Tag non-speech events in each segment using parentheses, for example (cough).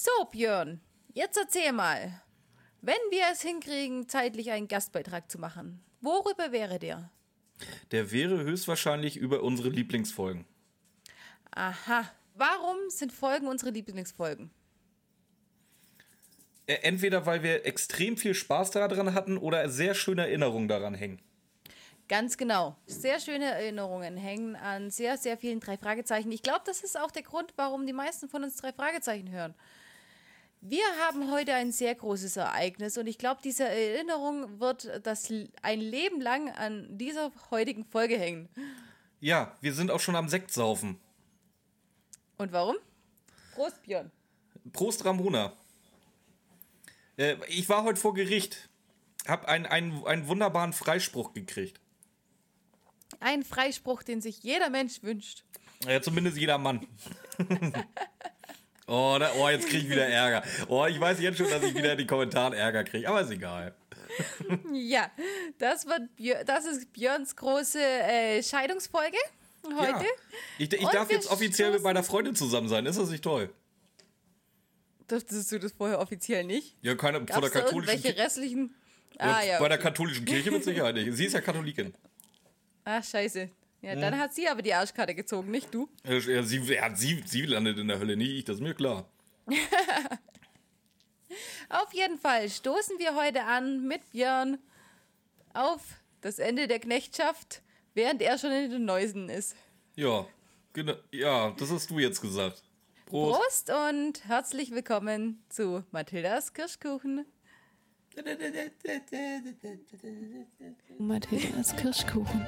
So, Björn, jetzt erzähl mal. Wenn wir es hinkriegen, zeitlich einen Gastbeitrag zu machen, worüber wäre der? Der wäre höchstwahrscheinlich über unsere Lieblingsfolgen. Aha. Warum sind Folgen unsere Lieblingsfolgen? Äh, Entweder weil wir extrem viel Spaß daran hatten oder sehr schöne Erinnerungen daran hängen. Ganz genau. Sehr schöne Erinnerungen hängen an sehr, sehr vielen drei Fragezeichen. Ich glaube, das ist auch der Grund, warum die meisten von uns drei Fragezeichen hören. Wir haben heute ein sehr großes Ereignis und ich glaube, diese Erinnerung wird das ein Leben lang an dieser heutigen Folge hängen. Ja, wir sind auch schon am Sektsaufen. Und warum? Prost, Björn. Prost, Ramona. Äh, ich war heute vor Gericht. Hab einen, einen, einen wunderbaren Freispruch gekriegt. Ein Freispruch, den sich jeder Mensch wünscht. Ja, zumindest jeder Mann. (laughs) oh, da, oh, jetzt krieg ich wieder Ärger. Oh, ich weiß jetzt schon, dass ich wieder in die Kommentare Ärger kriege, aber ist egal. (laughs) ja, das, wird das ist Björns große äh, Scheidungsfolge heute. Ja. Ich, ich darf jetzt offiziell mit meiner Freundin zusammen sein. Ist das nicht toll? Durftest du das vorher offiziell nicht? Ja, keine Gab's von der katholischen Kirche. restlichen. Ja, Ah, ja. Bei der katholischen Kirche mit Sicherheit nicht. Sie ist ja (laughs) Katholikin. Ach, scheiße. Ja, dann hat sie aber die Arschkarte gezogen, nicht du. Ja, sie, ja, sie, sie landet in der Hölle, nicht ich, das ist mir klar. (laughs) Auf jeden Fall stoßen wir heute an mit Björn auf das Ende der Knechtschaft, während er schon in den Neusen ist. Ja, genau. Ja, das hast du jetzt gesagt. Prost. Prost und herzlich willkommen zu Mathildas Kirschkuchen. Mathildas Kirschkuchen.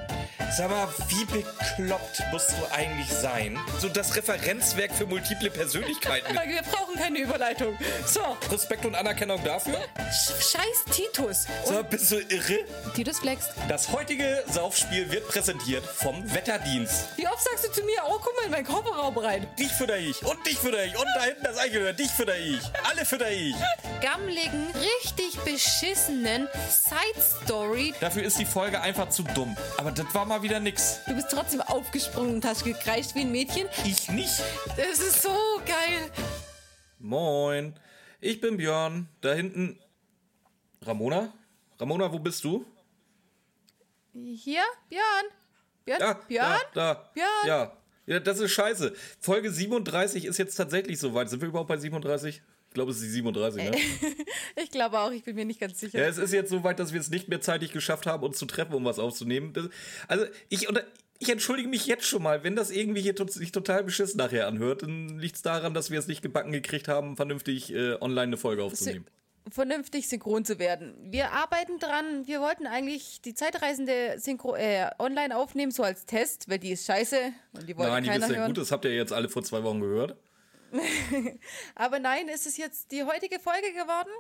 Sag mal, wie bekloppt musst du eigentlich sein? So das Referenzwerk für multiple Persönlichkeiten. (laughs) Wir brauchen keine Überleitung. So, Respekt und Anerkennung dafür? sch- scheiß Titus. Sag mal, bist du irre? Titus flext. Das heutige Saufspiel wird präsentiert vom Wetterdienst. Wie oft sagst du zu mir, oh, guck mal in meinen Kofferraum rein. Dich fütter ich und dich fütter ich und da hinten das Eichhörnchen, dich fütter ich. Alle fütter ich. gammligen, richtig beschissenen Side-Story. Dafür ist die Folge einfach zu dumm. Aber das war mal wieder nix. Du bist trotzdem aufgesprungen und hast gekreischt wie ein Mädchen. Ich nicht. Das ist so geil. Moin. Ich bin Björn. Da hinten. Ramona? Ramona, wo bist du? Hier, Björn. Björn, Ja, Björn. Da, da. Björn? Ja. ja, das ist scheiße. Folge 37 ist jetzt tatsächlich soweit. Sind wir überhaupt bei 37? Ich glaube, es ist die 37, ne? (laughs) Ich glaube auch, ich bin mir nicht ganz sicher. Ja, es ist jetzt soweit, dass wir es nicht mehr zeitig geschafft haben, uns zu treffen, um was aufzunehmen. Das, also, ich, unter, ich entschuldige mich jetzt schon mal, wenn das irgendwie hier tot, sich total beschissen nachher anhört, dann liegt es daran, dass wir es nicht gebacken gekriegt haben, vernünftig äh, online eine Folge aufzunehmen. Vernünftig synchron zu werden. Wir arbeiten dran. Wir wollten eigentlich die Zeitreisende synchro äh, online aufnehmen, so als Test, weil die ist scheiße und die wollte Nein, die ja hören. gut, das habt ihr jetzt alle vor zwei Wochen gehört. (laughs) Aber nein, es ist jetzt die heutige Folge geworden.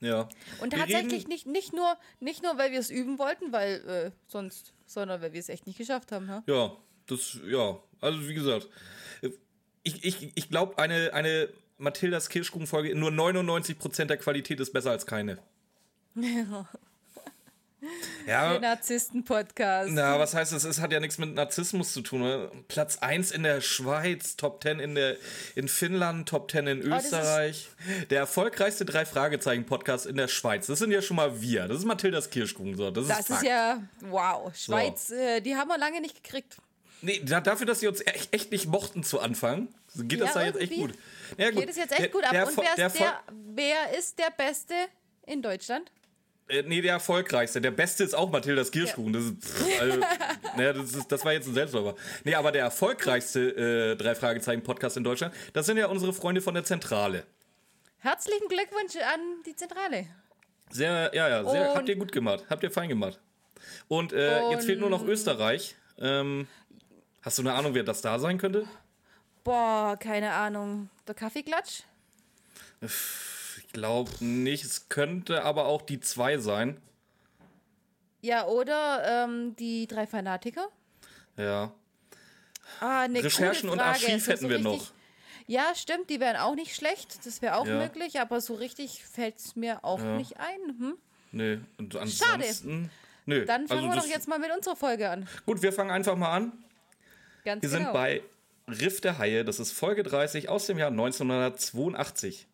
Ja. Und Wir tatsächlich nicht, nicht, nur, nicht nur, weil wir es üben wollten, weil äh, sonst, sondern weil wir es echt nicht geschafft haben. Ha? Ja, das, ja, also wie gesagt, ich, ich, ich glaube, eine, eine Mathildas Kirschkuchen-Folge in nur 99% der Qualität ist besser als keine. (laughs) (laughs) Der Ja, Narzissten-Podcast. na, was heißt das? Es hat ja nichts mit Narzissmus zu tun. Ne? Platz 1 in der Schweiz, Top 10 in, der, in Finnland, Top 10 in Oh, das Österreich. Der erfolgreichste Drei-Fragezeichen-Podcast in der Schweiz. Das sind ja schon mal wir. Das ist Mathildas Kirschkuchen. So. Das, Das ist, ist ja, wow, Schweiz, äh, die haben wir lange nicht gekriegt. Nee, da, dafür, dass sie uns echt, nicht mochten zu Anfang, geht das Ja, da jetzt echt gut. Ja, Geht es jetzt echt Der- gut ab. der Und der wer ist der Beste in Deutschland? Äh, nee, der erfolgreichste. Der beste ist auch Mathildas Kirschkuchen. Das, ist, pff, also, (laughs) naja, das, ist, das war jetzt ein Selbstläufer. Nee, aber der erfolgreichste äh, Drei-Fragezeichen-Podcast in Deutschland, das sind ja unsere Freunde von der Zentrale. Herzlichen Glückwunsch an die Zentrale. Sehr, ja, ja, sehr, Und- habt ihr gut gemacht. Habt ihr fein gemacht. Und, äh, jetzt fehlt nur noch Österreich. Ähm, hast du eine Ahnung, wer das da sein könnte? Boah, keine Ahnung. Der Kaffeeklatsch? Ich glaube nicht. Es könnte aber auch die zwei sein. Ja, oder ähm, die drei Fanatiker? Ja. Ah, eine Recherchen coole und. Archiv So- hätten wir noch. Ja, stimmt, die wären auch nicht schlecht. Das wäre auch Ja. möglich, aber so richtig fällt es mir auch nicht ein. Hm? Nee, und ansonsten. Nö, Dann fangen also wir doch jetzt mal mit unserer Folge an. Gut, wir fangen einfach mal an. Ganz Wir genau. sind bei Riff der Haie. Das ist Folge 30 aus dem Jahr 1982.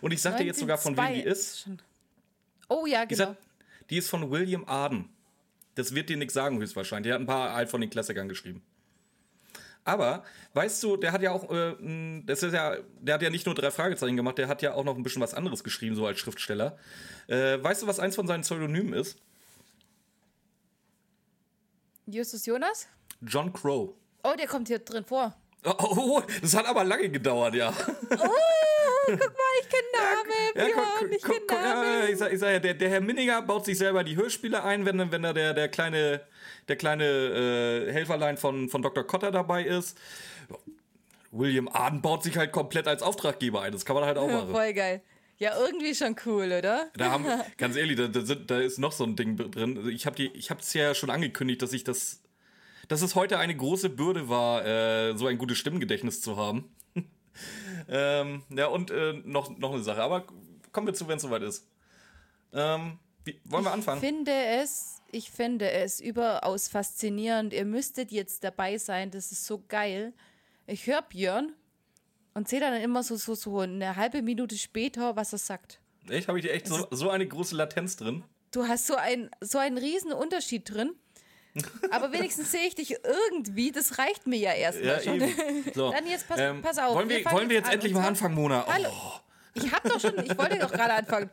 Und ich sag dir jetzt sogar, von wem die 1902 ist. Oh ja, genau. sag, die ist von William Arden. Das wird dir nichts sagen, höchstwahrscheinlich. Der hat ein paar halt von den Klassikern geschrieben. Aber, weißt du, der hat ja auch, äh, das ist ja, der hat ja nicht nur drei Fragezeichen gemacht, der hat ja auch noch ein bisschen was anderes geschrieben, so als Schriftsteller. Äh, weißt du, was eins von seinen Pseudonymen ist? Justus Jonas? John Crow. Oh, der kommt hier drin vor. Oh, oh, oh, das hat aber lange gedauert, ja. Guck mal, ich kenne Namen. Ja, Ja, guck, ich kenne guck, ja, Namen. ich sag, ich sag ja, der, der Herr Minninger baut sich selber die Hörspiele ein, wenn, wenn da der, der kleine, der kleine äh, Helferlein von, von Dr. Cotter dabei ist. William Arden baut sich halt komplett als Auftraggeber ein. Das kann man halt auch machen. Voll geil. Ja, irgendwie schon cool, oder? Da haben, (laughs) ganz ehrlich, da, da, sind, da ist noch so ein Ding drin. Ich habe es ja schon angekündigt, dass ich das, dass es heute eine große Bürde war, äh, so ein gutes Stimmgedächtnis zu haben. Ähm, ja, und äh, noch, noch eine Sache. Aber kommen wir zu, wenn es soweit ist. Ähm, wie, wollen wir anfangen? Ich finde es, ich finde es überaus faszinierend. Ihr müsstet jetzt dabei sein. Das ist so geil. Ich höre Björn und sehe dann immer so, so, so eine halbe Minute später, was er sagt. Echt? Habe ich echt so, so eine große Latenz drin? Du hast so, ein, so einen riesen Unterschied drin. Aber wenigstens sehe ich dich irgendwie. Das reicht mir ja erstmal schon. (laughs) So, Dann jetzt pass, ähm, pass auf. Wollen wir, fangen wollen wir jetzt an. endlich mal anfangen, Mona? Hallo. Oh, Ich hab doch schon, ich wollte doch (laughs) gerade anfangen.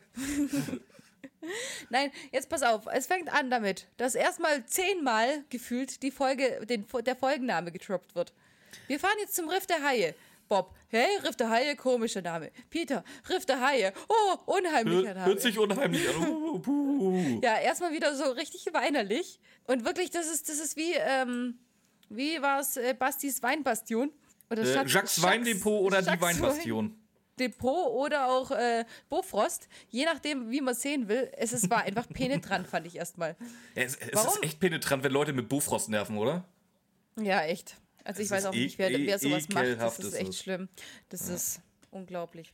Nein, jetzt pass auf. Es fängt an damit, dass erstmal zehnmal gefühlt die Folge, den, der Folgenname getroppt wird. Wir fahren jetzt zum Riff der Haie. Bob, hey, Riff der Haie, komischer Name. Peter, Riff der Haie, oh, unheimlicher Name. hört sich unheimlich an. Puh. (laughs) Ja, erstmal wieder so richtig weinerlich. Und wirklich, das ist, das ist wie, ähm, wie war es, äh, Bastis Weinbastion? Oder Äh, Jacques Schatz- Weindepot oder die Jacques Weinbastion. Depot oder auch äh, Bofrost, je nachdem, wie man sehen will. Es ist, war einfach penetrant, fand ich erstmal. Ja, (laughs) es, es ist Warum? echt penetrant, wenn Leute mit Bofrost nerven, oder? Ja, echt. Also ich weiß auch nicht, wer, e- wer sowas macht. Das ist ist echt es. schlimm. Das ist unglaublich.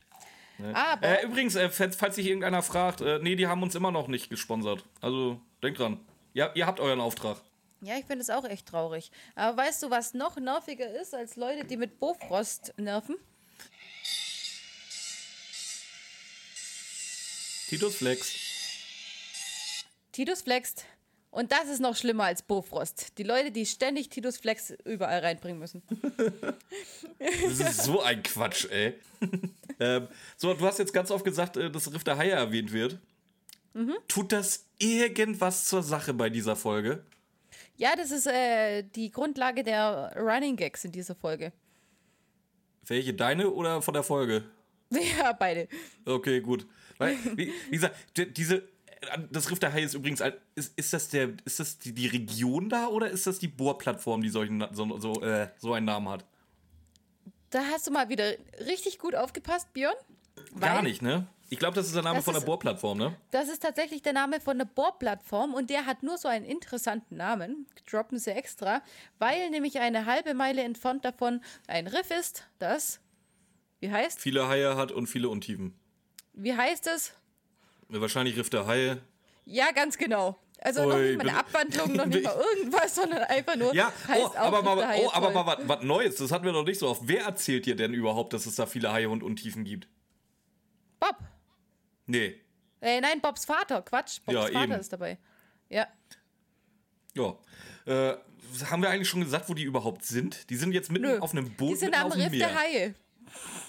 Aber Äh, übrigens, äh, falls, sich irgendeiner fragt, äh, nee, die haben uns immer noch nicht gesponsert. Also, denkt dran. Ja, ihr habt euren Auftrag. ja, ich finde es auch echt traurig. Aber weißt du, was noch nerviger ist als Leute, die mit Bofrost nerven? Titus Flex. Titus flext. Und das ist noch schlimmer als Bofrost. Die Leute, die ständig Titus Flex überall reinbringen müssen. Das ist so ein Quatsch, ey. (laughs) ähm, so, du hast jetzt ganz oft gesagt, äh, dass Riff der Haie erwähnt wird. Mhm. Tut das irgendwas zur Sache bei dieser Folge? Ja, das ist äh, die Grundlage der Running Gags in dieser Folge. Welche, deine oder von der Folge? (laughs) Ja, beide. Okay, gut. Weil, wie, wie gesagt, die- diese, das Riff der Haie ist übrigens, ist, ist das, der, ist das die, die Region da oder ist das die Bohrplattform, die solchen, so, so, äh, so einen Namen hat? Da hast du mal wieder richtig gut aufgepasst, Björn. Gar nicht, ne? Ich glaube, das ist der Name Das von der ist- Bohrplattform, ne? Das ist tatsächlich der Name von der Bohrplattform und der hat nur so einen interessanten Namen. Droppen sie extra, weil nämlich eine halbe Meile entfernt davon ein Riff ist, das, wie heißt, Viele Haie hat und viele Untiefen. wie heißt es? Wahrscheinlich Riff der Haie. Ja, ganz genau. Also noch Ui, nicht mal eine Abwandlung, noch nicht (laughs) mal irgendwas, sondern einfach nur Ja, heißt oh, auch aber, mal, oh, aber mal was Neues. Das hatten wir noch nicht so oft. Wer erzählt dir denn überhaupt, dass es da viele Haie und Untiefen gibt? Bob. Nee. Äh, nein, Bobs Vater. Quatsch, Bobs Ja, Vater eben. ist dabei. Ja. Ja. Äh, haben wir eigentlich schon gesagt, wo die überhaupt sind? Die sind jetzt mitten Nö. auf einem Boot Die sind am auf dem Riff Meer. der Haie.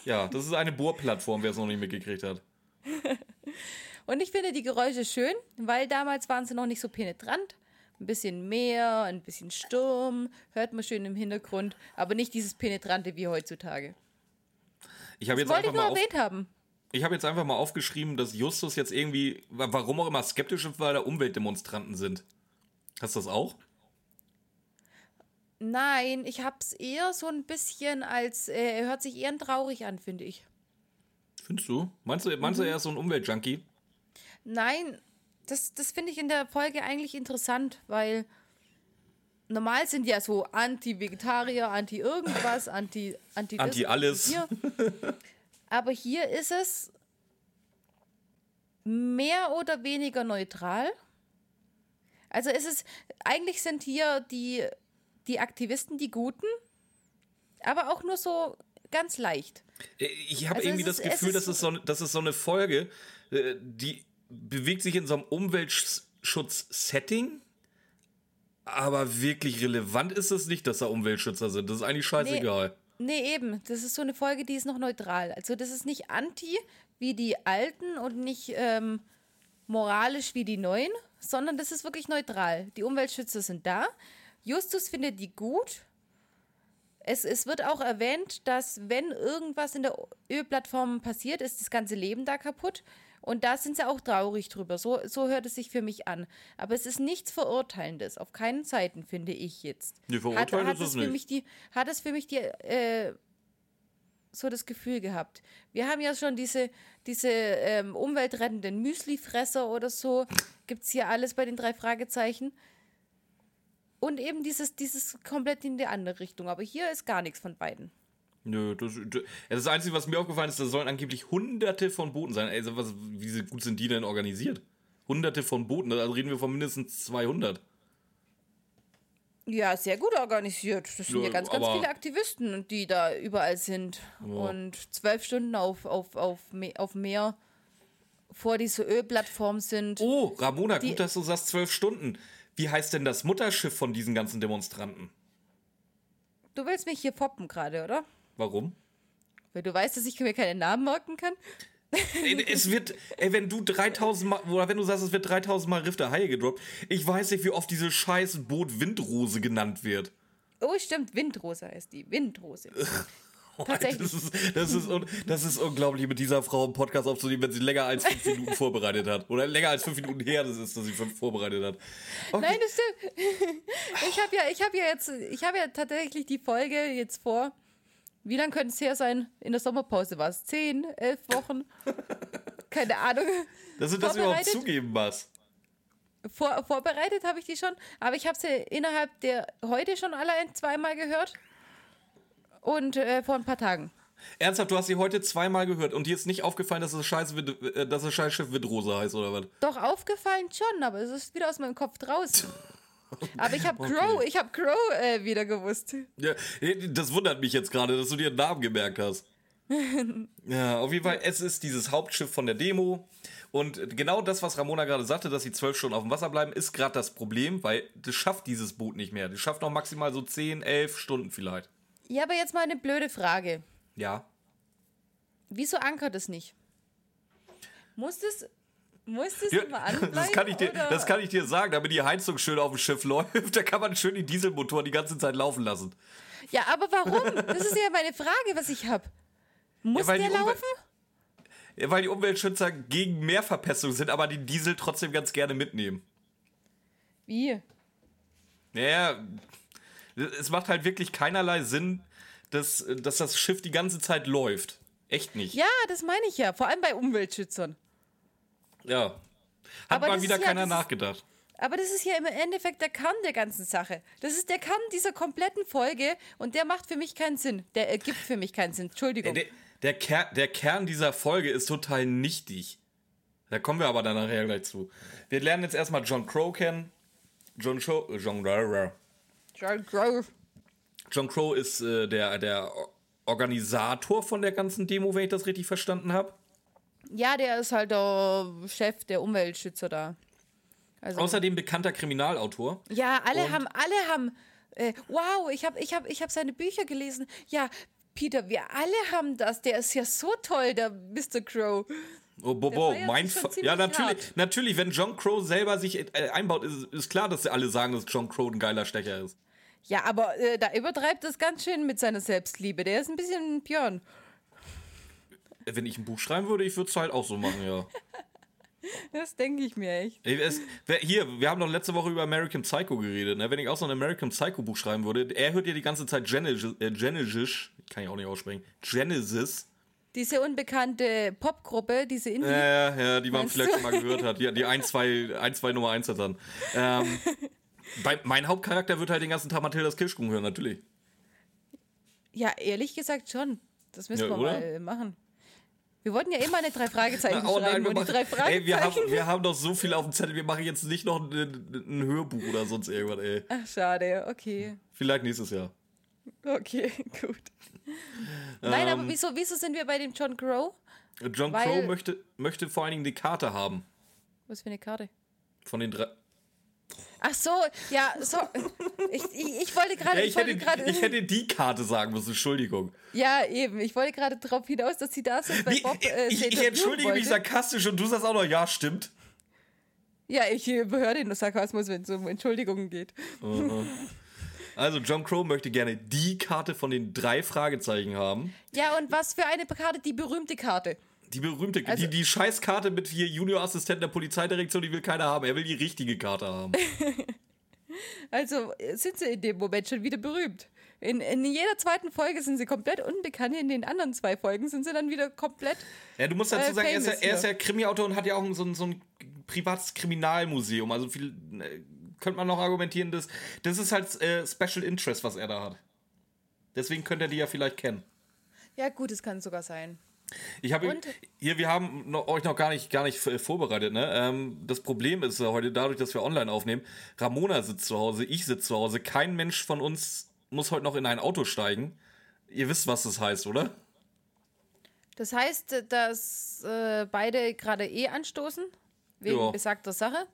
Ja, das ist eine Bohrplattform, wer es noch nicht mitgekriegt hat. (laughs) Und ich finde die Geräusche schön, weil damals waren sie noch nicht so penetrant. Ein bisschen Meer, ein bisschen Sturm, hört man schön im Hintergrund, aber nicht dieses Penetrante wie heutzutage. Ich habe jetzt, Wollte einfach ich nur mal erwähnt haben. ich hab jetzt einfach mal aufgeschrieben, dass Justus jetzt irgendwie, wa- warum auch immer, skeptisch ist, weil da Umweltdemonstranten sind. Hast du das auch? Nein, ich hab's eher so ein bisschen als, äh, er hört sich eher traurig an, finde ich. Findest du? Meinst du, meinst du, Mhm. er ist so ein Umweltjunkie? Nein, das, das finde ich in der Folge eigentlich interessant, weil normal sind ja so Anti-Vegetarier, Anti-Irgendwas, Anti, Anti, das, Anti-alles. Hier. Aber hier ist es mehr oder weniger neutral. Also ist es, eigentlich sind hier die, die Aktivisten die Guten, aber auch nur so ganz leicht. Ich habe also irgendwie das Gefühl, dass es, so, das ist so eine Folge, äh, die bewegt sich in so einem Umweltschutz-Setting, aber wirklich relevant ist es nicht, dass da Umweltschützer sind. Das ist eigentlich scheißegal. Nee, nee, eben. Das ist so eine Folge, die ist noch neutral. Also das ist nicht anti wie die alten und nicht ähm, moralisch wie die neuen, sondern das ist wirklich neutral. Die Umweltschützer sind da. Justus findet die gut. Es, es wird auch erwähnt, dass wenn irgendwas in der Ölplattform passiert, ist das ganze Leben da kaputt. Und da sind sie auch traurig drüber. So, so hört es sich für mich an. Aber es ist nichts Verurteilendes. Auf keinen Seiten, finde ich jetzt. Nee, verurteilen hat, hat ist es nicht. Mich die, hat es für mich die, äh, so das Gefühl gehabt. Wir haben ja schon diese, diese ähm, umweltrettenden Müslifresser oder so. Gibt es hier alles bei den drei Fragezeichen. Und eben dieses, dieses komplett in die andere Richtung. Aber hier ist gar nichts von beiden. Nö, das, das Einzige, was mir aufgefallen ist, da sollen angeblich hunderte von Booten sein. Also, was, wie gut sind die denn organisiert? Hunderte von Booten, also reden wir von mindestens 200. Ja, sehr gut organisiert. Das sind ja, ja ganz, ganz viele Aktivisten, die da überall sind. Ja. Und zwölf Stunden auf, auf, auf, auf Meer vor dieser Ölplattform sind. Oh, Ramona, gut, dass du sagst zwölf Stunden. Wie heißt denn das Mutterschiff von diesen ganzen Demonstranten? Du willst mich hier poppen gerade, oder? Warum? Weil du weißt, dass ich mir keine Namen merken kann. es wird, ey, wenn du 3000 Mal, oder wenn du sagst, es wird 3000 Mal Riff der Haie gedroppt, ich weiß nicht, wie oft diese scheiß Boot Windrose genannt wird. Oh, stimmt, Windrose heißt die. Windrose. (laughs) Tatsächlich. Das ist, das, ist das ist unglaublich, mit dieser Frau einen Podcast aufzunehmen, wenn sie länger als fünf Minuten vorbereitet hat. Oder länger als fünf Minuten her das ist, dass sie fünf vorbereitet hat. Okay. Nein, das stimmt. (laughs) Ich habe ja, hab ja jetzt, ich habe ja tatsächlich die Folge jetzt vor wie lange könnte es her sein? In der Sommerpause war es zehn, elf Wochen. (laughs) Keine Ahnung. Dass du das überhaupt zugeben was. Vor, vorbereitet habe ich die schon, aber ich habe sie innerhalb der heute schon allein zweimal gehört. Und äh, vor ein paar Tagen. Ernsthaft, du hast sie heute zweimal gehört und dir ist nicht aufgefallen, dass das scheiß, äh, dass das scheiß Schiff Windrose heißt, oder was? Doch, aufgefallen schon, aber es ist wieder aus meinem Kopf draußen. (laughs) Aber ich habe Crow, okay. ich habe Crow äh, wieder gewusst. Ja, das wundert mich jetzt gerade, dass du dir einen Namen gemerkt hast. (laughs) ja, auf jeden Fall, es ist dieses Hauptschiff von der Demo. Und genau das, was Ramona gerade sagte, dass sie zwölf Stunden auf dem Wasser bleiben, ist gerade das Problem, weil das schafft dieses Boot nicht mehr. Das schafft noch maximal so zehn, elf Stunden vielleicht. Ja, aber jetzt mal eine blöde Frage. Ja. Wieso ankert es nicht? Muss das Musstest ja, mal anbleiben, das kann, ich dir, das kann ich dir sagen, damit die Heizung schön auf dem Schiff läuft, (laughs) da kann man schön die Dieselmotoren die ganze Zeit laufen lassen. Ja, aber warum? Das ist ja meine Frage, was ich habe. Muss ja, der laufen? Ja, weil die Umweltschützer gegen Mehrverpestung sind, aber die Diesel trotzdem ganz gerne mitnehmen. Wie? Naja, es macht halt wirklich keinerlei Sinn, dass, dass das Schiff die ganze Zeit läuft. Echt nicht. Ja, das meine ich ja. Vor allem bei Umweltschützern. Ja. Hat aber mal wieder keiner ja, nachgedacht. aber das ist ja im Endeffekt der Kern der ganzen Sache. Das ist der Kern dieser kompletten Folge und der macht für mich keinen Sinn. Der ergibt für mich keinen Sinn. Entschuldigung. Der, der, Ker der Kern dieser Folge ist total nichtig. Da kommen wir aber dann nachher gleich zu. Wir lernen jetzt erstmal John Crow kennen. John Crow. John, John Crow. John Crow ist äh, der, der Organisator von der ganzen Demo, wenn ich das richtig verstanden habe. Ja, der ist halt der Chef der Umweltschützer da. Also, Außerdem bekannter Kriminalautor. Ja, alle Und haben, alle haben. Äh, wow, ich habe ich hab, ich hab seine Bücher gelesen. Ja, Peter, wir alle haben das. Der ist ja so toll, der Mr. Crow. Oh, Bobo, mein Ja, natürlich, hart. natürlich, wenn John Crow selber sich äh, einbaut, ist, ist klar, dass alle sagen, dass John Crow ein geiler Stecher ist. Ja, aber äh, da übertreibt es ganz schön mit seiner Selbstliebe. Der ist ein bisschen Björn wenn ich ein Buch schreiben würde, ich würde es halt auch so machen, ja. (laughs) Das denke ich mir echt. Es, hier, wir haben doch letzte Woche über American Psycho geredet. Ne? Wenn ich auch so ein American Psycho Buch schreiben würde, er hört ja die ganze Zeit Genesis, äh, Genesis kann ich auch nicht aussprechen, Genesis. Diese unbekannte Popgruppe, diese Indie. Ja, ja, die man vielleicht schon mal gehört hat. Die, die 1, 2, 1, 2 Nummer 1 hat dann. Ähm, (laughs) bei, mein Hauptcharakter wird halt den ganzen Tag Mathildas Kirschkuchen hören, natürlich. Ja, ehrlich gesagt schon. Das müssen ja, wir oder? mal machen. Wir wollten ja immer eine drei Fragezeichen oh schreiben nein, machen, drei Fragezeichen. Ey, wir haben, wir haben doch so viel auf dem Zettel, wir machen jetzt nicht noch ein, ein Hörbuch oder sonst irgendwas, ey. Ach, schade, okay. Vielleicht nächstes Jahr. Okay, (laughs) gut. Nein, aber wieso, wieso sind wir bei dem John Crow? John Weil- Crow möchte, möchte vor allen Dingen die Karte haben. Was für eine Karte? Von den drei. Ach so, ja, so. Ich, ich, ich wollte gerade. Ja, ich ich, hätte, ich hätte die Karte sagen müssen, Entschuldigung. Ja, eben. Ich wollte gerade darauf hinaus, dass sie da sind, weil Bob äh, ich, ich entschuldige mich sarkastisch und du sagst auch noch, ja, stimmt. Ja, ich höre den Sarkasmus, wenn es um Entschuldigungen geht. Also, John Crow möchte gerne die Karte von den drei Fragezeichen haben. Ja, und was für eine Karte? Die berühmte Karte. Die berühmte, Also- die, die Scheißkarte mit hier Juniorassistent der Polizeidirektion, die will keiner haben. Er will die richtige Karte haben. (laughs) Also sind sie in dem Moment schon wieder berühmt. In, in jeder zweiten Folge sind sie komplett unbekannt, in den anderen zwei Folgen sind sie dann wieder komplett. Ja, du musst dazu Äh, sagen, er ist, ja, er ist hier. ja Krimi-Autor und hat ja auch so ein, so ein privates Kriminalmuseum. Also viel äh, könnte man noch argumentieren, dass das ist halt äh, Special Interest, was er da hat. Deswegen könnte er die ja vielleicht kennen. Ja, gut, es kann sogar sein. Ich habe Und? hier, wir haben noch, euch noch gar nicht, gar nicht äh, vorbereitet. Ne? Ähm, das Problem ist heute dadurch, dass wir online aufnehmen. Ramona sitzt zu Hause, ich sitze zu Hause. Kein Mensch von uns muss heute noch in ein Auto steigen. Ihr wisst, was das heißt, oder? Das heißt, dass äh, beide gerade eh anstoßen, wegen Ja. besagter Sache.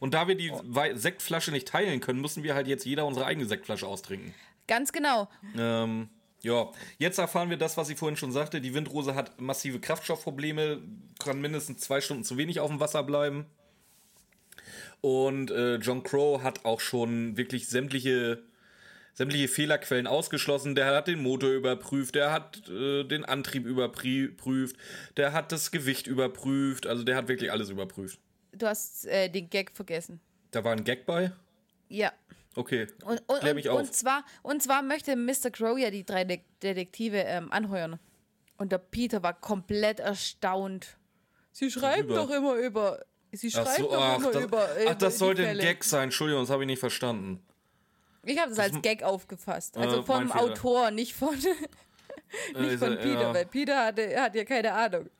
Und da wir die Wei- Sektflasche nicht teilen können, müssen wir halt jetzt jeder unsere eigene Sektflasche austrinken. Ganz genau. Ähm, ja, jetzt erfahren wir das, was sie vorhin schon sagte. Die Windrose hat massive Kraftstoffprobleme, kann mindestens zwei Stunden zu wenig auf dem Wasser bleiben. Und äh, John Crow hat auch schon wirklich sämtliche, sämtliche Fehlerquellen ausgeschlossen. Der hat den Motor überprüft, der hat äh, den Antrieb überprüft, der hat das Gewicht überprüft. Also der hat wirklich alles überprüft. Du hast äh, den Gag vergessen. Da war ein Gag bei? Ja. Okay, Und, und, klär mich und, auf. und, zwar, und zwar möchte Mr. Crow ja die drei De Detektive ähm, anheuern. Und der Peter war komplett erstaunt. Sie schreiben doch immer über. Sie schreiben so, doch ach, immer das, über. äh, ach, das sollte ein. Gag sein. Entschuldigung, das habe ich nicht verstanden. Ich habe das als Gag aufgefasst. Also Äh, vom. Autor, nicht von, (laughs) nicht Äh, von äh, Peter, ja. weil Peter hatte, hat ja keine Ahnung.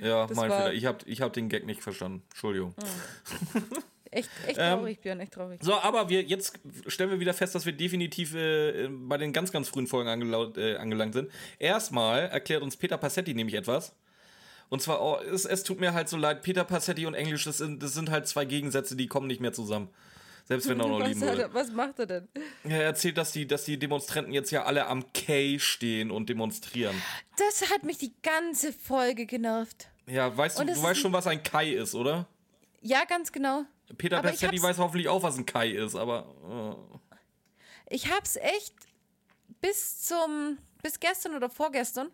Ja, Das mein war- Fehler. Ich habe ich hab den Gag nicht verstanden. Entschuldigung. (laughs) Echt, echt Ähm, traurig, Björn, echt traurig. So, aber wir jetzt stellen wir wieder fest, dass wir definitiv äh, bei den ganz, ganz frühen Folgen angelaut, äh, angelangt sind. Erstmal erklärt uns Peter Passetti nämlich etwas. Und zwar, oh, es, es tut mir halt so leid, Peter Passetti und Englisch, das sind, das sind halt zwei Gegensätze, die kommen nicht mehr zusammen. Selbst wenn er noch (laughs) Was, lieben würde. er, was macht er denn? Er erzählt, dass die, dass die Demonstranten jetzt ja alle am K stehen und demonstrieren. Das hat mich die ganze Folge genervt. Ja, weißt du, Und du weißt schon, was ein Kai ist, oder? Ja, ganz genau. Peter Aber weiß hoffentlich auch, was ein Kai ist, aber. Äh. Ich hab's echt bis zum, bis gestern oder vorgestern,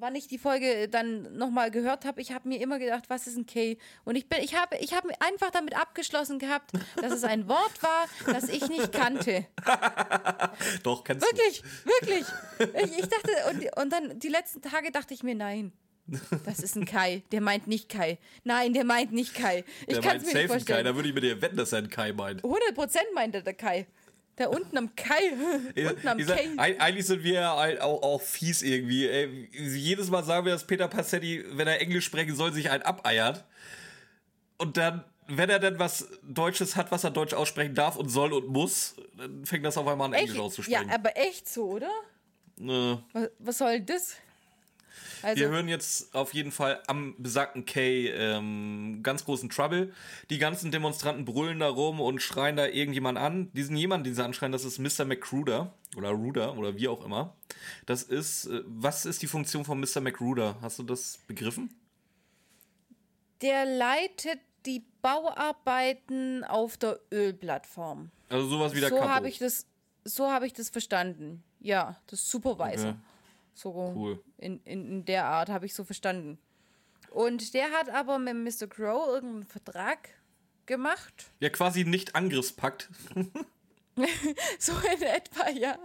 wann ich die Folge dann nochmal gehört habe, ich habe mir immer gedacht, was ist ein K? Und ich bin, ich habe, ich habe einfach damit abgeschlossen gehabt, dass es ein Wort war, das ich nicht kannte. (laughs) Doch, kennst Wirklich, wirklich. Ich, ich dachte, und, und dann die letzten Tage dachte ich mir, nein. Das ist ein Kai. Der meint nicht Kai. Nein, der meint nicht Kai. Ich Der meint mir safe nicht Kai, da würde ich mit dir wetten, dass er ein Kai meint. 100% meinte der Kai. Da unten am Kai. (laughs) unten am sag, Kai. eigentlich sind wir ja auch, auch fies irgendwie. Ey, jedes Mal sagen wir, dass Peter Passetti, wenn er Englisch sprechen soll, sich ein abeiert. Und dann, wenn er dann was Deutsches hat, was er Deutsch aussprechen darf und soll und muss, dann fängt das auf einmal an, Englisch Echt? Ja, auszusprechen. aber echt so, oder? Äh, Was, was soll das? Also, Wir hören jetzt auf jeden Fall am besagten Kay ähm, ganz großen Trouble. Die ganzen Demonstranten brüllen da rum und schreien da irgendjemand an. Diesen jemand, den sie anschreien, das ist Mr. McRuder oder Ruder oder wie auch immer. Das ist, äh, was ist die Funktion von Mr. McRuder? Hast du das begriffen? der leitet die Bauarbeiten auf der Ölplattform. Also sowas wie der So habe ich das, so habe ich das verstanden. Ja, das Supervisor. Okay. So Cool. in, in, in der Art habe ich so verstanden. Und der hat aber mit Mr. Crow irgendeinen Vertrag gemacht. Ja, quasi nicht Angriffspakt. (laughs) So in etwa, ja.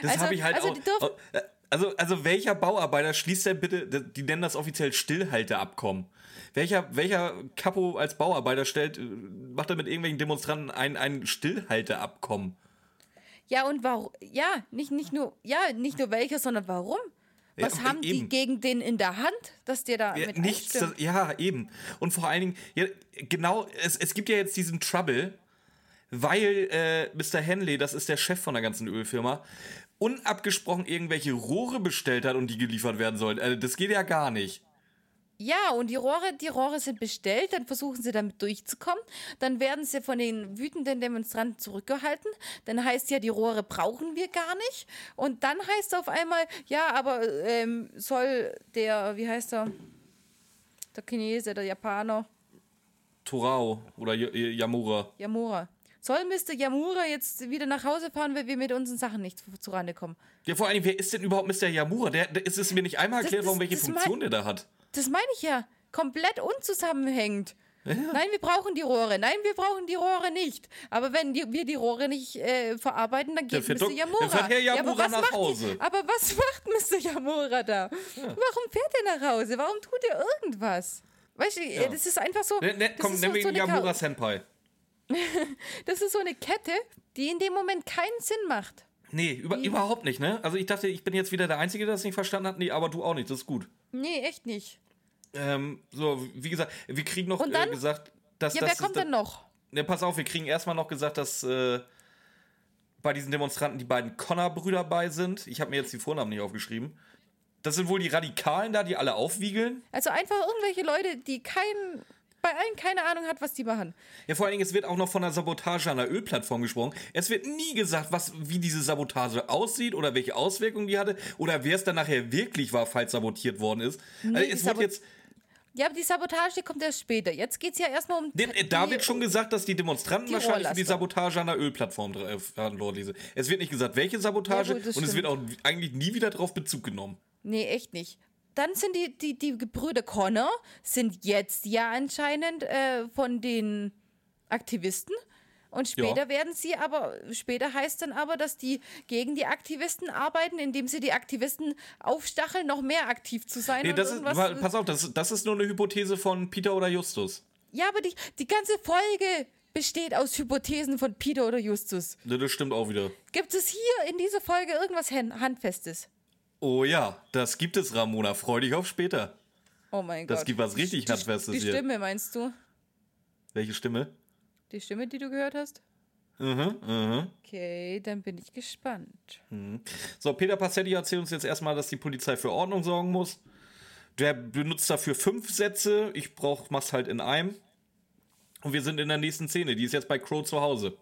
Das Also- habe ich halt also auch. äh, also, also welcher Bauarbeiter schließt denn bitte, die nennen das offiziell Stillhalteabkommen. Welcher, welcher Capo als Bauarbeiter stellt, äh, macht er mit irgendwelchen Demonstranten ein, ein Stillhalteabkommen? Ja, und warum? Ja, nicht, nicht nur, ja, nicht nur welcher, sondern warum? Was Ja, haben die eben. gegen den in der Hand, dass der da Ja, mit nichts, das, ja, eben. Und vor allen Dingen, ja, genau, es, es gibt ja jetzt diesen Trouble, weil äh, Mr. Henley, das ist der Chef von der ganzen Ölfirma, unabgesprochen irgendwelche Rohre bestellt hat und die geliefert werden sollen. Also das geht ja gar nicht. Ja, und die Rohre, die Rohre sind bestellt, dann versuchen sie damit durchzukommen, dann werden sie von den wütenden Demonstranten zurückgehalten, dann heißt ja, die Rohre brauchen wir gar nicht und dann heißt auf einmal, ja, aber ähm, soll der, wie heißt er, der Chinese, der Japaner, Torao oder Y Yamura. Yamura, soll Mr. Yamura jetzt wieder nach Hause fahren, weil wir mit unseren Sachen nicht zurande kommen? Ja, vor allem, wer ist denn überhaupt Mr. Yamura? Der, der ist es mir nicht einmal erklärt, das- warum welche das Funktion mein- der da hat. Das meine ich ja. Komplett unzusammenhängend. Nein, wir brauchen die Rohre. Nein, wir brauchen die Rohre nicht. Aber wenn die, wir die Rohre nicht äh, verarbeiten, dann geht Mr. Yamura. fährt Herr Ja, aber Yamura was nach macht die- Hause. aber was (laughs) macht Mr. Yamura da? Warum fährt er nach Hause? Warum tut er irgendwas? Weißt du, Ja. das ist einfach so. Ne, ne, komm, wir so eine Yamura Senpai. (laughs) Das ist so eine Kette, die in dem Moment keinen Sinn macht. Nee, über, überhaupt nicht, ne? Also ich dachte, ich bin jetzt wieder der Einzige, der das nicht verstanden hat. Nee, aber du auch nicht, das ist gut. Nee, echt nicht. Ähm, so, wie gesagt, wir kriegen noch Und dann? äh, gesagt, dass Ja, das. wer kommt denn noch? Ne, pass auf, wir kriegen erstmal noch gesagt, dass äh, bei diesen Demonstranten die beiden Connor-Brüder bei sind. Ich habe mir jetzt die Vornamen nicht aufgeschrieben. Das sind wohl die Radikalen da, die alle aufwiegeln. Also einfach irgendwelche Leute, die kein, bei allen keine Ahnung hat, was die machen. Ja, vor allen Dingen, es wird auch noch von einer Sabotage an der Ölplattform gesprochen. Es wird nie gesagt, was, wie diese Sabotage aussieht oder welche Auswirkungen die hatte oder wer es dann nachher wirklich war, falls sabotiert worden ist. also die es wird Sabot- jetzt, Ja, aber die Sabotage die kommt erst später. Jetzt geht es ja erstmal um. Nee, die- da wird schon gesagt, dass die Demonstranten die wahrscheinlich für die. Sabotage an der Ölplattform äh, verantwortlich sind. Es wird nicht gesagt, welche Sabotage Ja, gut, und es wird stimmt. auch eigentlich nie wieder darauf Bezug genommen. Nee, echt nicht. Dann sind die, die, die Gebrüder Connor sind jetzt ja anscheinend äh, von den Aktivisten. Und später Ja. werden sie aber, später heißt dann aber, dass die gegen die Aktivisten arbeiten, indem sie die Aktivisten aufstacheln, noch mehr aktiv zu sein. Nee, das ist, pass auf, das, das ist nur eine Hypothese von Peter oder Justus. ja, aber die, die ganze Folge besteht aus Hypothesen von Peter oder Justus. Ne, Das stimmt auch wieder. Gibt es hier in dieser Folge irgendwas Hand- Handfestes? Oh ja, das gibt es, Ramona. Freu dich auf später. Oh mein Das Gott. gibt was richtig die, Handfestes Die hier. Stimme, meinst du? Welche Stimme? Die Stimme, die du gehört hast? Mhm, mhm. Okay, dann bin ich gespannt. So, Peter Passetti erzählt uns jetzt erstmal, dass die Polizei für Ordnung sorgen muss. Der benutzt dafür fünf Sätze. Ich brauch, mach's halt in einem. Und wir sind in der nächsten Szene. Die ist jetzt bei Crow zu Hause.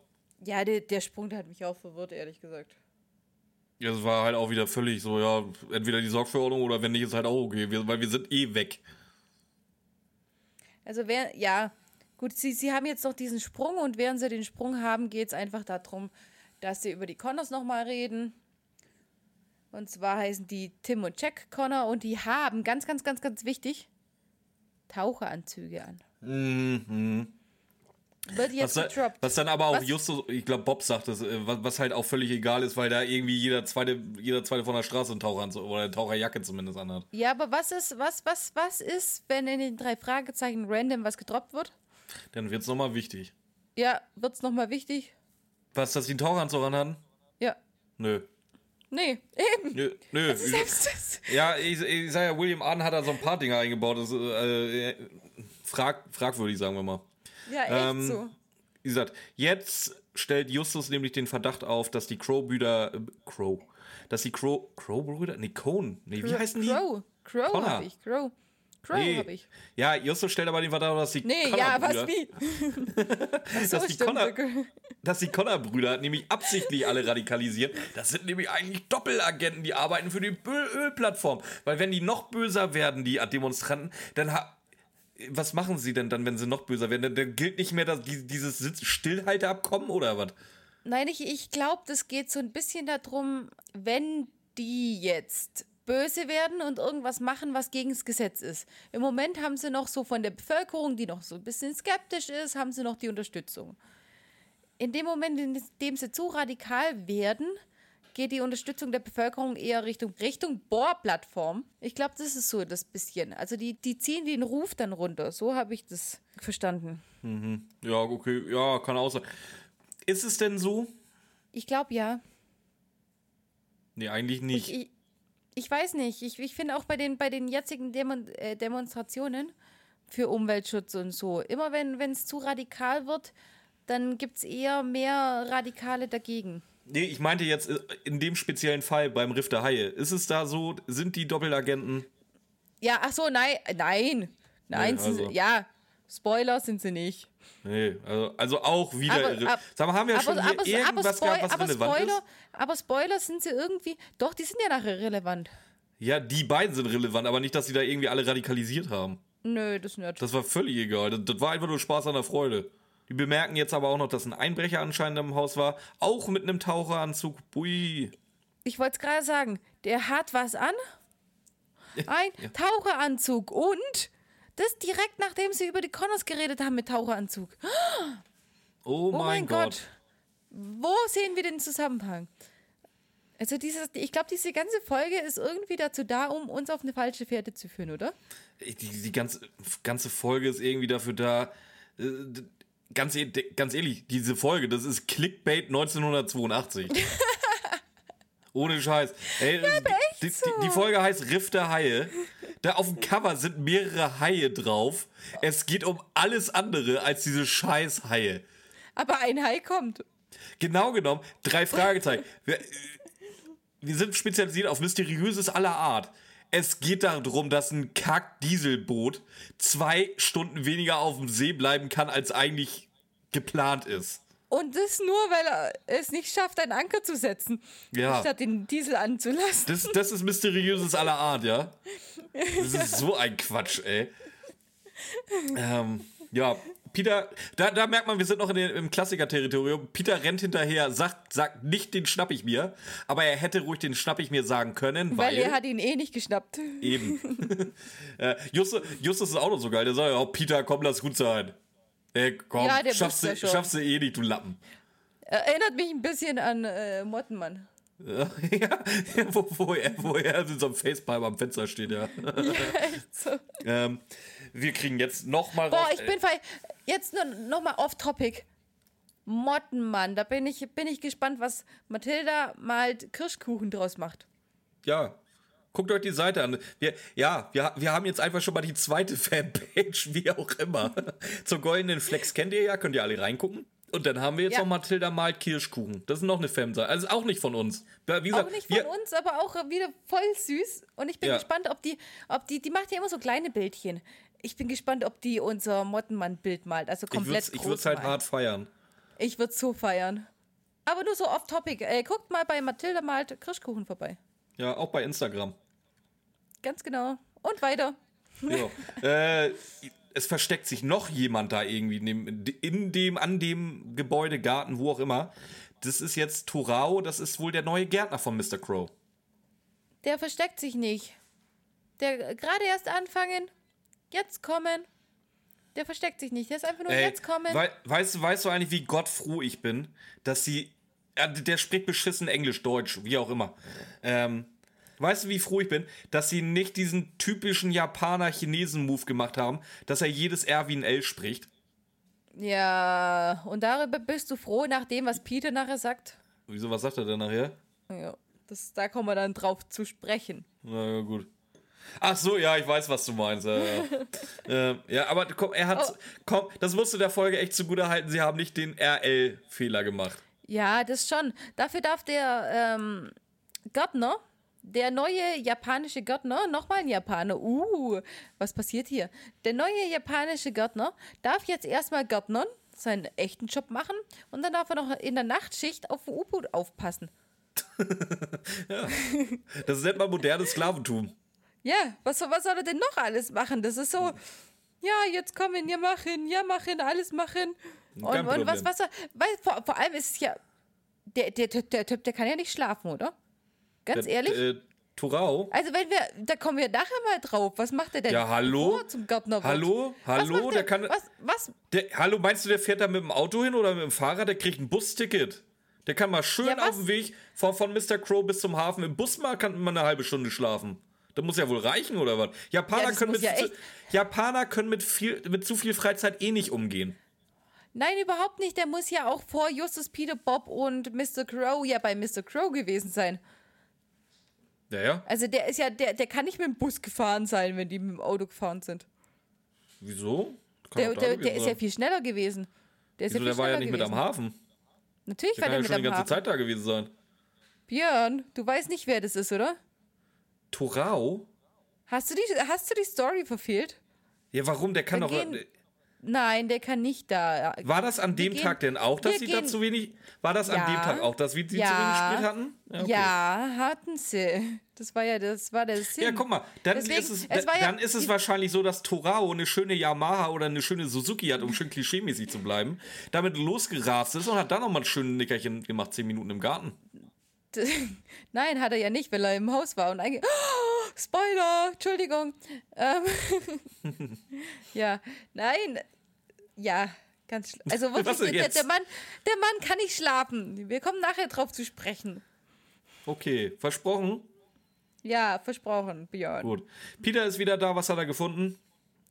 Ja, der, der Sprung, der hat mich auch verwirrt, ehrlich gesagt. Ja, das war halt auch wieder völlig so, ja, entweder die Sorgverordnung oder wenn nicht, ist halt auch okay, wir, weil wir sind eh weg. Also, wer, ja, gut, sie, sie haben jetzt noch diesen Sprung und während sie den Sprung haben, geht es einfach darum, dass sie über die Connors nochmal reden. Und zwar heißen die Tim und Jack Connor und die haben, ganz, ganz, ganz, ganz wichtig, Taucheranzüge an. Wird Was, jetzt da, gedroppt. was dann aber auch Was? Justus, ich glaube Bob sagt das, äh, was, was halt auch völlig egal ist, weil da irgendwie jeder zweite, jeder zweite von der Straße einen Taucheranzug oder eine Taucherjacke zumindest anhat. Ja, aber was ist, was, was, was ist, wenn in den drei Fragezeichen random was gedroppt wird? Dann wird's nochmal wichtig. Ja, wird's nochmal wichtig? Was, dass die einen Taucheranzug anhatten? Ja. Nö. Nee, eben. Nö, nö. Selbst das. Ja, ich, ich sag ja, William Arden hat da so ein paar Dinge eingebaut. Das, äh, äh, frag, fragwürdig, sagen wir mal. Ja, echt Ähm, so. Wie gesagt, jetzt stellt Justus nämlich den Verdacht auf, dass die Crow-Brüder. Äh, Crow. Dass die Crow. Crow-Brüder? Nee, Cohn. Nee, wie heißen die? Crow. Crow Connor. habe ich. Crow. Crow Nee. habe ich. Ja, Justus stellt aber den Verdacht auf, dass die Nee, ja, was wie? (laughs) So, dass die. Connor, dass die Connor-Brüder nämlich absichtlich alle radikalisieren. Das sind nämlich eigentlich Doppelagenten, die arbeiten für die Öl Ölplattform. Weil wenn die noch böser werden, die Demonstranten, dann ha was machen sie denn dann, wenn sie noch böser werden? Dann, gilt nicht mehr das, die- dieses Stillhalteabkommen oder was? Nein, ich, ich glaube, das geht so ein bisschen darum, wenn die jetzt böse werden und irgendwas machen, was gegen das Gesetz ist. Im Moment haben sie noch so von der Bevölkerung, die noch so ein bisschen skeptisch ist, haben sie noch die Unterstützung. In dem Moment, in dem sie zu radikal werden, geht die Unterstützung der Bevölkerung eher Richtung, Richtung Bohrplattform. Ich glaube, das ist so das bisschen. Also die, die ziehen den Ruf dann runter. So habe ich das verstanden. Ja, okay, ja, kann auch sein. Ist es denn so? Ich glaube ja. Nee, eigentlich nicht. Ich, ich weiß nicht. Ich, ich finde auch bei den, bei den jetzigen Demon, äh, Demonstrationen für Umweltschutz und so, immer wenn es zu radikal wird, dann gibt es eher mehr Radikale dagegen. Nee, ich meinte jetzt äh, in dem speziellen Fall beim Riff der Haie. Ist es da so, sind die Doppelagenten? Ja, ach so, nein, nein. Nein, Nee, also- sie, ja, Spoiler sind sie nicht. Nee, also, also auch wieder. Aber- irre- ab- Sag mal, haben wir schon hier aber, irgendwas Spoil- gehabt, was aber relevant Spoiler, ist? aber Spoiler sind sie irgendwie, doch, die sind ja nachher relevant. Ja, die beiden sind relevant, aber nicht, dass sie da irgendwie alle radikalisiert haben. Nö, das nicht. Das war völlig egal. Das, das war einfach nur Spaß an der Freude. Die bemerken jetzt aber auch noch, dass ein Einbrecher anscheinend im Haus war. Auch mit einem Taucheranzug. Bui. Ich wollte es gerade sagen, der hat was an. Ein Taucheranzug und das direkt nachdem sie über die Connors geredet haben mit Taucheranzug. Oh, Oh mein, mein Gott. Gott. Wo sehen wir den Zusammenhang? Also dieses, ich glaube, diese ganze Folge ist irgendwie dazu da, um uns auf eine falsche Fährte zu führen, oder? Die, die ganze, ganze Folge ist irgendwie dafür da. Ganz, e- ganz ehrlich, diese Folge, das ist Clickbait 1982. (laughs) Ohne Scheiß. Ey, die, so. die, die Folge heißt Riff der Haie. Da auf dem Cover sind mehrere Haie drauf. Es geht um alles andere als diese scheiß Haie. Aber ein Hai kommt. Genau genommen, drei Fragezeichen. Wir, äh, wir sind spezialisiert auf Mysteriöses aller Art. Es geht darum, dass ein Kack-Dieselboot zwei Stunden weniger auf dem See bleiben kann, als eigentlich geplant ist. Und das nur, weil er es nicht schafft, einen Anker zu setzen, Ja. statt den Diesel anzulassen. Das, das ist Mysteriöses aller Art, ja? (laughs) Das ist so ein Quatsch, ey. Ähm, ja, Peter, da, da merkt man, wir sind noch in den, im Klassiker-Territorium. Peter rennt hinterher, sagt, sagt nicht, den schnapp ich mir, aber er hätte ruhig den schnapp ich mir sagen können, weil. Weil er hat ihn eh nicht geschnappt. Eben. (laughs) äh, Justus, Justus ist auch noch so geil. Der sagt ja, oh, Peter, komm, lass gut sein. Ey, komm, Ja, schaffst, du, schaffst du eh nicht, du Lappen. Erinnert mich ein bisschen an äh, Mottenmann. (laughs) ja, wo, wo, er, wo er in so einem Facepalm am Fenster steht, ja. (laughs) So. ähm, wir kriegen jetzt noch mal Boah, raus. ich bin frei. Jetzt nur noch mal off topic. Mottenmann, da bin ich, bin ich gespannt, was Mathilda malt Kirschkuchen draus macht. Ja. Guckt euch die Seite an. Wir, ja, wir, wir haben jetzt einfach schon mal die zweite (laughs) Fanpage, wie auch immer. Zur goldenen Flex kennt ihr ja, könnt ihr alle reingucken. Und dann haben wir jetzt Ja. noch Mathilda malt Kirschkuchen. Das ist noch eine Fanseite. Also auch nicht von uns. Wie gesagt, Auch nicht von uns, aber auch wieder voll süß. Und ich bin Ja. gespannt, ob die, ob die, die macht ja immer so kleine Bildchen. Ich bin gespannt, ob die unser Mottenmann-Bild malt. Also Ich komplett würde es halt hart feiern. Ich würde so feiern. Aber nur so off topic. Äh, guckt mal bei Mathilda malt Kirschkuchen vorbei. Ja, auch bei Instagram. Ganz genau. Und weiter. Ja. (laughs) äh, es versteckt sich noch jemand da irgendwie in dem, in dem, an dem Gebäude, Garten, wo auch immer. Das ist jetzt Turao, das ist wohl der neue Gärtner von Mr. Crow. Der versteckt sich nicht. Der äh, gerade erst anfangen, jetzt kommen. Der versteckt sich nicht. Der ist einfach nur Ey, jetzt kommen. wei weißt, du- weißt du eigentlich, wie gottfroh ich bin, dass sie. Ja, der spricht beschissen Englisch, Deutsch, wie auch immer. Ähm, weißt du, wie froh ich bin, dass sie nicht diesen typischen Japaner-Chinesen-Move gemacht haben, dass er jedes R wie ein L spricht? Ja, und darüber bist du froh, nach dem, was Peter nachher sagt. Wieso, was sagt er denn nachher? Ja, das, da kommen wir dann drauf zu sprechen. Na ja, gut. Ach so, ja, ich weiß, was du meinst. Ja, ja. (laughs) ähm, ja aber komm, er hat. Oh. Komm, das musst du der Folge echt zugute halten. Sie haben nicht den RL-Fehler gemacht. Ja, das schon. Dafür darf der ähm, Gärtner, der neue japanische Gärtner, nochmal ein Japaner, uh, was passiert hier? Der neue japanische Gärtner darf jetzt erstmal Gärtnern, seinen echten Job machen und dann darf er noch in der Nachtschicht auf dem U-Boot aufpassen. (laughs) Das nennt man modernes Sklaventum. Ja, was, was soll er denn noch alles machen? Das ist so, ja, jetzt kommen, ja, machen, ja, machen, alles machen. Und, und was, was, weil vor, vor allem ist es ja, der, der, der, der Typ, der kann ja nicht schlafen, oder? Ganz Der- ehrlich? Äh, Turao? Also wenn wir, da kommen wir nachher mal drauf. Was macht er denn? Ja, hallo? Zum Gärtner wird? Hallo? Hallo? macht Der kann. Was, was? Der, hallo, meinst du, der fährt da mit dem Auto hin oder mit dem Fahrrad? Der kriegt ein Busticket. Der kann mal schön Ja, auf dem Weg von, von Mr. Crow bis zum Hafen im Bus mal, kann man eine halbe Stunde schlafen. Das muss ja wohl reichen, oder was? Japaner, Ja, können mit, ja zu, Japaner können mit, viel, mit zu viel Freizeit eh nicht umgehen. Nein, überhaupt nicht. Der muss ja auch vor Justus, Peter, Bob und Mr. Crow ja bei Mr. Crow gewesen sein. Ja, ja. Also der ist ja, der, der kann nicht mit dem Bus gefahren sein, wenn die mit dem Auto gefahren sind. Wieso? Kann Der, der, gewesen der ist ja viel schneller gewesen. Der ist Wieso, ja der war ja nicht mit am gewesen. Hafen. Natürlich Der war der ja mit schon die am ganze. Zeit da gewesen sein. Björn, du weißt nicht, wer das ist, oder? Torau? Hast du die, hast du die Story verfehlt? Ja, warum? Der kann doch. gehen- Nein, der kann nicht da. War das an dem gehen- Tag denn auch, dass sie da gehen- zu wenig. War das an Ja. dem Tag auch, dass wir sie zu wenig Ja. Sprit hatten? okay. Ja, hatten sie. Das war ja, das war der Sinn. Ja, guck mal, dann Deswegen, ist es, es ja- dann ist es wahrscheinlich so, dass Torao eine schöne Yamaha oder eine schöne Suzuki hat, um schön klischeemäßig zu bleiben, damit losgerast ist und hat dann nochmal ein schönes Nickerchen gemacht, zehn Minuten im Garten. (laughs) Nein, hat er ja nicht, weil er im Haus war und eigentlich. Oh, Spoiler! Entschuldigung. Ähm, (laughs) ja, nein. Ja, ganz schlimm. Also (laughs) Was wirklich, der, jetzt? der, Mann, der Mann kann nicht schlafen. Wir kommen nachher drauf zu sprechen. Okay, versprochen. Ja, versprochen, Björn. Gut. Peter ist wieder da, was hat er gefunden?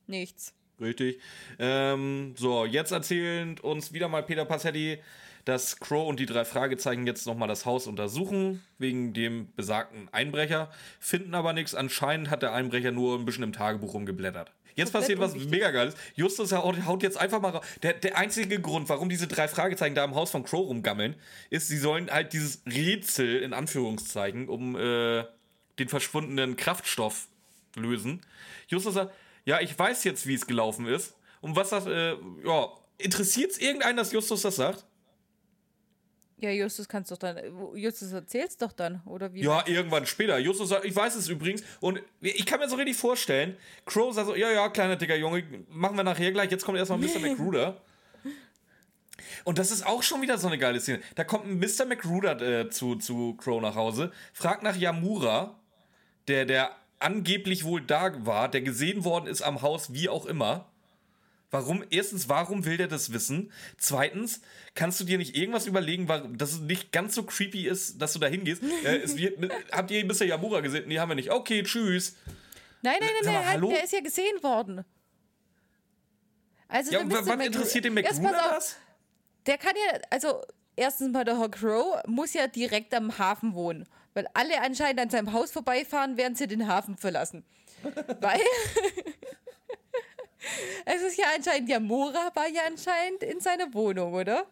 Nichts. Richtig. Ähm, so, jetzt erzählt uns wieder mal Peter Passetti, dass Crow und die drei Fragezeichen jetzt nochmal das Haus untersuchen, wegen dem besagten Einbrecher, finden aber nichts. Anscheinend hat der Einbrecher nur ein bisschen im Tagebuch rumgeblättert. Jetzt Komplett passiert was unwichtig. mega geiles. Justus haut, jetzt einfach mal raus. Der, der einzige Grund, warum diese drei Fragezeichen da im Haus von Crow rumgammeln, ist, sie sollen halt dieses Rätsel in Anführungszeichen um äh, den verschwundenen Kraftstoff lösen. Justus sagt, ja, ich weiß jetzt, wie es gelaufen ist. Und was sagt, äh, ja, interessiert es irgendeinen, dass Justus das sagt? Ja, Justus kannst doch dann. Justus erzähl's doch dann, oder wie? Ja, irgendwann später. Justus sagt, ich weiß es übrigens. Und ich kann mir so richtig vorstellen, Crow sagt so, ja, ja, kleiner dicker Junge, machen wir nachher gleich. Jetzt kommt erstmal Mr. McGruder. Und das ist auch schon wieder so eine geile Szene. Da kommt ein Mr. McGruder äh, zu, zu Crow nach Hause, fragt nach Yamura, der, der angeblich wohl da war, der gesehen worden ist am Haus, wie auch immer. Warum? Erstens, warum will der das wissen? Zweitens, kannst du dir nicht irgendwas überlegen, warum, dass es nicht ganz so creepy ist, dass du da hingehst? (laughs) äh, es wird, habt ihr Mr. Yamura gesehen? Nee, haben wir nicht. Okay, tschüss. Nein, nein, nein, nein, hallo? der ist ja gesehen worden. Also Ja, und was interessiert den auf, das? Der kann ja, also erstens mal der Herr Crow muss ja direkt am Hafen wohnen. Weil alle anscheinend an seinem Haus vorbeifahren, während sie den Hafen verlassen. (laughs) weil es ist ja anscheinend, ja, Mora war ja anscheinend in seiner Wohnung, oder?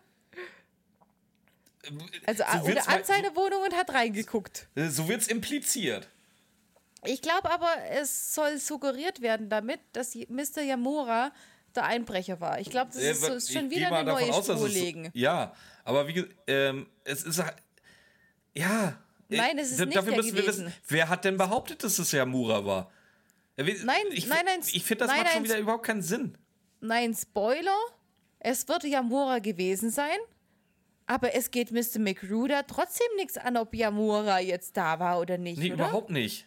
Also So wird's oder an seine Wohnung und hat reingeguckt. Äh, So wird's impliziert. Ich glaube aber, es soll suggeriert werden damit, dass Mr. Yamura der Einbrecher war. Ich glaube, das Äh, ist, so, ist schon ich wieder eine neue aus, Spur es- legen. Ja, aber wie ähm, es ist halt- ja. äh, Nein, es ist da- nicht Dafür der müssen wir gewesen. wissen, wer hat denn behauptet, dass es Yamura war? Nein, ich, nein, nein, Ich finde, das nein, macht schon nein, wieder überhaupt keinen Sinn. Nein, Spoiler. Es wird Yamura gewesen sein. Aber es geht Mr. McGruder trotzdem nichts an, ob Yamura jetzt da war oder nicht, Nee, oder? überhaupt nicht.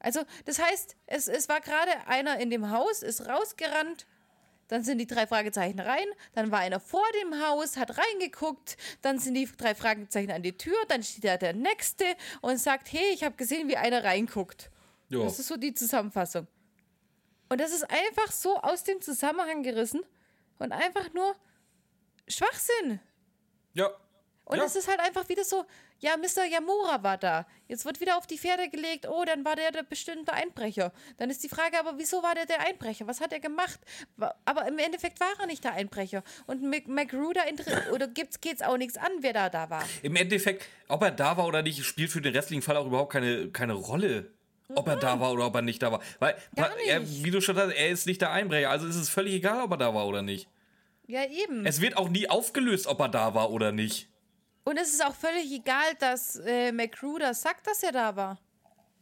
Also, das heißt, es, es war gerade einer in dem Haus, ist rausgerannt, dann sind die drei Fragezeichen rein, dann war einer vor dem Haus, hat reingeguckt, dann sind die drei Fragezeichen an die Tür, dann steht da der Nächste und sagt, hey, ich habe gesehen, wie einer reinguckt. Ja. Das ist so die Zusammenfassung. Und das ist einfach so aus dem Zusammenhang gerissen und einfach nur Schwachsinn. Ja. Und ja. es ist halt einfach wieder so, ja, Mr. Yamura war da. Jetzt wird wieder auf die Pferde gelegt, oh, dann war der der bestimmte Einbrecher. Dann ist die Frage aber, wieso war der der Einbrecher? Was hat er gemacht? Aber im Endeffekt war er nicht der Einbrecher. Und Mac inter- oder gibt's, geht's auch nichts an, wer da da war. Im Endeffekt, ob er da war oder nicht, spielt für den restlichen Fall auch überhaupt keine, keine Rolle. Ob er da war oder ob er nicht da war. Weil, er, wie du schon sagst, er ist nicht der Einbrecher. Also ist es völlig egal, ob er da war oder nicht. Ja, eben. Es wird auch nie aufgelöst, ob er da war oder nicht. Und es ist auch völlig egal, dass äh, Magruder sagt, dass er da war.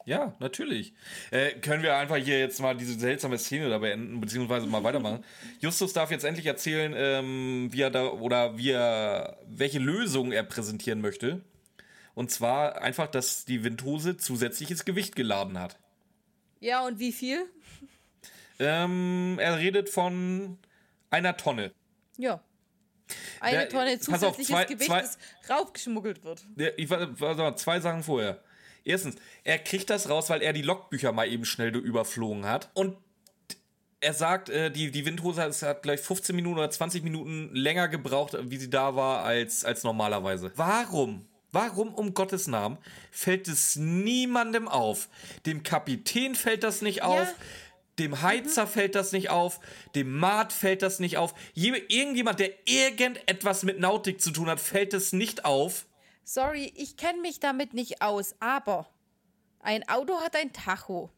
Ja, natürlich. Äh, können wir einfach hier jetzt mal diese seltsame Szene da beenden, beziehungsweise mal weitermachen. (laughs) Justus darf jetzt endlich erzählen, ähm, wie er da oder wie er, welche Lösung er präsentieren möchte. Und zwar einfach, dass die Ventose zusätzliches Gewicht geladen hat. Ja, und wie viel? Ähm, er redet von einer Tonne. Ja. Eine Der- Tonne pass auf, zusätzliches zwei- Gewicht, zwei- das raufgeschmuggelt wird. Der- Ich war, zwei Sachen vorher. Erstens, er kriegt das raus, weil er die Logbücher mal eben schnell überflogen hat. Und er sagt, äh, die, die Windhose hat gleich 15 Minuten oder 20 Minuten länger gebraucht, wie sie da war, als, als normalerweise. Warum? Warum um Gottes Namen fällt es niemandem auf? Dem Kapitän fällt das nicht auf. dem Heizer fällt das nicht auf, dem Maat fällt das nicht auf. Je, irgendjemand, der irgendetwas mit Nautik zu tun hat, fällt es nicht auf. Sorry, ich kenne mich damit nicht aus, aber ein Auto hat ein Tacho.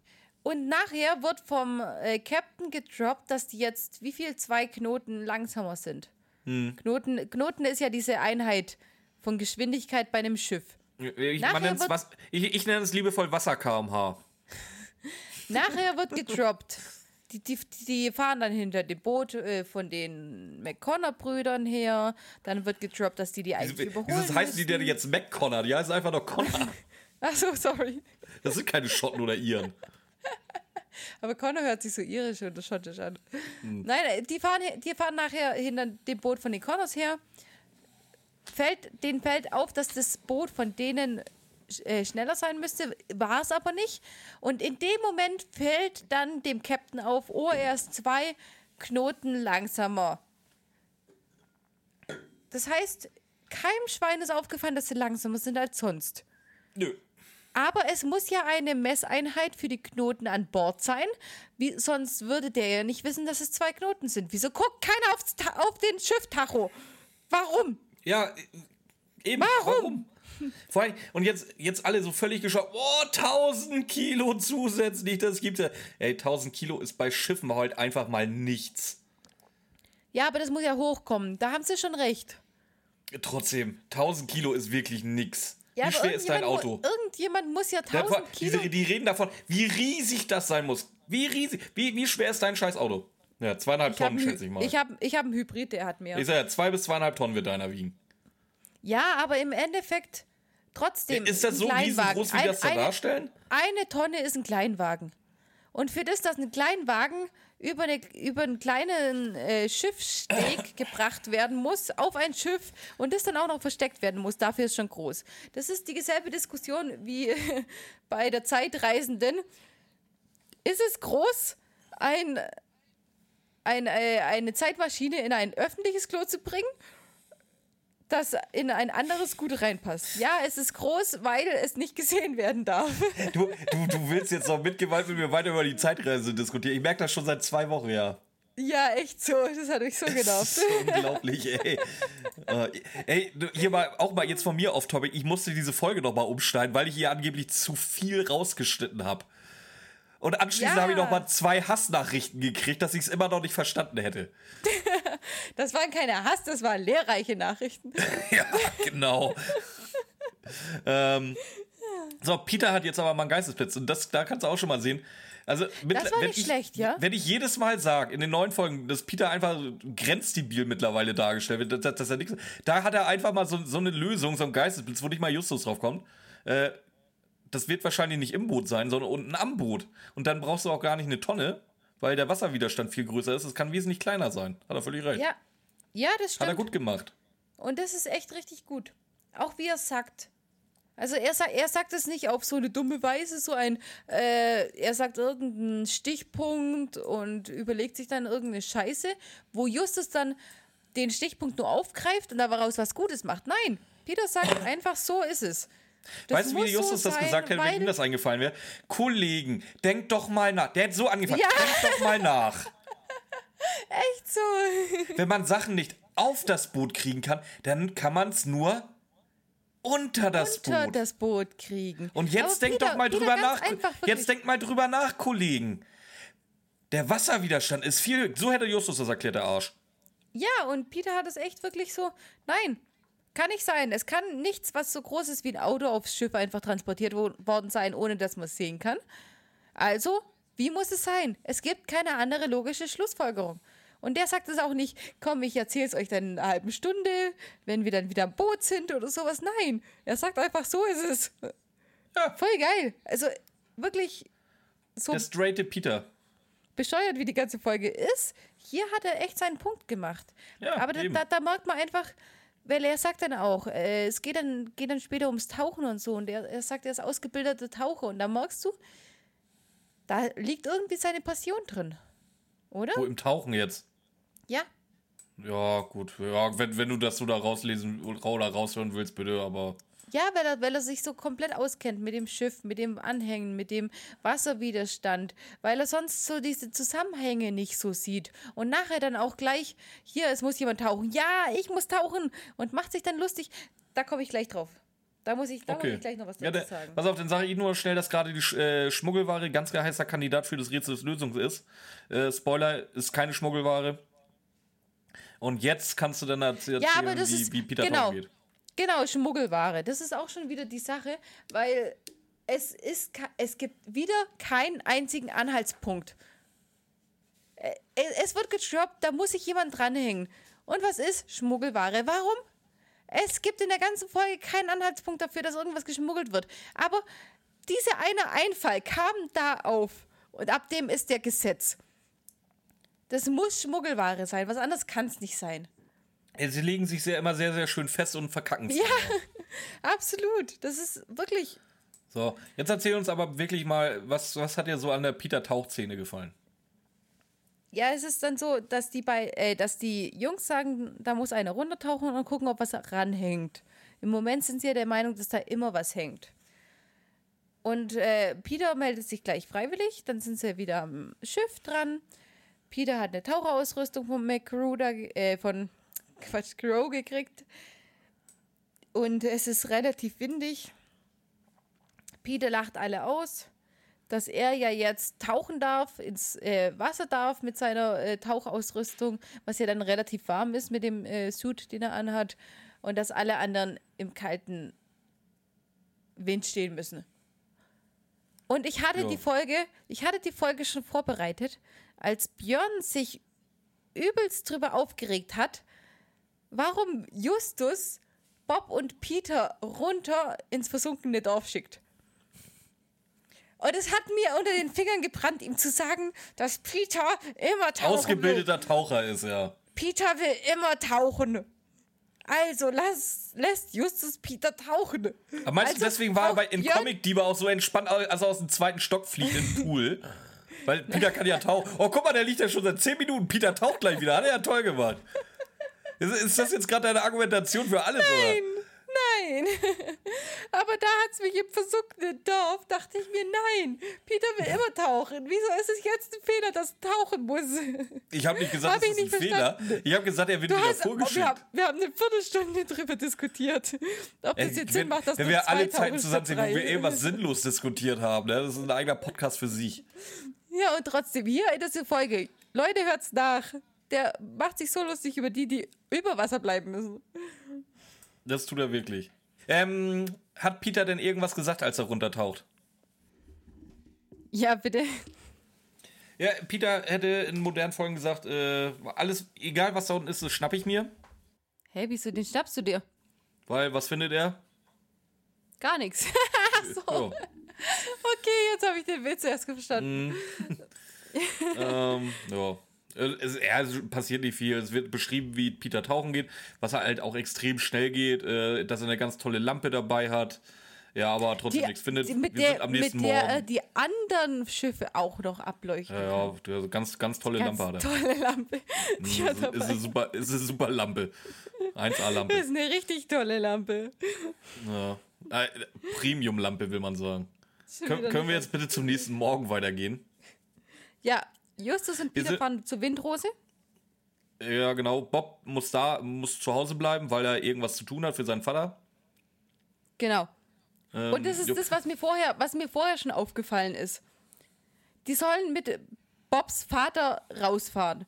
Und nachher wird vom äh, Captain gedroppt, dass die jetzt, wie viel, zwei Knoten langsamer sind. Hm. Knoten, Knoten ist ja diese Einheit von Geschwindigkeit bei einem Schiff. Ich, wird- was, ich, ich nenne es liebevoll Wasser-KMH. (laughs) Nachher wird gedroppt. Die, die, die fahren dann hinter dem Boot äh, von den McConnor-Brüdern her. Dann wird gedroppt, dass die die eigentlich überholen Dieses heißen die denn jetzt McConnor? Die heißen einfach nur Connor. (laughs) Achso, sorry. Das sind keine Schotten oder Iren. (laughs) Aber Connor hört sich so irisch oder schottisch an. Hm. Nein, äh, die fahren, die fahren nachher hinter dem Boot von den Connors her. Fällt, denen fällt auf, dass das Boot von denen äh, schneller sein müsste, war es aber nicht. Und in dem Moment fällt dann dem Captain auf, oh, er ist zwei Knoten langsamer. Das heißt, keinem Schwein ist aufgefallen, dass sie langsamer sind als sonst. Nö. Aber es muss ja eine Messeinheit für die Knoten an Bord sein. Wie, sonst würde der ja nicht wissen, dass es zwei Knoten sind. Wieso guckt keiner aufs, auf den Schifftacho? Warum? Ja, äh, eben. Warum? Vor allem, und jetzt, jetzt alle so völlig geschockt. Oh, 1000 Kilo zusätzlich, das gibt's ja. Ey, 1000 Kilo ist bei Schiffen halt einfach mal nichts. Ja, aber das muss ja hochkommen. Da haben sie schon recht. Trotzdem, 1000 Kilo ist wirklich nix. Ja, Wie schwer ist dein irgendjemand mu- Auto? Irgendjemand muss ja Davor- 1000 Kilo. diese, die reden davon, wie riesig das sein muss. Wie riesig. Wie, wie schwer ist dein scheiß Auto? Ja, zweieinhalb ich habe Tonnen, schätze ich mal. ich hab, ich hab einen Hybrid, der hat mehr. Ich sag ja, zwei bis zweieinhalb Tonnen wird deiner wiegen. ja, aber im Endeffekt trotzdem. Ist das so riesengroß, wie Ein- das da eine, darstellen? Eine Tonne ist ein Kleinwagen. Und für das, dass ein Kleinwagen über, eine, über einen kleinen äh, Schiffssteg (laughs) gebracht werden muss, auf ein Schiff und das dann auch noch versteckt werden muss, dafür ist schon groß. Das ist dieselbe Diskussion wie (laughs) bei der Zeitreisenden. Ist es groß, ein, ein, äh, eine Zeitmaschine in ein öffentliches Klo zu bringen? das in ein anderes Gut reinpasst. Ja, es ist groß, weil es nicht gesehen werden darf. (laughs) Du, du, du willst jetzt noch mit Gewalt mit mir weiter über die Zeitreise diskutieren. Ich merke das schon seit zwei Wochen, ja. Ja, echt so. Das hat mich so Das genervt. ist unglaublich, ey. Äh, ey, hier mal, auch mal jetzt von mir auf Topic. Ich musste diese Folge noch mal umschneiden, weil ich hier angeblich zu viel rausgeschnitten habe. Und anschließend Ja. habe ich noch mal zwei Hassnachrichten gekriegt, dass ich es immer noch nicht verstanden hätte. (laughs) Das waren keine Hass, das waren lehrreiche Nachrichten. (laughs) Ja, genau. ähm, so, Peter hat jetzt aber mal einen Geistesblitz und das, da kannst du auch schon mal sehen. Also, mit, Das war wenn nicht ich, schlecht, ja? Wenn ich jedes Mal sage, in den neuen Folgen, dass Peter einfach grenzdebil mittlerweile dargestellt wird, dass, dass er nichts. Da hat er einfach mal so, so eine Lösung, so einen Geistesblitz, wo nicht mal Justus drauf kommt. Äh, das wird wahrscheinlich nicht im Boot sein, sondern unten am Boot. Und dann brauchst du auch gar nicht eine Tonne, weil der Wasserwiderstand viel größer ist. Es kann wesentlich kleiner sein. Hat er völlig recht. Ja. Ja, das Hat er stimmt. gut gemacht. Und das ist echt richtig gut. Auch wie er es sagt. Also er, er sagt es nicht auf so eine dumme Weise, so ein, äh, er sagt irgendeinen Stichpunkt und überlegt sich dann irgendeine Scheiße, wo Justus dann den Stichpunkt nur aufgreift und daraus was Gutes macht. Nein, Peter sagt einfach, so ist es. Das weißt du, wie Justus so das sein, gesagt hätte, wenn ihm das eingefallen wäre? Kollegen, denkt doch mal nach. Der hat so angefangen. Ja. Denkt doch mal nach. (laughs) Echt so. (laughs) Wenn man Sachen nicht auf das Boot kriegen kann, dann kann man es nur unter das Unter Boot. das Boot kriegen. Und jetzt Aber denkt Peter- doch mal Peter, drüber nach. jetzt denkt mal drüber nach, Kollegen. Der Wasserwiderstand ist viel. So hätte Justus das erklärt, der Arsch. Ja, und Peter hat es echt wirklich so, nein, kann nicht sein. Es kann nichts, was so groß ist wie ein Auto aufs Schiff einfach transportiert wo- worden sein, ohne dass man es sehen kann. Also, wie muss es sein? Es gibt keine andere logische Schlussfolgerung. Und der sagt es auch nicht, komm, ich erzähl's euch dann in einer halben Stunde, wenn wir dann wieder am Boot sind oder sowas. Nein, er sagt einfach, so ist es. Ja. Voll geil. Also, wirklich so Der straighte Peter. bescheuert, wie die ganze Folge ist, hier hat er echt seinen Punkt gemacht. Ja, Aber da, da, da merkt man einfach, weil er sagt dann auch, äh, es geht dann, geht dann später ums Tauchen und so. Und er, er sagt, er ist ausgebildeter Taucher. Und da merkst du, da liegt irgendwie seine Passion drin. Oder? Wo im Tauchen jetzt? Ja. Ja, gut. Ja, wenn, wenn du das so da rauslesen oder raushören willst, bitte, aber. Ja, weil er, weil er sich so komplett auskennt mit dem Schiff, mit dem Anhängen, mit dem Wasserwiderstand, weil er sonst so diese Zusammenhänge nicht so sieht. Und nachher dann auch gleich, hier, es muss jemand tauchen. Ja, ich muss tauchen. Und macht sich dann lustig. Da komme ich gleich drauf. Da muss ich, da Okay. muss ich gleich noch was Ja, dazu der, sagen. pass auf, dann sage ich nur schnell, dass gerade die äh, Schmuggelware ganz heißer Kandidat für das Rätsels Lösung ist. Äh, Spoiler, ist keine Schmuggelware. Und jetzt kannst du dann erzählen, Ja, aber das wie, ist, wie Peter genau, geht. Genau, Schmuggelware. Das ist auch schon wieder die Sache, weil es ist, es gibt wieder keinen einzigen Anhaltspunkt. Äh, Es wird gestoppt, da muss sich jemand dranhängen. Und was ist Schmuggelware? Warum? Es gibt in der ganzen Folge keinen Anhaltspunkt dafür, dass irgendwas geschmuggelt wird. Aber dieser eine Einfall kam da auf und ab dem ist der Gesetz. Das muss Schmuggelware sein, was anderes kann es nicht sein. Äh, Sie legen sich sehr, immer sehr, sehr schön fest und verkacken es. Ja, (laughs) absolut. Das ist wirklich. So, jetzt erzähl uns aber wirklich mal, was, was hat dir so an der Peter-Tauchszene gefallen? Ja, es ist dann so, dass die bei, äh, dass die Jungs sagen, da muss einer runtertauchen und gucken, ob was ranhängt. Im Moment sind sie ja der Meinung, dass da immer was hängt. Und äh, Peter meldet sich gleich freiwillig, dann sind sie wieder am Schiff dran. Peter hat eine Taucherausrüstung von McGruder, äh, von Quatsch, Crow gekriegt. Und es ist relativ windig. Peter lacht alle aus, dass er ja jetzt tauchen darf, ins äh, Wasser darf mit seiner äh, Tauchausrüstung, was ja dann relativ warm ist mit dem äh, Suit, den er anhat. Und dass alle anderen im kalten Wind stehen müssen. Und ich hatte Ja. die Folge, ich hatte die Folge schon vorbereitet, als Björn sich übelst drüber aufgeregt hat, warum Justus Bob und Peter runter ins versunkene Dorf schickt. Und es hat mir unter den Fingern gebrannt, ihm zu sagen, dass Peter immer tauchen will. Ausgebildeter Taucher ist er. Peter will immer tauchen. Also lass, lässt Justus Peter tauchen. Aber meinst du, Also deswegen war er bei, in Comic Diebe auch so entspannt, als er aus dem zweiten Stock fliegt im Pool? Weil Peter kann ja tauchen. Oh, guck mal, der liegt ja schon seit 10 Minuten. Peter taucht gleich wieder. Hat er ja toll gemacht. Ist, das jetzt gerade deine Argumentation für alles, oder? Nein. (laughs) Aber da hat es mich im versunkenen Dorf, dachte ich mir, nein, Peter will immer tauchen. Wieso ist es jetzt ein Fehler, dass er tauchen muss? Ich habe nicht gesagt, Hab das ist ein nicht Fehler. verstanden. Ich habe gesagt, er wird Du wieder hast, oh, wir, vorgeschickt. haben, wir haben eine Viertelstunde drüber diskutiert, ob das jetzt Sinn macht, dass wenn wir alle Zeiten zusammen sind, wo wir irgendwas sinnlos diskutiert haben, ne? das ist ein eigener Podcast für sich. Ja, und trotzdem, hier in dieser Folge, Leute, hört's nach. Der macht sich so lustig über die, die über Wasser bleiben müssen. Das tut er wirklich. Ähm, hat Peter denn irgendwas gesagt, als er runtertaucht? Ja, bitte. Ja, Peter hätte in modernen Folgen gesagt, äh, alles, egal was da unten ist, das schnapp ich mir. Hey, wieso, den schnappst du dir? Weil, was findet er? Gar nichts. (laughs) so, Oh. okay, jetzt habe ich den Witz erst verstanden. (laughs) ähm, ja. Es, ja, es passiert nicht viel. Es wird beschrieben, wie Peter tauchen geht, was er halt auch extrem schnell geht, äh, dass er eine ganz tolle Lampe dabei hat. Ja, aber trotzdem nichts findet. die- mit der, am nächsten mit der äh, Morgen. die anderen Schiffe auch noch ableuchten. Ja, ja, der- ganz, ganz tolle Ganz Lampe hat er. tolle Lampe. Die hat Ist, ist, eine super, ist eine super Lampe. 1A-Lampe. Das ist eine richtig tolle Lampe. Ja. Äh, Premium-Lampe, will man sagen. Kön können wir jetzt bitte zum nächsten Morgen weitergehen? Ja, Justus und Peter fahren zur Windrose. Ja, genau. Bob muss da, muss zu Hause bleiben, weil er irgendwas zu tun hat für seinen Vater. Genau. Ähm, Und das ist jupp. das, was mir vorher, was mir vorher schon aufgefallen ist. Die sollen mit Bobs Vater rausfahren,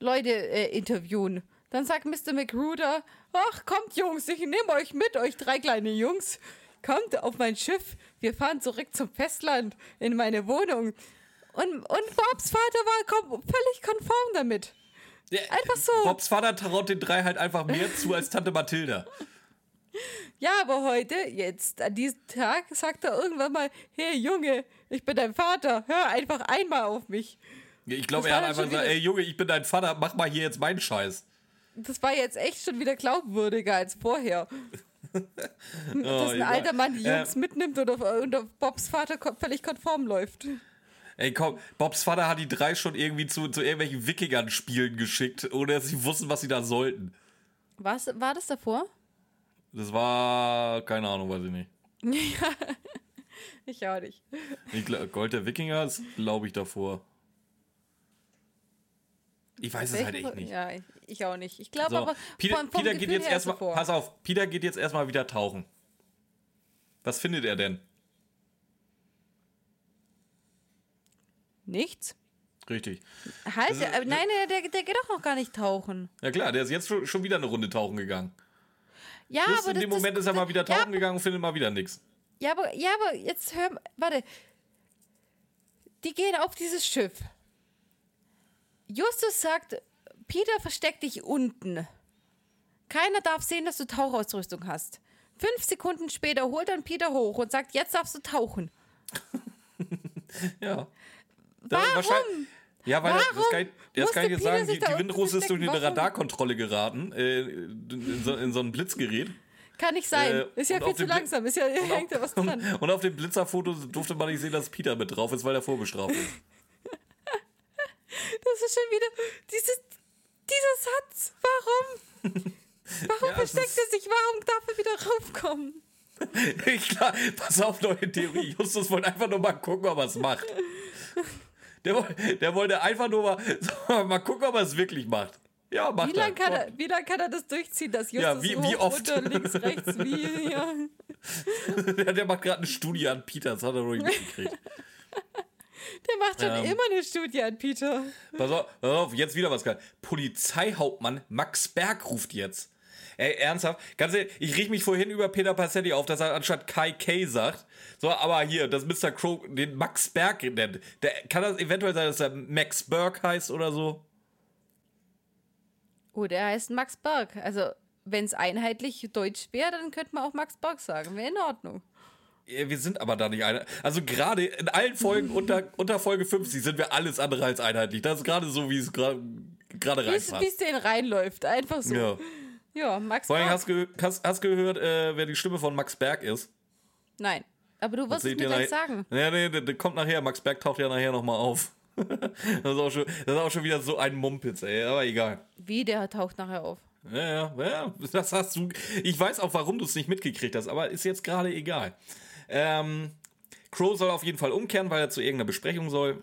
Leute äh, interviewen. Dann sagt Mr. McGruder, ach kommt Jungs, ich nehme euch mit, euch drei kleine Jungs. Kommt auf mein Schiff, wir fahren zurück zum Festland, in meine Wohnung. Und, und Bobs Vater war völlig konform damit. Ja, einfach so. Bobs Vater traut den drei halt einfach mehr zu als Tante Mathilda. Ja, aber heute, jetzt an diesem Tag, sagt er irgendwann mal, hey Junge, ich bin dein Vater, hör einfach einmal auf mich. Ich glaube, er hat einfach gesagt, wieder- ey Junge, ich bin dein Vater, mach mal hier jetzt meinen Scheiß. Das war jetzt echt schon wieder glaubwürdiger als vorher. (laughs) Dass ein ja. alter Mann die Äh, Jungs mitnimmt und auf, und auf Bobs Vater völlig konform läuft. Ey, komm, Bobs Vater hat die drei schon irgendwie zu, zu irgendwelchen Wikingern spielen geschickt, ohne dass sie wussten, was sie da sollten. Was, war das davor? Das war, keine Ahnung, weiß ich nicht. (laughs) Ich auch nicht. Ich, Gold der Wikinger ist, glaube ich, davor. Ich weiß es halt Welchen- echt nicht. Ja, ich, ich auch nicht. Ich glaube So, aber, Peter, vom, vom Peter geht jetzt erstmal, pass auf, Peter geht jetzt erstmal wieder tauchen. Was findet er denn? Nichts? Richtig. Halt, Das ist- äh, nein, der, der, der geht doch noch gar nicht tauchen. Ja klar, der ist jetzt schon, wieder eine Runde tauchen gegangen. Ja, Just aber in das, dem Moment ist er mal wieder ja, tauchen gegangen und findet mal wieder nichts. Ja, aber, ja, aber jetzt hör, warte. Die gehen auf dieses Schiff. Justus sagt, Peter, versteck dich unten. Keiner darf sehen, dass du Tauchausrüstung hast. Fünf Sekunden später holt dann Peter hoch und sagt, jetzt darfst du tauchen. (laughs) Ja. Da- Warum? Ja, weil das Warum kann ich, das kann ich dir sagen, die, die Windrose ist durch eine? Radarkontrolle geraten, äh, in, so, in so ein Blitzgerät. Kann nicht sein. Äh, ist ja viel zu langsam. Ist ja, (laughs) hängt da was dran. und auf dem Blitzerfoto durfte man nicht sehen, dass Peter mit drauf ist, weil er vorbestraft ist. Das ist schon wieder dieses, dieser Satz. Warum? (laughs) Warum Ja, versteckt er sich? Warum darf er wieder raufkommen? (laughs) Klar, pass auf, neue Theorie. Justus wollte einfach nur mal gucken, ob er es macht. Der, der wollte einfach nur mal, (laughs) so, mal gucken, ob er es wirklich macht. Ja, macht Wie lange kann, er. wie lang kann er das durchziehen, dass Justus Ja, wie- wie oft? runter, links, rechts, wie, (laughs) ja. Der, der macht gerade eine Studie an Peter, das hat er nicht mitgekriegt. (laughs) Der macht schon Ähm. immer eine Studie an Peter. Pass auf, pass auf, jetzt wieder was geil. Polizeihauptmann Max Berg ruft jetzt. Ey, ernsthaft? Ganz ehrlich, ich riech mich vorhin über Peter Passetti auf, dass er anstatt Kai K sagt. So, aber hier, dass Mr. Crow den Max Berg nennt. Der, kann das eventuell sein, dass er Max Berg heißt oder so? Oh, der heißt Max Berg. Also, wenn es einheitlich deutsch wäre, dann könnte man auch Max Berg sagen. Wäre in Ordnung. Wir sind aber da nicht einer. Also gerade in allen Folgen (laughs) unter, unter Folge 50 sind wir alles andere als einheitlich. Das ist gerade so, wie es gerade Wie es reinpasst. den reinläuft. Einfach so. Ja, Ja. Max Vor allem hast du hast, hast gehört, äh, wer die Stimme von Max Berg ist. Nein. Aber du wirst es mir gleich sagen. Ja, nee, der, der kommt nachher. Max Berg taucht ja nachher nochmal auf. (laughs) das, ist auch schon, das ist auch schon wieder so ein Mumpitz, ey. Aber egal. Wie, der taucht nachher auf. Ja, ja, ja, das hast du. Ich weiß auch, warum du es nicht mitgekriegt hast, aber ist jetzt gerade egal. Ähm, Crow soll auf jeden Fall umkehren, weil er zu irgendeiner Besprechung soll.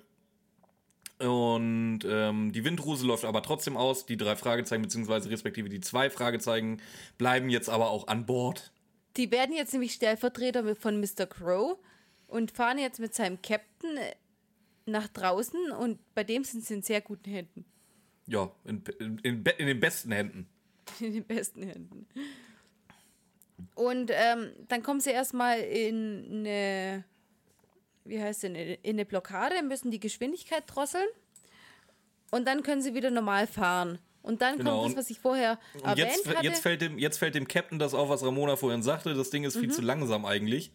Und ähm, die Windruse läuft aber trotzdem aus. Die drei Fragezeichen, beziehungsweise respektive die zwei Fragezeichen, bleiben jetzt aber auch an Bord. Die werden jetzt nämlich Stellvertreter von Mr. Crow und fahren jetzt mit seinem Captain äh, nach draußen und bei dem sind sie in sehr guten Händen. Ja, in, in, in, den besten Händen. (laughs) In den besten Händen. Und ähm, dann kommen sie erstmal in eine, wie heißt denn, in eine Blockade, müssen die Geschwindigkeit drosseln und dann können sie wieder normal fahren. Und dann Genau, kommt das, was ich vorher Und erwähnt jetzt, hatte. jetzt, fällt dem, jetzt fällt dem Captain das auf, was Ramona vorhin sagte. Das Ding ist viel zu langsam eigentlich.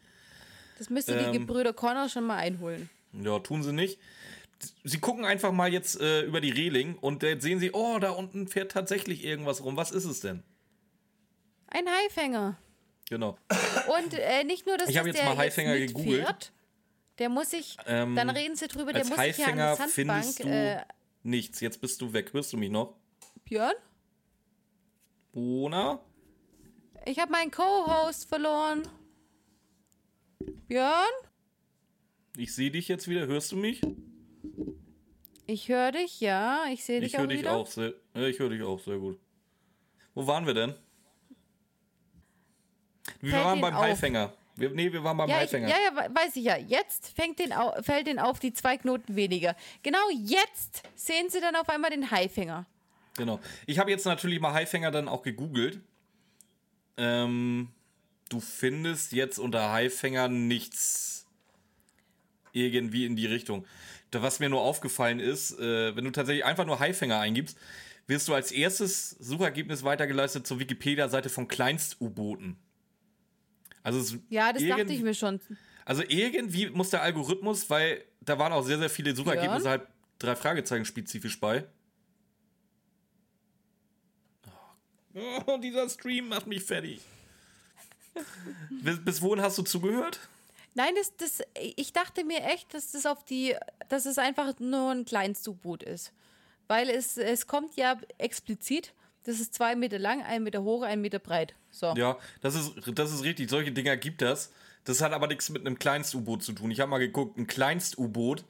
das müsste die ähm, Gebrüder Connor schon mal einholen. Ja, tun sie nicht. Sie gucken einfach mal jetzt äh, über die Reling und dann sehen sie, oh, da unten fährt tatsächlich irgendwas rum. Was ist es denn? Ein Haifänger. Genau. Und äh, nicht nur, dass Ich das jetzt der mal Haifänger jetzt gegoogelt. mitfährt, Der muss sich, Ähm, dann reden sie drüber, der muss sich ja an die Sandbank. findest du Äh, nichts. Jetzt bist du weg. Hörst du mich noch? Björn? Ona? Ich habe meinen Co-Host verloren. Björn? Ich sehe dich jetzt wieder. Hörst du mich? Ich höre dich, ja. Ich sehe dich Ich auch höre dich wieder. auch sehr. ja, Ich höre dich auch sehr gut. Wo waren wir denn? Wir Fällt waren beim auf. Haifänger. Wir, nee, wir waren beim Ja, ich, Haifänger. ja, ja, we- weiß ich ja. Jetzt fängt den fällt den auf die zwei Knoten weniger. Genau jetzt sehen sie dann auf einmal den Haifänger. Genau. Ich habe jetzt natürlich mal Haifänger dann auch gegoogelt. Ähm, du findest jetzt unter Haifänger nichts irgendwie in die Richtung. Da, was mir nur aufgefallen ist, äh, wenn du tatsächlich einfach nur Haifänger eingibst, wirst du als erstes Suchergebnis weitergeleistet zur Wikipedia-Seite von Kleinst-U-Booten. Also, Ja, das dachte ich mir schon. also irgendwie muss der Algorithmus, weil da waren auch sehr, sehr viele Suchergebnisse Björn? halt drei Fragezeichen spezifisch bei. Oh, (laughs) dieser Stream macht mich fertig. (laughs) bis, bis wohin hast du zugehört? Nein, das, das, ich dachte mir echt, dass das auf die, dass es einfach nur ein kleines U-Boot ist. Weil es, es kommt ja explizit Das ist zwei Meter lang, ein Meter hoch, ein Meter breit. So. Ja, das ist, das ist richtig. Solche Dinger gibt das. Das hat aber nichts mit einem Kleinst-U-Boot zu tun. Ich habe mal geguckt, ein Kleinst-U-Boot,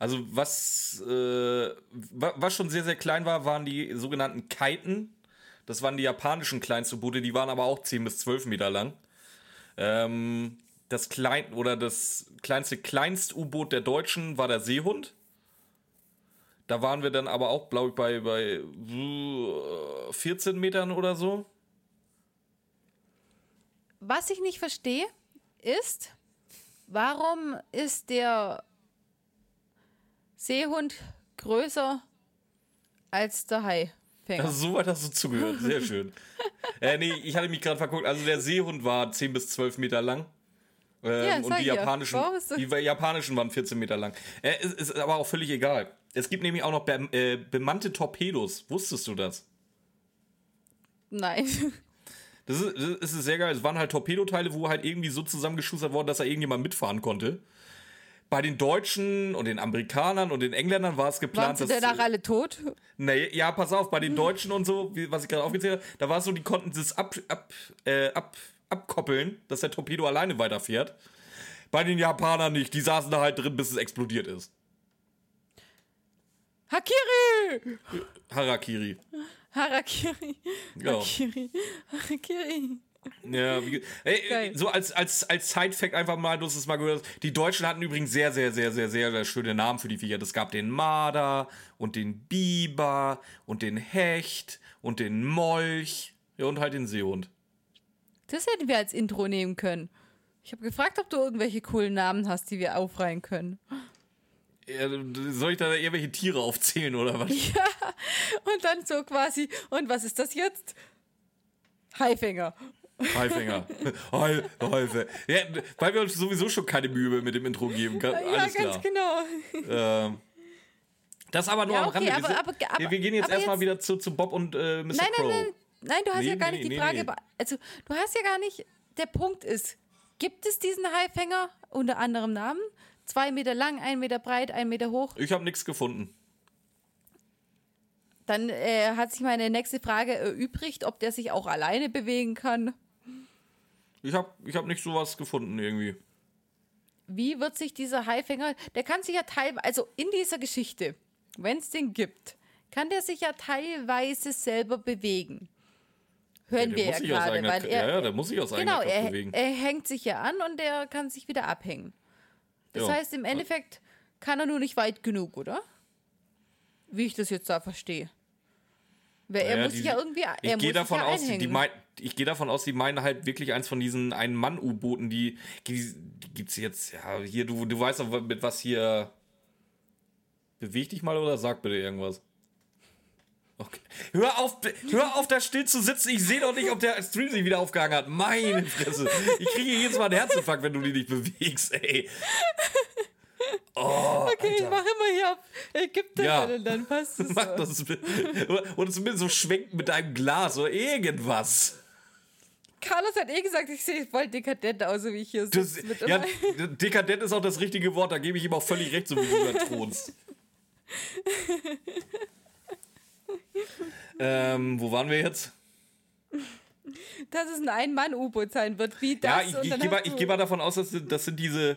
also was, äh, was schon sehr, sehr klein war, waren die sogenannten Kiten. Das waren die japanischen Kleinst-U-Boote, die waren aber auch 10 bis 12 Meter lang. Ähm, das klein oder das kleinste Kleinst-U-Boot der Deutschen war der Seehund. Da waren wir dann aber auch, glaube ich, bei, bei 14 Metern oder so. Was ich nicht verstehe, ist, warum ist der Seehund größer als der Hai? Also, so weit hast du zugehört, sehr schön. (laughs) äh, nee, ich hatte mich gerade verguckt. Also der Seehund war 10 bis 12 Meter lang. Ähm, ja, und die japanischen, die japanischen waren 14 Meter lang. Äh, ist, ist aber auch völlig egal. Es gibt nämlich auch noch be äh, bemannte Torpedos. Wusstest du das? Nein. (laughs) Das ist, das ist sehr geil. Es waren halt Torpedoteile, wo halt irgendwie so zusammengeschustert worden, dass da irgendjemand mitfahren konnte. Bei den Deutschen und den Amerikanern und den Engländern war es geplant, Waren sie danach alle tot? Nee, ja, pass auf, bei den (laughs) Deutschen und so, was ich gerade aufgezählt habe, da war es so, die konnten das ab, ab, äh, ab, abkoppeln, dass der Torpedo alleine weiterfährt. Bei den Japanern nicht. Die saßen da halt drin, bis es explodiert ist. Hakiri! Harakiri. Harakiri. Genau. Harakiri. Harakiri. Ja, wie, ey, so als, als, als Side-Fact einfach mal, du hast es mal gehört. Die Deutschen hatten übrigens sehr, sehr, sehr, sehr, sehr, sehr schöne Namen für die Viecher. Es gab den Marder und den Biber und den Hecht und den Molch ja, und halt den Seehund. Das hätten wir als Intro nehmen können. Ich habe gefragt, ob du irgendwelche coolen Namen hast, die wir aufreihen können. Soll ich da irgendwelche Tiere aufzählen oder was? (laughs) Ja, und dann so quasi, und was ist das jetzt? Haifänger. Haifänger. (laughs) Heilfe. Ja, weil wir uns sowieso schon keine Mühe mit dem Intro geben. Alles ja, ganz klar. genau. Ähm, das aber nur ja, okay, am Rande. Aber, wir, aber, aber, wir gehen jetzt erstmal wieder zu, zu Bob und äh, Mr. Nein, Crow. Nein, nein, nein, du hast nee, ja gar nee, nicht die Frage. Nee. Also, du hast ja gar nicht. Der Punkt ist, gibt es diesen Haifänger unter anderem Namen? Zwei Meter lang, ein Meter breit, ein Meter hoch. Ich habe nichts gefunden. Dann äh, hat sich meine nächste Frage erübrigt, ob der sich auch alleine bewegen kann. Ich habe ich hab nicht sowas gefunden irgendwie. Wie wird sich dieser Haifänger, der kann sich ja teilweise, also in dieser Geschichte, wenn es den gibt, kann der sich ja teilweise selber bewegen. Hören ja, wir ja gerade, weil er, ja, ja, der muss sich aus genau, eigener Kraft bewegen. er hängt sich ja an und er kann sich wieder abhängen. Das ja. heißt, im Endeffekt kann er nur nicht weit genug, oder? Wie ich das jetzt da verstehe. Weil er muss die, sich ja irgendwie. Er ich gehe davon ja aus, die mein, ich gehe davon aus, die meinen halt wirklich eins von diesen Ein-Mann-U-Booten, die, die, die gibt es jetzt, ja, hier, du, du weißt doch, mit was hier. Beweg dich mal oder sag bitte irgendwas. Okay. Hör auf, hör auf, da still zu sitzen. Ich sehe doch nicht, ob der Stream sich wieder aufgehangen hat. Meine Fresse. Ich kriege jedes Mal einen Herzinfarkt, wenn du dich nicht bewegst, ey. Oh, okay, Alter. ich mache immer hier auf Ägypter ja. und dann passt es. Mach das Oder zumindest so schwenken mit deinem Glas oder irgendwas. Carlos hat eh gesagt, ich sehe voll dekadent aus, so wie ich hier sitze. Ja, dekadent ist auch das richtige Wort, da gebe ich ihm auch völlig recht, so wie du da thronst. (laughs) ähm, wo waren wir jetzt? Dass es ein Ein-Mann-U-Boot sein wird, wie das. Ja, ich, ich, gehe mal, geh mal davon aus, dass das sind diese,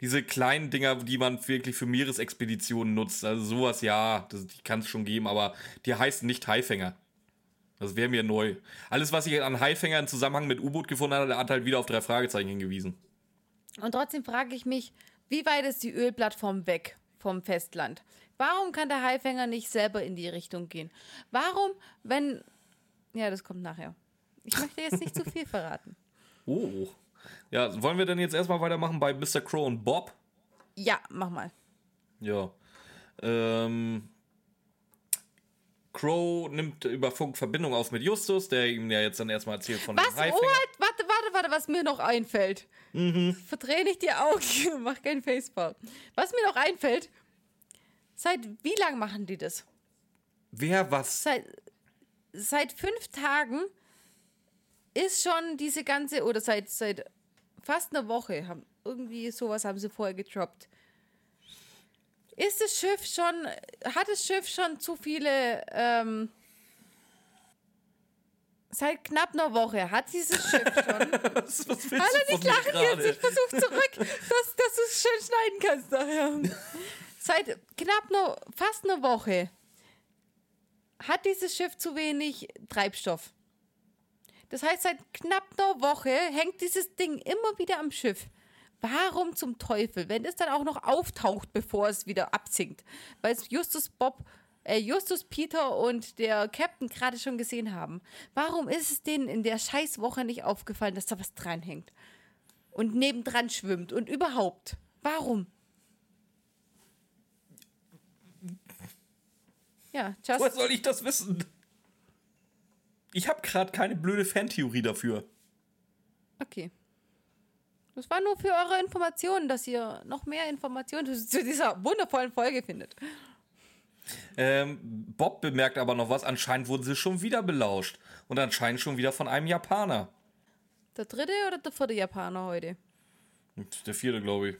diese kleinen Dinger, die man wirklich für Meeresexpeditionen nutzt. Also sowas, ja, das, die kann es schon geben, aber die heißen nicht Haifänger. Das wäre mir neu. Alles, was ich an Haifänger im Zusammenhang mit U-Boot gefunden habe, hat halt wieder auf drei Fragezeichen hingewiesen. Und trotzdem frage ich mich, wie weit ist die Ölplattform weg vom Festland? Warum kann der Haifänger nicht selber in die Richtung gehen? Warum, wenn. Ja, das kommt nachher. Ich möchte jetzt nicht zu viel verraten. (laughs) Oh. Ja, wollen wir denn jetzt erstmal weitermachen bei Mr. Crow und Bob? Ja, mach mal. Ja. Ähm. Crow nimmt über Funk Verbindung auf mit Justus, der ihm ja jetzt dann erstmal erzählt von was? dem Haifänger. Oh, warte, warte, warte, was mir noch einfällt. Mhm. Verdreh nicht die Augen, (laughs) mach kein Facepalm. Was mir noch einfällt, Seit wie lang machen die das? Wer was? Seit, seit fünf Tagen ist schon diese ganze, oder seit, seit fast einer Woche, haben, irgendwie sowas haben sie vorher getroppt. Ist das Schiff schon, hat das Schiff schon zu viele ähm, Seit knapp einer Woche hat dieses Schiff schon. (laughs) Was, was du nicht lachen jetzt. Ich versuche zurück, dass, dass du es schön schneiden kannst nachher. (laughs) Seit knapp noch, fast einer Woche hat dieses Schiff zu wenig Treibstoff. Das heißt, seit knapp einer Woche hängt dieses Ding immer wieder am Schiff. Warum zum Teufel, wenn es dann auch noch auftaucht, bevor es wieder absinkt? Weil es Justus Bob, äh, Justus Peter und der Captain gerade schon gesehen haben. Warum ist es denen in der Scheißwoche nicht aufgefallen, dass da was dranhängt? Und nebendran schwimmt und überhaupt? Warum? Ja, just Woher soll ich das wissen? Ich habe gerade keine blöde Fantheorie dafür. Okay. Das war nur für eure Informationen, dass ihr noch mehr Informationen zu dieser wundervollen Folge findet. Ähm, Bob bemerkt aber noch was. Anscheinend wurden sie schon wieder belauscht. Und anscheinend schon wieder von einem Japaner. Der dritte oder der vierte Japaner heute? Der vierte, glaube ich.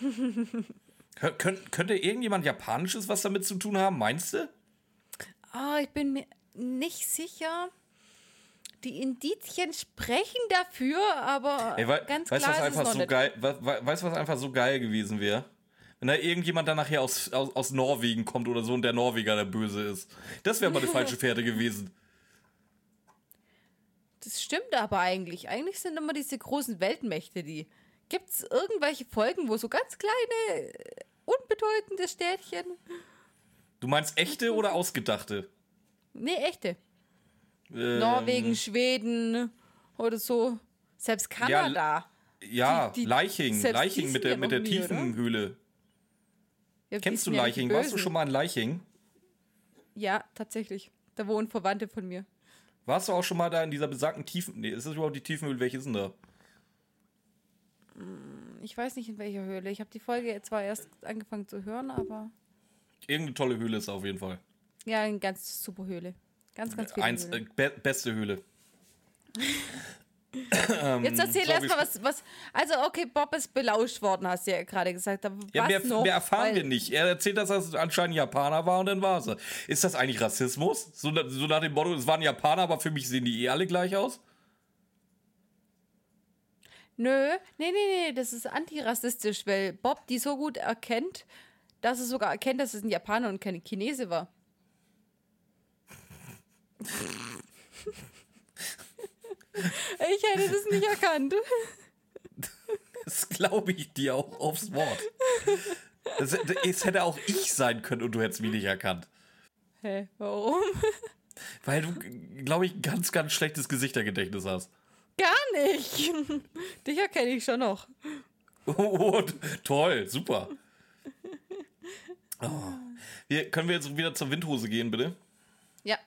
(laughs) Kön könnt, könnte irgendjemand Japanisches was damit zu tun haben, meinst du? Ah, ich bin mir nicht sicher. Die Indizien sprechen dafür, aber Ey, wei ganz weißt klar was ist es einfach noch so nicht. geil, we we weißt du, was einfach so geil gewesen wäre? Wenn da irgendjemand dann nachher aus, aus, aus Norwegen kommt oder so und der Norweger der Böse ist. Das wäre mal eine (laughs) falsche Fährte gewesen. Das stimmt aber eigentlich. Eigentlich sind immer diese großen Weltmächte, die. Gibt es irgendwelche Folgen, wo so ganz kleine, äh, unbedeutende Städtchen. Du meinst echte oder ausgedachte? Nee, echte. Ähm, Norwegen, Schweden oder so. Selbst Kanada. Ja, Die- die- Leiching. die Leiching sind mit der, ja mit der nie? Tiefenhöhle. Ja, Kennst du sind ja Leiching? Warst du schon mal in Leiching? Ja, tatsächlich. Da wohnen Verwandte von mir. Warst du auch schon mal da in dieser besagten Tiefen... Nee, ist das überhaupt die Tiefenhöhle? Welche ist denn da? Ich weiß nicht in welcher Höhle. Ich habe die Folge zwar erst angefangen zu hören, aber Irgendeine tolle Höhle ist auf jeden Fall. ja, eine ganz super Höhle. Ganz, ganz viele Eins, äh, Höhlen. be beste Höhle. (laughs) Jetzt erzähl so, erst wir mal was, was. Also, okay, Bob ist belauscht worden, hast du ja gerade gesagt. Aber Ja, was mehr, noch? mehr erfahren Weil- wir nicht. Er erzählt, dass er anscheinend Japaner war und dann war es. Ist das eigentlich Rassismus? So, so nach dem Motto, es waren Japaner, aber für mich sehen die eh alle gleich aus? Nö, nee, nee, nee, das ist antirassistisch, weil Bob die so gut erkennt, dass er sogar erkennt, dass es ein Japaner und keine Chinese war. ich hätte das nicht erkannt. Das glaube ich dir auch aufs Wort. Das, es hätte auch ich sein können und du hättest mich nicht erkannt. Hä, warum? Weil du, glaube ich, ein ganz, ganz schlechtes Gesichtergedächtnis hast. Gar nicht. (laughs) Dich erkenne ich schon noch. Oh, oh, toll, super. Oh. Wir, können wir jetzt wieder zur Windhose gehen, bitte? Ja.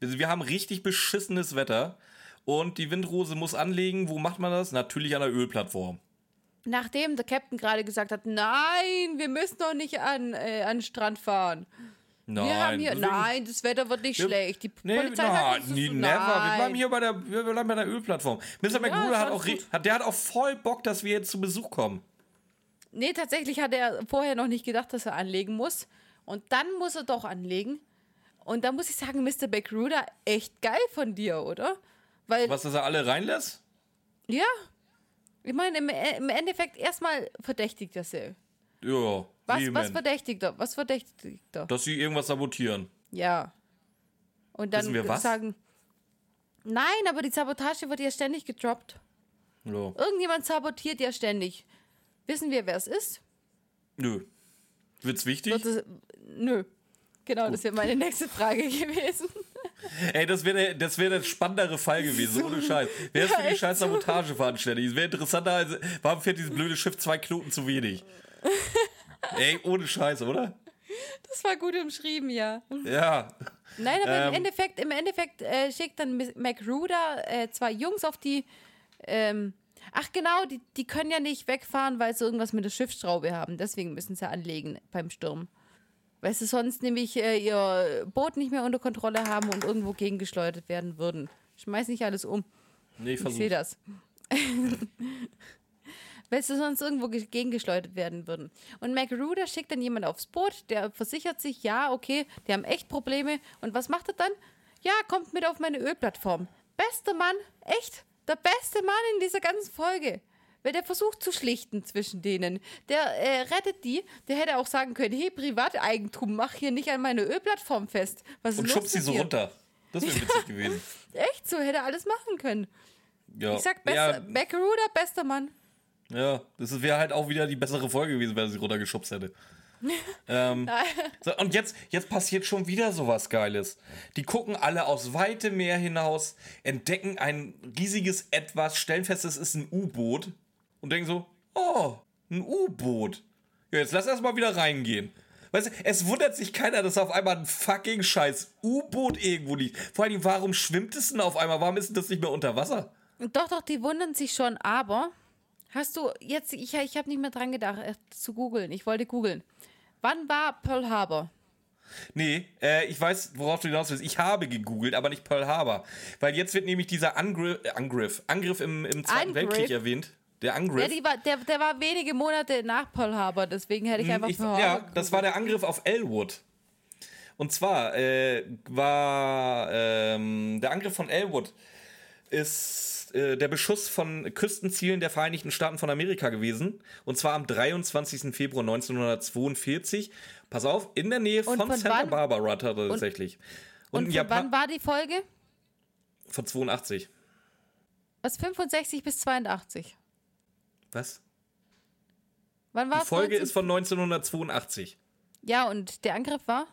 Also wir haben richtig beschissenes Wetter und die Windrose muss anlegen. Wo macht man das? Natürlich an der Ölplattform. Nachdem der Captain gerade gesagt hat, nein, wir müssen doch nicht an, äh, an den Strand fahren. Nein. wir haben hier, nein, das Wetter wird nicht Wir- schlecht. Die Nee, Polizei na, sagt, nie, ist- never. Wir nein. bleiben hier bei der, wir bleiben bei der Ölplattform. Mr. McGruder ist hat auch, hat, der hat auch voll Bock, dass wir jetzt zu Besuch kommen. Nee, tatsächlich hat er vorher noch nicht gedacht, dass er anlegen muss. Und dann muss er doch anlegen. Und da muss ich sagen, Mr. Backruder, echt geil von dir, oder? Weil, Was, dass er alle reinlässt? ja, ich meine, im, im Endeffekt erstmal verdächtigt er sie. Ja, Was, was verdächtigt er? Was verdächtigt er? Dass sie irgendwas sabotieren. Ja. Und dann Wissen wir was? sagen, nein, aber die Sabotage wird ja ständig gedroppt. Ja. Irgendjemand sabotiert ja ständig. Wissen wir, wer es ist? Nö. Wird's wichtig? Wird es, nö. Genau, das wäre meine nächste Frage (laughs) gewesen. Ey, das wäre das wär der spannendere Fall gewesen, ohne Scheiß. Wer ist für die scheiß. Sabotage verantwortlich? Es wäre interessanter, als warum fährt dieses blöde Schiff zwei Knoten zu wenig? Ey, ohne Scheiß, oder? Das war gut umschrieben, ja. Ja. Nein, aber im Ähm. Endeffekt, im Endeffekt äh, schickt dann McRuder äh, zwei Jungs auf die. Ähm, ach genau, die, die können ja nicht wegfahren, weil sie irgendwas mit der Schiffsschraube haben. Deswegen müssen sie anlegen beim Sturm. Weil sie sonst nämlich äh, ihr Boot nicht mehr unter Kontrolle haben und irgendwo gegengeschleudert werden würden. Schmeiß nicht alles um. Nee, ich Ich sehe das. (laughs) Weil sie sonst irgendwo ge- gegengeschleudert werden würden. Und McRuder schickt dann jemand aufs Boot, der versichert sich, ja, okay, die haben echt Probleme. Und was macht er dann? Ja, kommt mit auf meine Ölplattform. Bester Mann, echt, der beste Mann in dieser ganzen Folge. Weil der versucht zu schlichten zwischen denen. Der äh, rettet die. Der hätte auch sagen können: Hey, Privateigentum, mach hier nicht an meine Ölplattform fest. Was ist Und schubst sie so dir? runter. Das wäre witzig gewesen. (laughs) Echt so, hätte er alles machen können. Ja. Ich sag, bester, ja, bester Mann. Ja, das wäre halt auch wieder die bessere Folge gewesen, wenn er sie runtergeschubst hätte. (laughs) ähm, so, und jetzt, jetzt passiert schon wieder sowas Geiles. Die gucken alle aus weitem Meer hinaus, entdecken ein riesiges Etwas, stellen fest, es ist ein U-Boot und denken so: Oh, ein U-Boot. Ja, jetzt lass erst mal wieder reingehen. Weißt du, es wundert sich keiner, dass auf einmal ein fucking scheiß U-Boot irgendwo liegt. Vor allem, warum schwimmt es denn auf einmal? Warum ist denn das nicht mehr unter Wasser? Doch, doch, die wundern sich schon, aber hast du jetzt, ich, ich habe nicht mehr dran gedacht, äh, zu googeln. Ich wollte googeln. Wann war Pearl Harbor? Nee, äh, ich weiß, worauf du hinaus willst. Ich habe gegoogelt, aber nicht Pearl Harbor. Weil jetzt wird nämlich dieser Angriff, äh, Angriff, Angriff im, im Zweiten Angriff? Weltkrieg erwähnt. Der Angriff. Ja, die war, der, der war wenige Monate nach Pearl Harbor, deswegen hätte ich einfach Hm, ich, Pearl ja, Harbor das war der Angriff auf Elwood. Und zwar äh, war ähm, der Angriff von Elwood ist äh, der Beschuss von Küstenzielen der Vereinigten Staaten von Amerika gewesen. Und zwar am 23. Februar 1942. Pass auf, in der Nähe von, von Santa wann? Barbara tatsächlich. Und in von Japan wann war die Folge? von 82. Aus 65 bis 82. Was? Wann war Die? Folge 19? ist von 1982. Ja, und der Angriff war?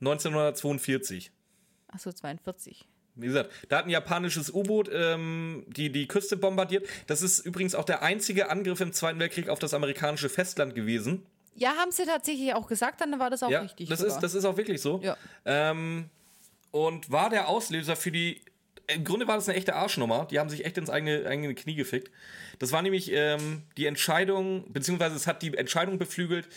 1942. Achso, 42. Wie gesagt, da hat ein japanisches U-Boot ähm, die, die Küste bombardiert. Das ist übrigens auch der einzige Angriff im Zweiten Weltkrieg auf das amerikanische Festland gewesen. Ja, haben sie tatsächlich auch gesagt, dann war das auch ja, richtig. das sogar. ist, das ist auch wirklich so. Ja. Ähm, und war der Auslöser für die. Im Grunde war das eine echte Arschnummer. Die haben sich echt ins eigene, eigene Knie gefickt. Das war nämlich ähm, die Entscheidung, beziehungsweise es hat die Entscheidung beflügelt,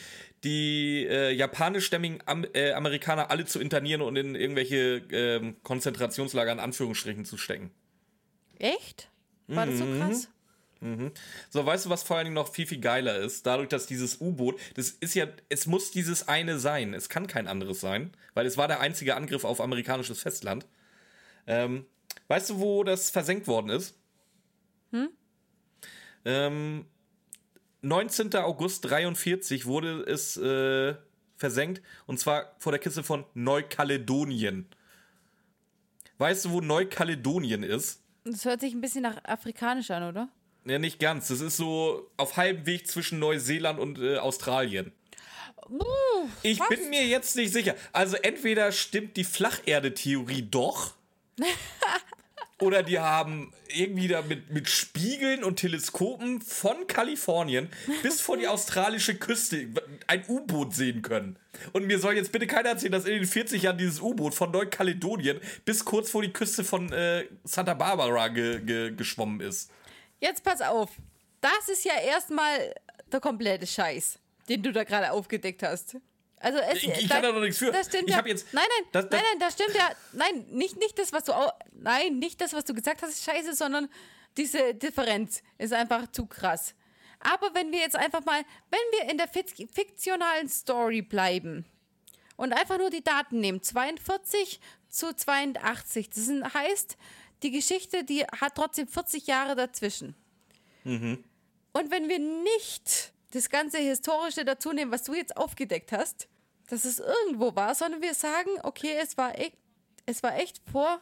die äh, japanischstämmigen Am äh, Amerikaner alle zu internieren und in irgendwelche ähm, Konzentrationslager in Anführungsstrichen zu stecken. Echt? War das so Mhm. krass? So, weißt du, was vor allen Dingen noch viel, viel geiler ist? Dadurch, dass dieses U-Boot, das ist ja, es muss dieses eine sein. Es kann kein anderes sein, weil es war der einzige Angriff auf amerikanisches Festland. Ähm, weißt du, wo das versenkt worden ist? Hm? Ähm, 19. August 43 wurde es äh, versenkt und zwar vor der Kiste von Neukaledonien. Weißt du, wo Neukaledonien ist? Das hört sich ein bisschen nach afrikanisch an, oder? Ja, nicht ganz. Das ist so auf halbem Weg zwischen Neuseeland und äh, Australien. ich was? bin mir jetzt nicht sicher. Also entweder stimmt die Flacherde-Theorie doch. (laughs) oder die haben irgendwie da mit, mit Spiegeln und Teleskopen von Kalifornien bis vor die australische Küste ein U-Boot sehen können. Und mir soll jetzt bitte keiner erzählen, dass in den 40 Jahren dieses U-Boot von Neukaledonien bis kurz vor die Küste von äh, Santa Barbara ge ge geschwommen ist. Jetzt pass auf. Das ist ja erstmal der komplette Scheiß, den du da gerade aufgedeckt hast. Also es, Ich- ich kann da doch nichts für. Das stimmt Ich ja. jetzt- nein, nein, das- das- nein, nein, das stimmt ja. Nein, nicht, nicht das, was du au- Nein, nicht das, was du gesagt hast, ist scheiße, sondern diese Differenz ist einfach zu krass. Aber wenn wir jetzt einfach mal, wenn wir in der fiktionalen Story bleiben und einfach nur die Daten nehmen, 42 zu 82, das heißt, die Geschichte, die hat trotzdem 40 Jahre dazwischen. Und wenn wir nicht das ganze Historische dazu nehmen, was du jetzt aufgedeckt hast, dass es irgendwo war, sondern wir sagen, okay, es war echt, es war echt vor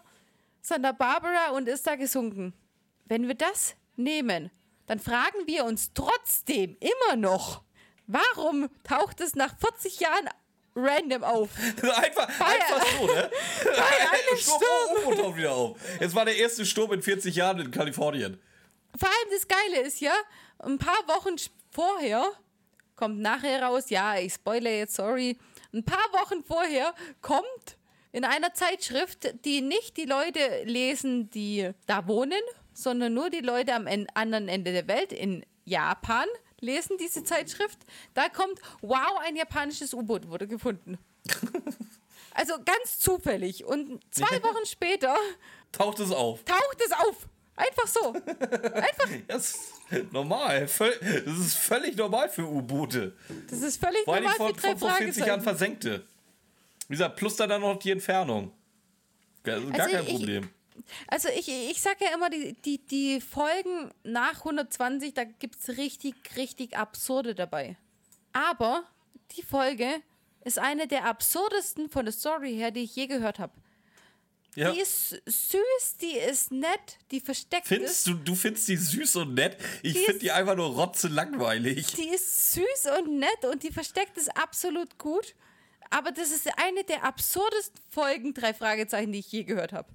Santa Barbara und ist da gesunken. Wenn wir das nehmen, dann fragen wir uns trotzdem immer noch, warum taucht es nach 40 Jahren random auf? (laughs) einfach, einfach so, ne? (laughs) Sturm, oh, (laughs) U-Boot taucht wieder auf. Es war der erste Sturm in 40 Jahren in Kalifornien. Vor allem das Geile ist ja, ein paar Wochen vorher, kommt nachher raus, ja, ich spoilere jetzt, sorry, ein paar Wochen vorher kommt in einer Zeitschrift, die nicht die Leute lesen, die da wohnen, sondern nur die Leute am en anderen Ende der Welt in Japan lesen diese Zeitschrift. Da kommt, wow, ein japanisches U-Boot wurde gefunden. (laughs) Also ganz zufällig. Und zwei Wochen später Taucht es auf. taucht es auf. Einfach so. (laughs) Das ist (laughs) normal. Das ist völlig normal für U-Boote. Das ist völlig Vor allem normal vor, für drei vor, vor 40 Jahren versenkte. Wie gesagt, plus dann, dann noch die Entfernung. Gar, gar Also kein ich- Problem. Also ich, ich sage ja immer, die, die, die Folgen nach 120, da gibt es richtig, richtig absurde dabei. Aber die Folge ist eine der absurdesten von der Story her, die ich je gehört habe. Ja. Die ist süß, die ist nett, die versteckt Findest ist. du, du findest die süß und nett? Ich finde die einfach nur rotze langweilig. Die ist süß und nett und die versteckt ist absolut gut. Aber das ist eine der absurdesten Folgen, drei Fragezeichen, die ich je gehört habe.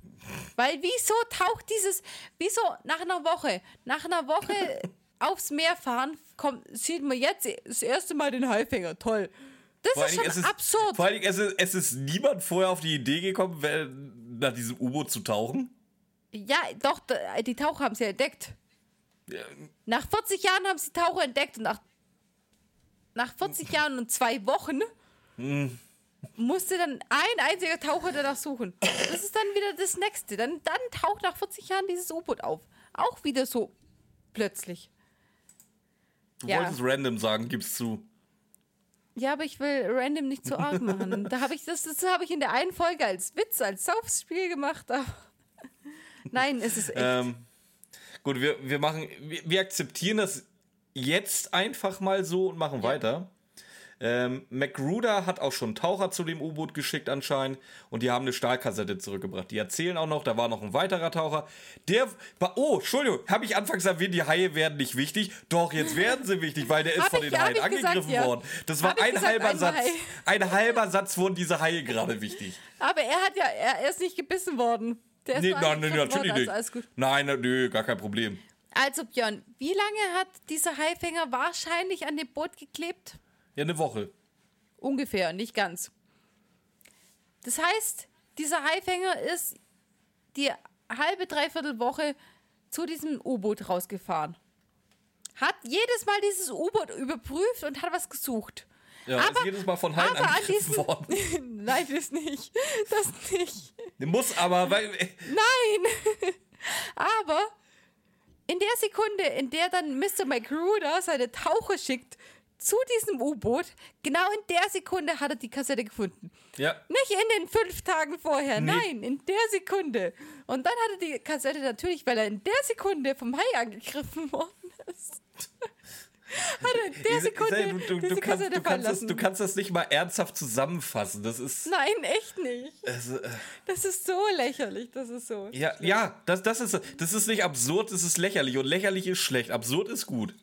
Weil wieso taucht dieses, wieso nach einer Woche, nach einer Woche (laughs) aufs Meer fahren, kommt, sieht man jetzt das erste Mal den Haifänger. Toll. Das ist schon ist, absurd. Vor allen Dingen, es ist, es ist niemand vorher auf die Idee gekommen, wenn- nach diesem U-Boot zu tauchen. Ja, doch, die Taucher haben sie entdeckt. Nach 40 Jahren haben sie Taucher entdeckt und nach, nach 40 Jahren und zwei Wochen musste dann ein einziger Taucher danach suchen. Das ist dann wieder das nächste. Dann, dann taucht nach 40 Jahren dieses U-Boot auf. Auch wieder so plötzlich. Du Ja. wolltest random sagen, gibst zu. Ja, aber ich will random nicht zu arg machen. (laughs) Da habe ich das, das habe ich in der einen Folge als Witz, als Saufspiel gemacht. Aber (laughs) Nein, es ist echt. Ähm, gut, wir, wir machen, wir, wir akzeptieren das jetzt einfach mal so und machen weiter. Ähm, McGruder hat auch schon Taucher zu dem U-Boot geschickt anscheinend und die haben eine Stahlkassette zurückgebracht. Die erzählen auch noch, da war noch ein weiterer Taucher. Der war, oh, Entschuldigung, habe ich anfangs erwähnt, die Haie werden nicht wichtig. Doch, jetzt werden sie wichtig, weil der ist Hab von ich- den Haien ich gesagt, angegriffen ja. worden. Das war ein gesagt, halber Satz. Hai. Ein halber Satz wurden diese Haie gerade wichtig. aber er hat ja, er, ist nicht gebissen worden. Der ist Nee, nein, angegriffen natürlich worden, nicht. also gut. Nein, nö, gar kein Problem. Also Björn, wie lange hat dieser Haifänger wahrscheinlich an dem Boot geklebt? Ja, eine Woche. Ungefähr, nicht ganz. Das heißt, dieser Haifänger ist die halbe, dreiviertel Woche zu diesem U-Boot rausgefahren. Hat jedes Mal dieses U-Boot überprüft und hat was gesucht. Ja, Aber- ist jedes Mal von Haien aber an angegriffen diesem- worden. (laughs) Nein, das nicht. Das nicht. Muss aber, weil. Nein! (laughs) Aber in der Sekunde, in der dann Mr. McGruder seine Taucher schickt zu diesem U-Boot, genau in der Sekunde hat er die Kassette gefunden. Ja, Nicht in den fünf Tagen vorher, Nee. nein, in der Sekunde. Und dann hat er die Kassette natürlich, weil er in der Sekunde vom Hai angegriffen (laughs) worden ist. hat er in der Ich- ich Sekunde sag, du, du, du, kannst, Kassette du, kannst das, du kannst das nicht mal ernsthaft zusammenfassen. Das ist. Nein, echt nicht. Also, äh, Das ist so lächerlich, das ist so. ja, ja das, das, ist, das ist nicht absurd, das ist lächerlich. Und lächerlich ist schlecht. Absurd ist gut.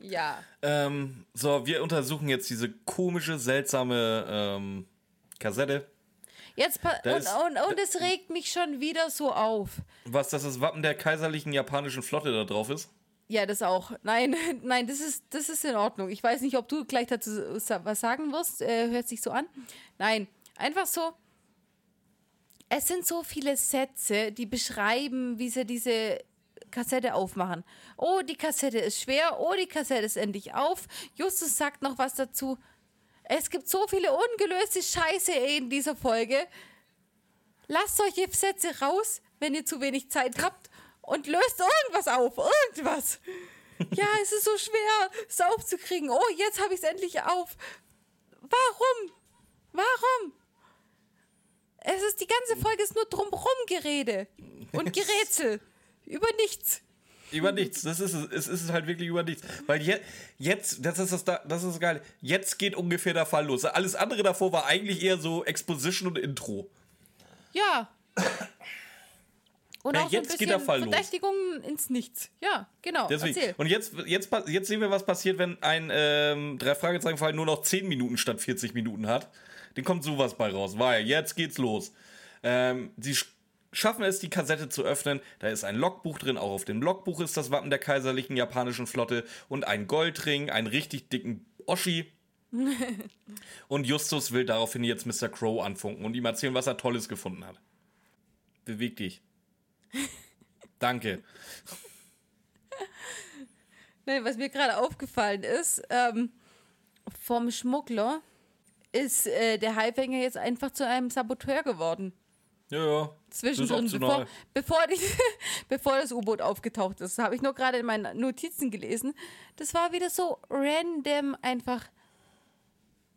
Ja. Ähm, so, wir untersuchen jetzt diese komische, seltsame ähm, Kassette. Jetzt und, ist- und, und es regt mich schon wieder so auf. Was, dass das Wappen der kaiserlichen japanischen Flotte da drauf ist? Ja, das auch. Nein, (laughs) nein, das ist, das ist in Ordnung. Ich weiß nicht, ob du gleich dazu was sagen wirst. Äh, hört sich so an. Nein, einfach so. Es sind so viele Sätze, die beschreiben, wie sie diese Kassette aufmachen. Oh, die Kassette ist schwer. Oh, die Kassette ist endlich auf. Justus sagt noch was dazu. Es gibt so viele ungelöste Scheiße in dieser Folge. Lasst solche Sätze raus, wenn ihr zu wenig Zeit habt und löst irgendwas auf. Irgendwas. Ja, (laughs) es ist so schwer, es aufzukriegen. Oh, jetzt habe ich es endlich auf. Warum? Warum? Es ist die ganze Folge ist nur drumrum Gerede und (laughs) Gerätsel über nichts. Über nichts. Das ist es. Es ist halt wirklich über nichts. Weil je, jetzt, das ist das, da- das ist das Geile. Jetzt geht ungefähr der Fall los. Alles andere davor war eigentlich eher so Exposition und Intro. Ja. Und Ja, auch so ein jetzt geht der Fall los. Ins Nichts. Ja, genau. Deswegen. Erzähl. Und jetzt, jetzt, jetzt sehen wir, was passiert, wenn ein ähm, Drei-Fragezeichen-Fall nur noch 10 Minuten statt 40 Minuten hat. Dann kommt sowas bei raus, weil jetzt geht's los. Ähm, sie schaffen es, die Kassette zu öffnen. Da ist ein Logbuch drin. Auch auf dem Logbuch ist das Wappen der kaiserlichen japanischen Flotte und ein Goldring, einen richtig dicken Oschi. (laughs) und Justus will daraufhin jetzt Mr. Crow anfunken und ihm erzählen, was er Tolles gefunden hat. Beweg dich. (laughs) Danke. Nein, was mir gerade aufgefallen ist, ähm, vom Schmuggler ist äh, der Haifänger jetzt einfach zu einem Saboteur geworden. Ja, ja. Zwischendrin, bevor, bevor, die, (laughs) bevor das U-Boot aufgetaucht ist. Habe ich nur gerade in meinen Notizen gelesen. Das war wieder so random einfach.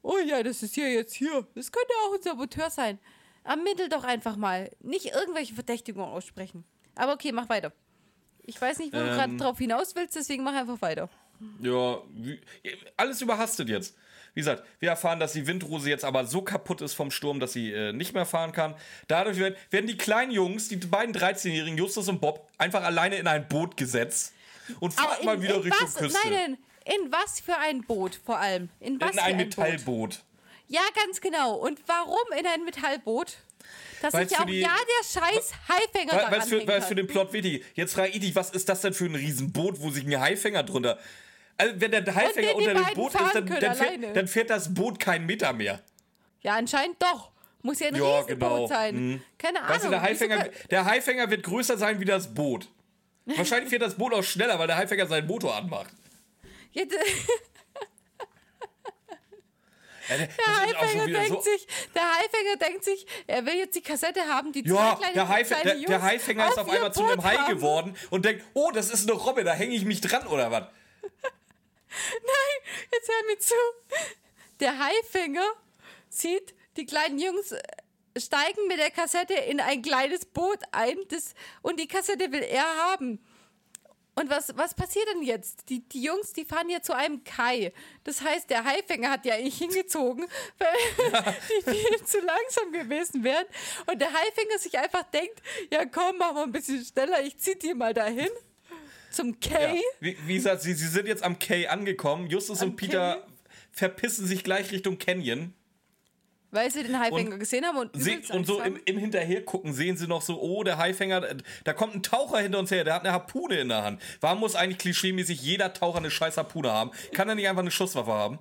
Oh ja, das ist hier jetzt hier. Das könnte auch ein Saboteur sein. ermittel doch einfach mal. Nicht irgendwelche Verdächtigungen aussprechen. Aber okay, mach weiter. Ich weiß nicht, wo du gerade Ähm. drauf hinaus willst, deswegen mach einfach weiter. Ja, wie, alles überhastet jetzt. Wie gesagt, wir erfahren, dass die Windrose jetzt aber so kaputt ist vom Sturm, dass sie äh, nicht mehr fahren kann. Dadurch werden, werden die kleinen Jungs, die beiden 13-Jährigen, Justus und Bob, einfach alleine in ein Boot gesetzt und fahren mal wieder Richtung was, Küste. Nein, nein, in was für ein Boot vor allem? In was in für ein ein Boot? Metallboot. Ja, ganz genau. Und warum in ein Metallboot? Dass Weil's sich für auch die- ja der scheiß Haifänger Weil daran es für, für den Plot wichtig ist. Jetzt frage ich dich, was ist das denn für ein Riesenboot, wo sich ein Haifänger drunter. Also, wenn der die unter dem Boot ist, dann, dann, fährt, dann fährt das Boot keinen Meter mehr. Ja, anscheinend doch. Muss ja ein Ja, Riesenboot genau. sein. Mhm. Keine Ahnung. Weißt du, der Haifänger, der Haifänger wird größer sein wie das Boot. (laughs) Wahrscheinlich fährt das Boot auch schneller, weil der Haifänger seinen Motor anmacht. (laughs) Ja, der Haifänger denkt so. sich, der Haifänger denkt sich, er will jetzt die Kassette haben, die Ja, zwei kleine, der, Haif kleine der, der Haifänger ist auf einmal zu einem Boot Hai haben. geworden und denkt, oh, das ist eine Robbe, da hänge ich mich dran oder was? Jetzt hör mir zu. Der Haifänger sieht, die kleinen Jungs äh, steigen mit der Kassette in ein kleines Boot ein das, und die Kassette will er haben. Und was, was passiert denn jetzt? Die, die Jungs, die fahren ja zu einem Kai. Das heißt, der Haifänger hat ja eigentlich hingezogen, (laughs) weil die (laughs) viel zu langsam gewesen wären. Und der Haifänger sich einfach denkt, ja komm, mach mal ein bisschen schneller, ich zieh die mal dahin. Zum Kai. Ja. Wie, wie gesagt, sie, sie sind jetzt am Cay angekommen. Justus Am und Peter verpissen sich gleich Richtung Canyon. Weil sie den Haifänger gesehen haben und Sie, und so im, im Hinterhergucken sehen sie noch so, oh, der Haifänger, äh, da kommt ein Taucher hinter uns her, der hat eine Harpune in der Hand. Warum muss eigentlich klischeemäßig jeder Taucher eine scheiß Harpune haben? Kann er nicht einfach eine Schusswaffe haben?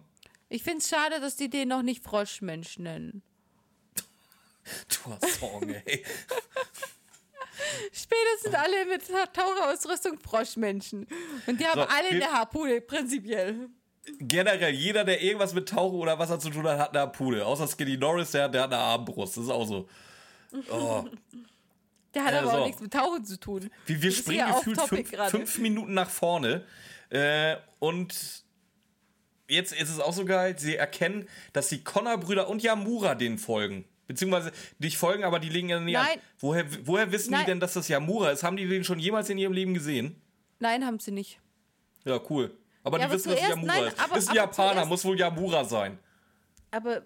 Ich finde es schade, dass die den noch nicht Froschmensch nennen. (laughs) Du hast Song, ey. Später sind alle mit Taucherausrüstung Froschmenschen. Und die haben So, alle eine Harpune, prinzipiell. Generell, jeder, der irgendwas mit Tauchen oder Wasser zu tun hat, hat eine Harpune. Außer Skinny Norris, der, der hat eine Armbrust. Das ist auch so. Oh. (laughs) Der hat Ja, aber so. auch nichts mit Tauchen zu tun. Wir, wir springen gefühlt fünf, fünf Minuten nach vorne. Äh, und jetzt ist es auch so geil, sie erkennen, dass die Connor-Brüder und Yamura denen folgen. Beziehungsweise nicht folgen, aber die legen ja nicht an. Nein. Woher, woher wissen Nein. die denn, dass das Yamura ist? Haben die den schon jemals in ihrem Leben gesehen? Nein, haben sie nicht. Ja, cool. Aber Ja, die aber wissen, dass es zuerst- Yamura nein, ist. aber- ist ein Japaner, zuerst- muss wohl Yamura sein. Aber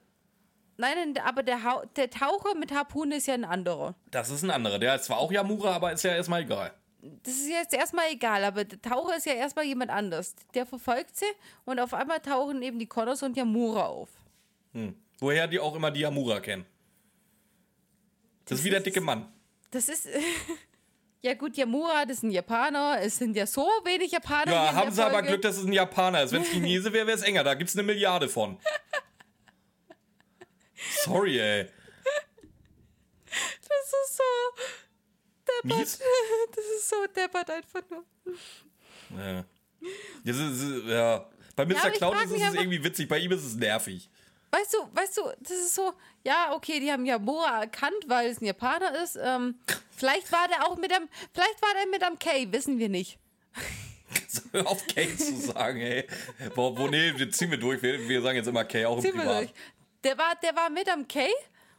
nein, aber der, der Taucher mit Harpune ist ja ein anderer. Das ist ein anderer. Der ist zwar auch Yamura, aber ist ja erstmal egal. Das ist jetzt erstmal egal, aber der Taucher ist ja erstmal jemand anders. Der verfolgt sie und auf einmal tauchen eben die Connors und Yamura auf. Hm. Woher die auch immer die Yamura kennen. Das, ist wie der dicke Mann. Das ist. (laughs) ja, gut, Yamura, das ist ein Japaner. Es sind ja so wenig Japaner. Ja, haben sie aber Folge. Glück, dass es ein Japaner ist. Wenn es Chinese (laughs) wäre, wäre es enger. Da gibt es eine Milliarde von. Sorry, ey. Das ist so. Deppert. Mies. (laughs) Das ist so deppert einfach nur. Ja. Das ist, ja. Bei Mr. aber ich Cloud ist es irgendwie witzig, bei ihm ist es nervig. Weißt du, weißt du, das ist so, ja, okay, die haben Yamura erkannt, weil es ein Japaner ist. Ähm, vielleicht war der auch mit am, vielleicht war der mit am K, wissen wir nicht. Hör (laughs) auf Kay zu sagen, ey. Wo, wo nee, wir ziehen wir durch. Wir, wir sagen jetzt immer Kay, auch im Ziehen Privat. Der war, der war mit am K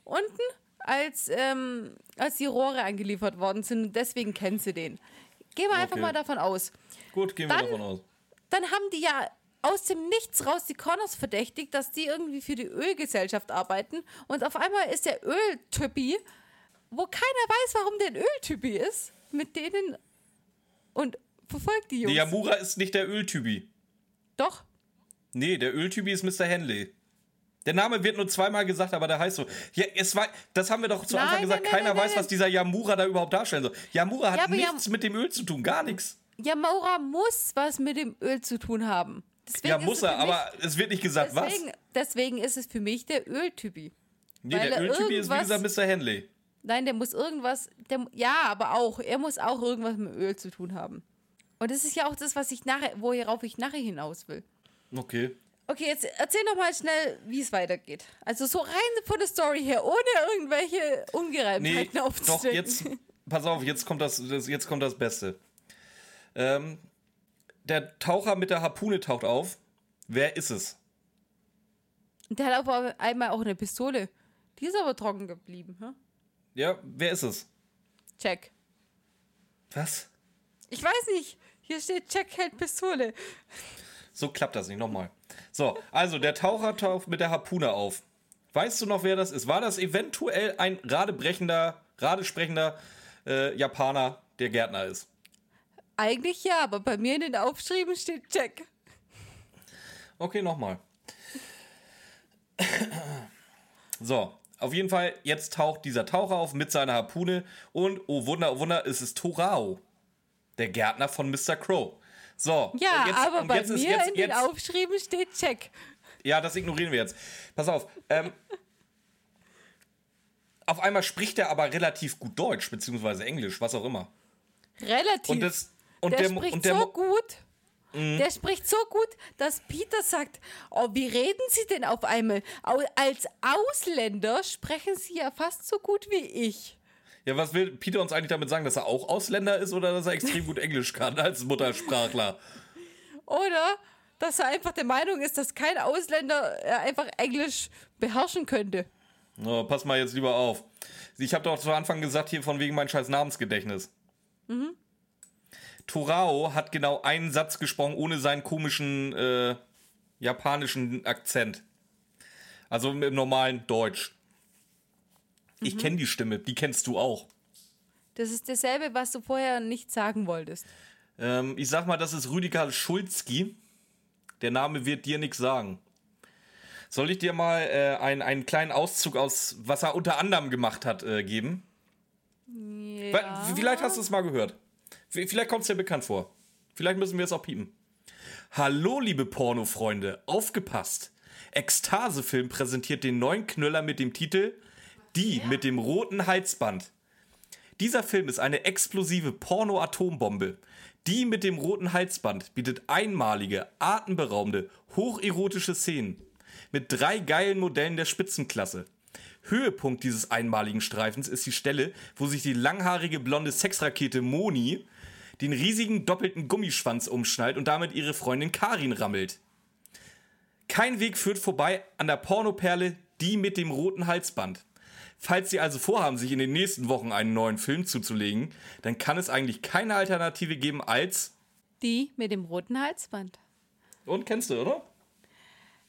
unten, als, ähm, als die Rohre angeliefert worden sind deswegen kennen sie den. Gehen wir einfach Okay. mal davon aus. Gut, gehen wir Dann- davon aus. Dann haben die ja aus dem Nichts raus die Connors verdächtigt, dass die irgendwie für die Ölgesellschaft arbeiten. Und auf einmal ist der Öltypi, wo keiner weiß, warum der ein Öltypi ist, mit denen und verfolgt die Jungs. Nee, Yamura ist nicht der Öltypi. Doch. Nee, der Öltypi ist Mr. Henley. Der Name wird nur zweimal gesagt, aber der heißt so. Ja, es war, das haben wir doch zu Nein, Anfang gesagt. nein, nein, Keiner weiß, was dieser Yamura da überhaupt darstellen soll. Yamura hat Ja, nichts Yam- mit dem Öl zu tun, gar nichts. Yamura muss was mit dem Öl zu tun haben. Deswegen Ja, muss er, mich- aber es wird nicht gesagt, deswegen, deswegen ist es für mich der Öltypi. was. Nee, der er Öltypi ist wie gesagt Mr. Henley. Nein, der muss irgendwas, der, ja, aber auch, er muss auch irgendwas mit Öl zu tun haben. Und das ist ja auch das, was ich nachher, worauf ich nachher hinaus will. Okay. Okay, jetzt erzähl noch mal schnell, wie es weitergeht. Also so rein von der Story her, ohne irgendwelche Nee, Ungereimtheiten doch, jetzt, pass auf, jetzt kommt das, das, jetzt kommt das Beste. Ähm, der Taucher mit der Harpune taucht auf. Wer ist es? Der hat aber einmal auch eine Pistole. Die ist aber trocken geblieben. Hm? Ja, wer ist es? Check. Was? Ich weiß nicht. Hier steht Check hält Pistole. So klappt das nicht. Nochmal. So, also der Taucher taucht mit der Harpune auf. Weißt du noch, wer das ist? War das eventuell ein radebrechender, radesprechender äh, Japaner, der Gärtner ist? Eigentlich ja, aber bei mir in den Aufschrieben steht Check. Okay, nochmal. So, auf jeden Fall, jetzt taucht dieser Taucher auf mit seiner Harpune und, oh Wunder, oh Wunder, es ist Torao, der Gärtner von Mr. Crow. So, Ja, jetzt, aber bei mir ist jetzt, in den jetzt, Aufschrieben steht Check. Ja, das ignorieren wir jetzt. Pass auf. Ähm, auf einmal spricht er aber relativ gut Deutsch, beziehungsweise Englisch, was auch immer. Relativ. Und, das, und der, der, spricht und der, so Mo- Mhm. gut. Der spricht so gut, dass Peter sagt, oh, wie reden Sie denn auf einmal? Als Ausländer sprechen Sie ja fast so gut wie ich. Ja, was will Peter uns eigentlich damit sagen, dass er auch Ausländer ist oder dass er extrem gut Englisch kann als Muttersprachler? Oder dass er einfach der Meinung ist, dass kein Ausländer äh, einfach Englisch beherrschen könnte. Oh, pass mal jetzt lieber auf. Ich habe doch zu Anfang gesagt, hier von wegen mein scheiß Namensgedächtnis. Torao hat genau einen Satz gesprochen, ohne seinen komischen äh, japanischen Akzent. Also im normalen Deutsch. Ich kenne die Stimme, die kennst du auch. Das ist dasselbe, was du vorher nicht sagen wolltest. Ähm, ich sag mal, das ist Rüdiger Schulzki. Der Name wird dir nichts sagen. Soll ich dir mal äh, einen, einen kleinen Auszug aus, was er unter anderem gemacht hat, äh, geben? Ja. Vielleicht hast du es mal gehört. Vielleicht kommt es dir bekannt vor. Vielleicht müssen wir es auch piepen. Hallo, liebe Pornofreunde, aufgepasst! Ekstasefilm präsentiert den neuen Knüller mit dem Titel Die mit dem roten Halsband. Dieser Film ist eine explosive Porno-Atombombe. Die mit dem roten Halsband bietet einmalige, atemberaubende, hocherotische Szenen. Mit drei geilen Modellen der Spitzenklasse. Höhepunkt dieses einmaligen Streifens ist die Stelle, wo sich die langhaarige blonde Sexrakete Moni den riesigen doppelten Gummischwanz umschnallt und damit ihre Freundin Karin rammelt. Kein Weg führt vorbei an der Pornoperle Die mit dem roten Halsband. Falls Sie also vorhaben, sich in den nächsten Wochen einen neuen Film zuzulegen, dann kann es eigentlich keine Alternative geben als. Die mit dem roten Halsband. Und kennst du, oder?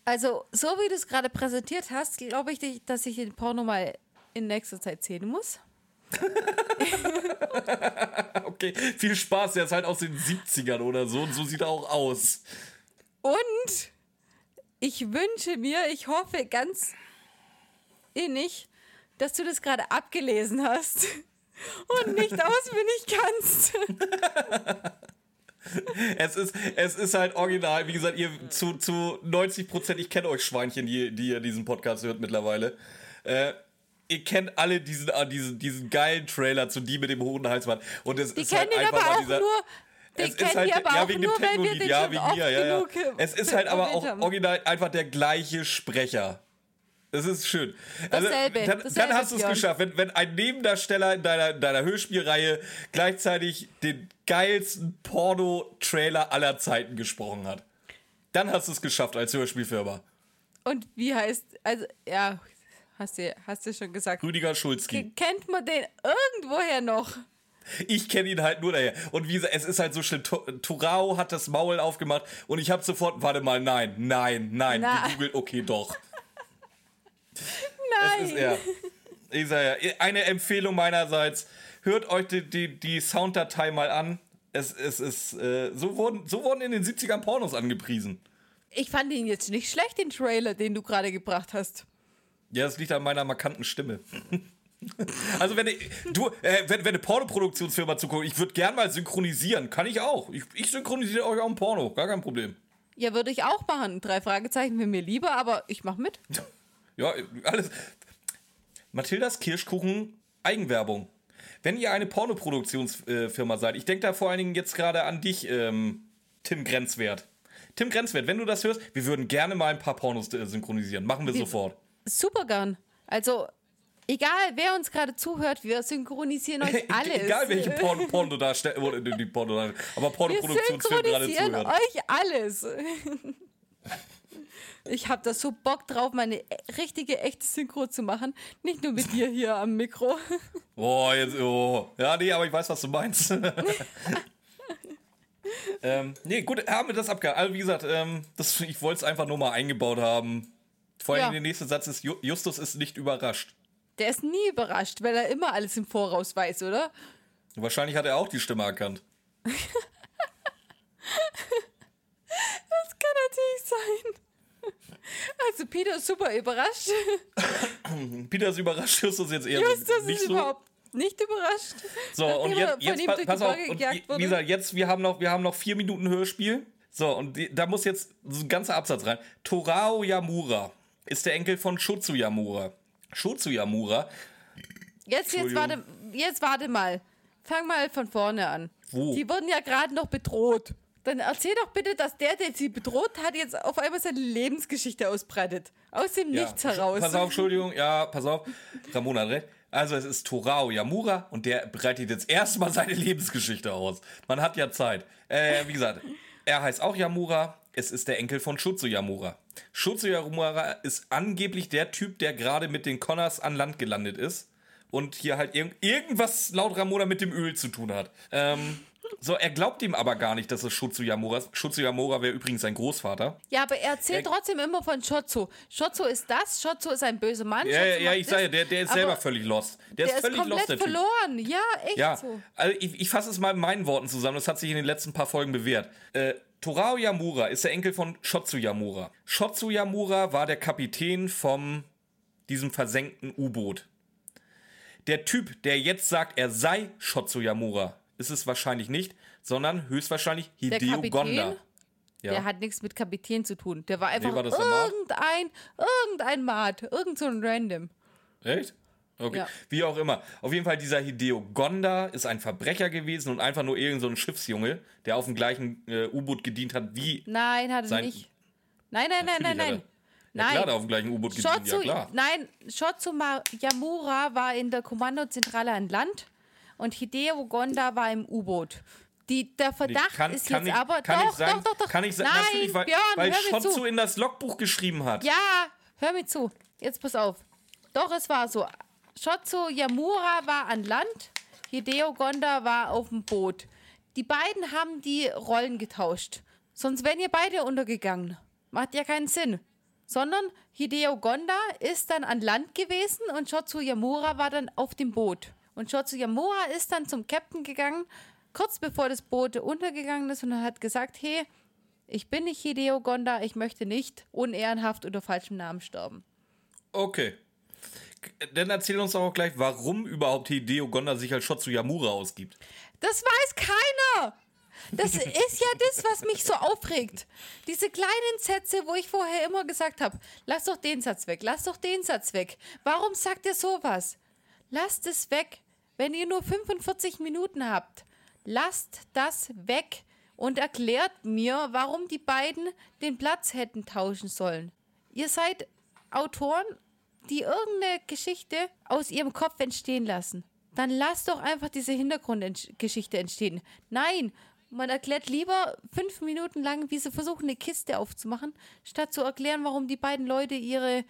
Also, so wie du es gerade präsentiert hast, glaube ich, dass ich den Porno mal in nächster Zeit sehen muss. (laughs) Okay, viel Spaß, der ist halt aus den 70ern oder so und so sieht er auch aus. Und ich wünsche mir, ich hoffe ganz innig, dass du das gerade abgelesen hast und nicht auswendig kannst. (laughs) Es ist, es ist halt original, wie gesagt, ihr zu, zu 90 Prozent, ich kenne euch Schweinchen, die, die ihr diesen Podcast hört mittlerweile. Äh, ihr kennt alle diesen, ah, diesen, diesen geilen Trailer zu Die mit dem hohen Halsband. Und es Die ist kennen halt ihn einfach aber mal auch dieser. nur. Die es ist halt, ja, auch wegen nur, dem Technolied, den ja, wegen mir, ja, ja. Es ist halt aber auch original einfach der gleiche Sprecher. Das ist schön. Also, Dasselbe, dann, dasselbe, dann hast du es geschafft, wenn, wenn ein Nebendarsteller in deiner, deiner Hörspielreihe gleichzeitig den geilsten Porno-Trailer aller Zeiten gesprochen hat. Dann hast du es geschafft als Hörspielfirma. Und wie heißt, also, ja, hast du, hast du schon gesagt. Rüdiger Schulzki. Kennt man den irgendwoher noch? Ich kenne ihn halt nur daher. Und wie gesagt, es ist halt so schlimm. Torao hat das Maul aufgemacht und ich habe sofort, warte mal, nein, nein, nein, Na. gegoogelt, okay, doch. Nein. Es ist er. Ich sag ja, eine Empfehlung meinerseits. Hört euch die, die, die Sounddatei mal an. Es, es ist, äh, so, wurden, so wurden in den 70ern Pornos angepriesen. Ich fand ihn jetzt nicht schlecht, den Trailer, den du gerade gebracht hast. Ja, das liegt an meiner markanten Stimme. (laughs) Also wenn ich- du, äh, wenn, wenn eine Pornoproduktionsfirma zuguckt, ich würde gern mal synchronisieren. Kann ich auch. Ich, ich synchronisiere euch auch ein Porno. Gar kein Problem. Ja, würde ich auch machen. Drei Fragezeichen wäre mir lieber, aber ich mach mit. (laughs) Ja, alles. Mathildas Kirschkuchen Eigenwerbung. Wenn ihr eine Pornoproduktionsfirma seid, ich denke da vor allen Dingen jetzt gerade an dich, ähm, Tim Grenzwert. Tim Grenzwert, wenn du das hörst, wir würden gerne mal ein paar Pornos äh, synchronisieren. Machen wir Wie- sofort. Super gern. Also, egal wer uns gerade zuhört, wir synchronisieren euch (laughs) alles. Egal welche Porno, Porno oder die Porno, aber wir Pornoproduktionsfirma gerade synchronisieren zuhört. euch alles. (laughs) Ich habe da so Bock drauf, meine e- richtige, echte Synchro zu machen. Nicht nur mit dir hier am Mikro. (laughs) Oh, jetzt, oh. Ja, nee, aber ich weiß, was du meinst. ähm, nee, gut, haben wir das abgehakt. Also, wie gesagt, ähm, das, ich wollte es einfach nur mal eingebaut haben. Vor allem Ja. der nächste Satz ist, Ju- Justus ist nicht überrascht. Der ist nie überrascht, weil er immer alles im Voraus weiß, oder? Wahrscheinlich hat er auch die Stimme erkannt. (laughs) Das kann natürlich sein. Also Peter ist super überrascht. (laughs) Peter ist überrascht, Justus jetzt eher Justus nicht ist so. überhaupt nicht überragt. So, und jetzt, jetzt pa pass auf. Und, gesagt, jetzt, wir haben noch, wir haben noch vier Minuten Hörspiel. So, und die, da muss jetzt so ein ganzer Absatz rein. Torao Yamura ist der Enkel von Shotsu Yamura. Shotsu Yamura, Jetzt, jetzt, warte, jetzt warte mal. Fang mal von vorne an. Wo? Die wurden ja gerade noch bedroht. Dann erzähl doch bitte, dass der, der sie bedroht hat, jetzt auf einmal seine Lebensgeschichte ausbreitet. Aus dem Ja, Nichts heraus. Pass auf, Entschuldigung, ja, pass auf. Ramona hat recht. Also es ist Torao Yamura und der breitet jetzt erstmal seine Lebensgeschichte aus. Man hat ja Zeit. Äh, wie gesagt, er heißt auch Yamura. Es ist der Enkel von Shutsu Yamura. Shutsu Yamura ist angeblich der Typ, der gerade mit den Connors an Land gelandet ist und hier halt irg irgendwas laut Ramona mit dem Öl zu tun hat. Ähm, so, er glaubt ihm aber gar nicht, dass es Shutsu Yamura ist. Shutsu Yamura wäre übrigens sein Großvater. Ja, aber er erzählt Er- trotzdem immer von Shotzo. Shotzo ist das, Shotzo ist ein böser Mann. Ja, ja, Shotzo ja, ich sage, der, der ist selber völlig lost. Der, Der ist ist völlig komplett lost, der Typ. verloren. Ja, echt Ja, so. also ich, ich fasse es mal in meinen Worten zusammen, das hat sich in den letzten paar Folgen bewährt. Äh, Torao Yamura ist der Enkel von Shotsu Yamura. Shotsu Yamura war der Kapitän vom diesem versenkten U-Boot. Der Typ, der jetzt sagt, er sei Shotsu Yamura, ist es wahrscheinlich nicht, sondern höchstwahrscheinlich Der Hideo Kapitän, Gonda. Ja. der hat nichts mit Kapitän zu tun. Der war einfach war der Mart? irgendein, irgendein Mart, irgend so ein Random. Echt? Okay. Ja. Wie auch immer. Auf jeden Fall, dieser Hideo Gonda ist ein Verbrecher gewesen und einfach nur irgend so ein Schiffsjunge, der auf dem gleichen äh, U-Boot gedient hat wie. Nein, hat er nicht. Nein, nein, nein, nein, nein. er- Ja, klar, hat er auf dem gleichen U-Boot gedient, ja klar. nein, Shotsu Yamura war in der Kommandozentrale an Land und Hideo Gonda war im U-Boot. Die, der Verdacht kann, ist kann jetzt nicht, aber kann doch, nicht sein, doch, doch, doch. Kann nicht sein, Nein, natürlich, weil, Björn, weil hör mir Schotzo zu. in das Logbuch geschrieben hat. Ja, hör mir zu. Jetzt pass auf. Doch, es war so. Shotsu Yamura war an Land, Hideo Gonda war auf dem Boot. Die beiden haben die Rollen getauscht. Sonst wären ihr beide untergegangen. Macht ja keinen Sinn. Sondern Hideo Gonda ist dann an Land gewesen und Shotsu Yamura war dann auf dem Boot. Und Shotsu Yamura ist dann zum Captain gegangen, kurz bevor das Boot untergegangen ist und hat gesagt, hey, ich bin nicht Hideo Gonda, ich möchte nicht unehrenhaft unter falschem Namen sterben. Okay. Dann erzähl uns doch auch gleich, warum überhaupt Hideo Gonda sich als Shotsu Yamura ausgibt. Das weiß keiner. Das ist ja das, was mich so aufregt. Diese kleinen Sätze, wo ich vorher immer gesagt habe, lass doch den Satz weg, lass doch den Satz weg. Warum sagt ihr sowas? Lasst es weg. Wenn ihr nur 45 Minuten habt, lasst das weg und erklärt mir, warum die beiden den Platz hätten tauschen sollen. Ihr seid Autoren, die irgendeine Geschichte aus ihrem Kopf entstehen lassen. Dann lasst doch einfach diese Hintergrundgeschichte entstehen. Nein, man erklärt lieber fünf Minuten lang, wie sie versuchen, eine Kiste aufzumachen, statt zu erklären, warum die beiden Leute ihre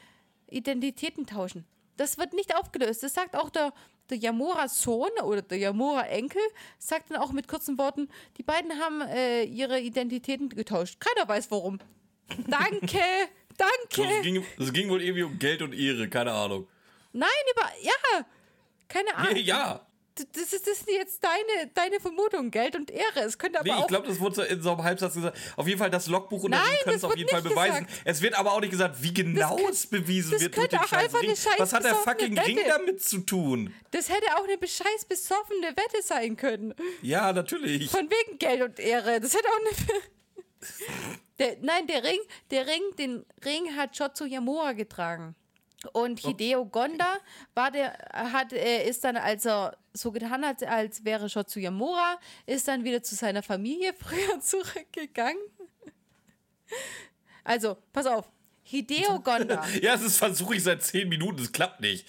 Identitäten tauschen. Das wird nicht aufgelöst. Das sagt auch der, der Yamura-Sohn oder der Yamura-Enkel, sagt dann auch mit kurzen Worten, die beiden haben äh, ihre Identitäten getauscht. Keiner weiß warum. Danke, danke. es, ging, es ging wohl irgendwie um Geld und Ehre, keine Ahnung. Nein, über. Ja! Keine Ahnung. ja. Das ist, das ist jetzt deine, deine Vermutung. Geld und Ehre. Es könnte aber Nee, ich glaube, das wurde in so einem Halbsatz gesagt. Auf jeden Fall das Logbuch und Nein, können es das auf jeden Fall beweisen. gesagt. Es wird aber auch nicht gesagt, wie genau kann- es bewiesen das wird könnte dem auch einfach Ring. eine scheiß Was hat der fucking Ring Wette. damit zu tun? das hätte auch eine bescheiß besoffene Wette sein können. Ja, natürlich. Von wegen Geld und Ehre. Das hätte auch eine. (laughs) Der, nein, der Ring, der Ring, den Ring hat Shotsu Yamura getragen. Und Hideo Gonda war der, hat, äh, ist dann, als er so getan hat, als wäre Shotsu Yamura, ist dann wieder zu seiner Familie (laughs) früher zurückgegangen. Also, pass auf. Hideo Gonda. (laughs) ja, das versuche ich seit zehn Minuten, das klappt nicht.